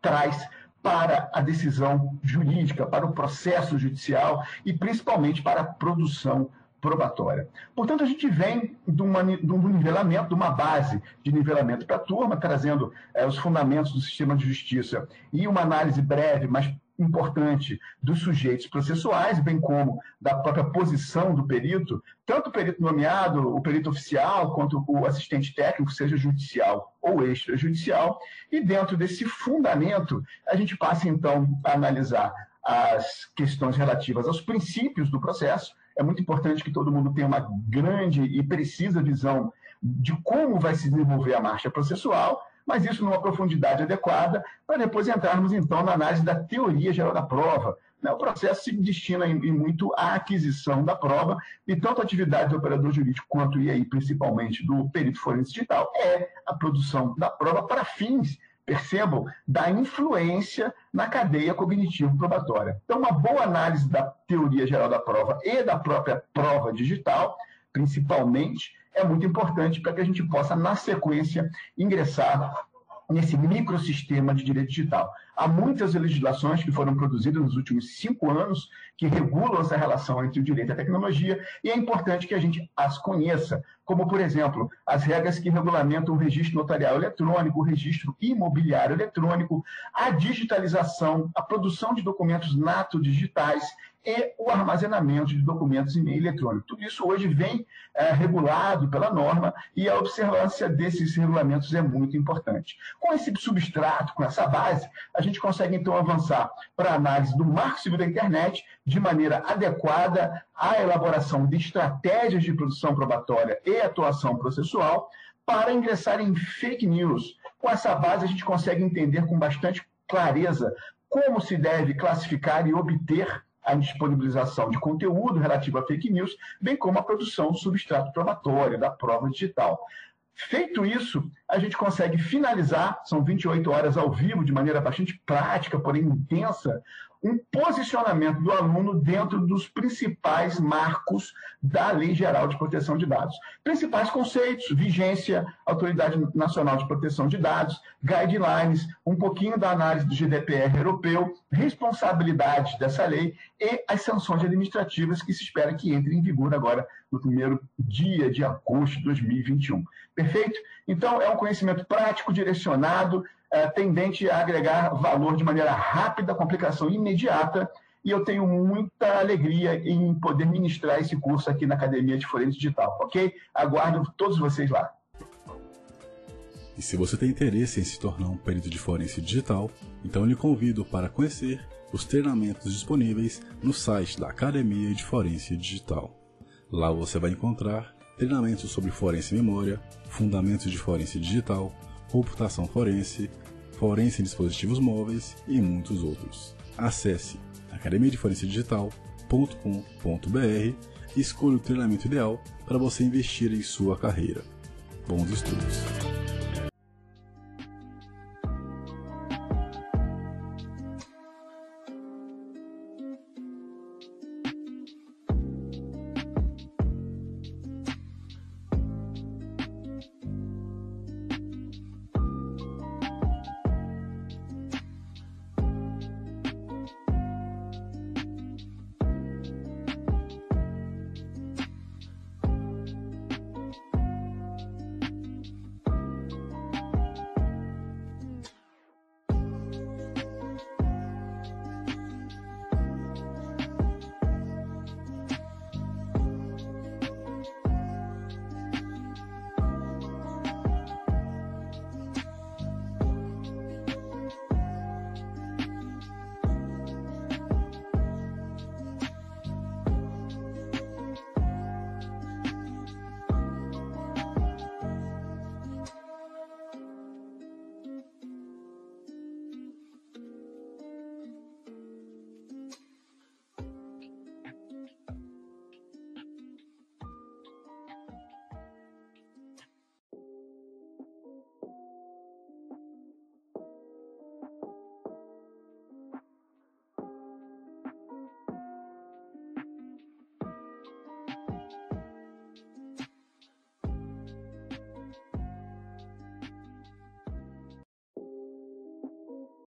traz para a decisão jurídica, para o processo judicial e principalmente para a produção probatória. Portanto, a gente vem de, uma, de um nivelamento, de uma base de nivelamento para a turma, trazendo é, os fundamentos do sistema de justiça e uma análise breve, mas importante dos sujeitos processuais, bem como da própria posição do perito, tanto o perito nomeado, o perito oficial, quanto o assistente técnico, seja judicial ou extrajudicial. E dentro desse fundamento, a gente passa então a analisar as questões relativas aos princípios do processo. É muito importante que todo mundo tenha uma grande e precisa visão de como vai se desenvolver a marcha processual mas isso numa profundidade adequada, para depois entrarmos, então, na análise da teoria geral da prova. Né? O processo se destina em, muito à aquisição da prova, e tanto a atividade do operador jurídico quanto, e aí, principalmente, do perito forense digital, é a produção da prova para fins percebam, da influência na cadeia cognitivo-probatória. Então, uma boa análise da teoria geral da prova e da própria prova digital, principalmente, é muito importante para que a gente possa, na sequência, ingressar nesse microsistema de direito digital. Há muitas legislações que foram produzidas nos últimos cinco anos que regulam essa relação entre o direito e a tecnologia, e é importante que a gente as conheça, como, por exemplo, as regras que regulamentam o registro notarial eletrônico, o registro imobiliário eletrônico, a digitalização, a produção de documentos nato digitais e o armazenamento de documentos em meio eletrônico. Tudo isso hoje vem é, regulado pela norma e a observância desses regulamentos é muito importante. Com esse substrato, com essa base, a gente consegue então avançar para a análise do marco civil da internet de maneira adequada à elaboração de estratégias de produção probatória e atuação processual para ingressar em fake news. Com essa base, a gente consegue entender com bastante clareza como se deve classificar e obter a disponibilização de conteúdo relativo a fake news, bem como a produção do substrato probatório, da prova digital. Feito isso, a gente consegue finalizar, são 28 horas ao vivo, de maneira bastante prática, porém intensa, um posicionamento do aluno dentro dos principais marcos da Lei Geral de Proteção de Dados. Principais conceitos, vigência, Autoridade Nacional de Proteção de Dados, guidelines, um pouquinho da análise do GDPR europeu, responsabilidade dessa lei e as sanções administrativas que se espera que entrem em vigor agora no primeiro dia de agosto de 2021. Perfeito? Então, é um conhecimento prático, direcionado, é, tendente a agregar valor de maneira rápida, com aplicação imediata, e eu tenho muita alegria em poder ministrar esse curso aqui na Academia de Forense Digital, ok? Aguardo todos vocês lá. E se você tem interesse em se tornar um perito de forense digital, então lhe convido para conhecer os treinamentos disponíveis no site da Academia de Forense Digital. Lá você vai encontrar treinamentos sobre forense memória, fundamentos de forense digital, computação forense, forense em dispositivos móveis e muitos outros. Acesse academiadeforense.digital.com.br e escolha o treinamento ideal para você investir em sua carreira. Bons estudos!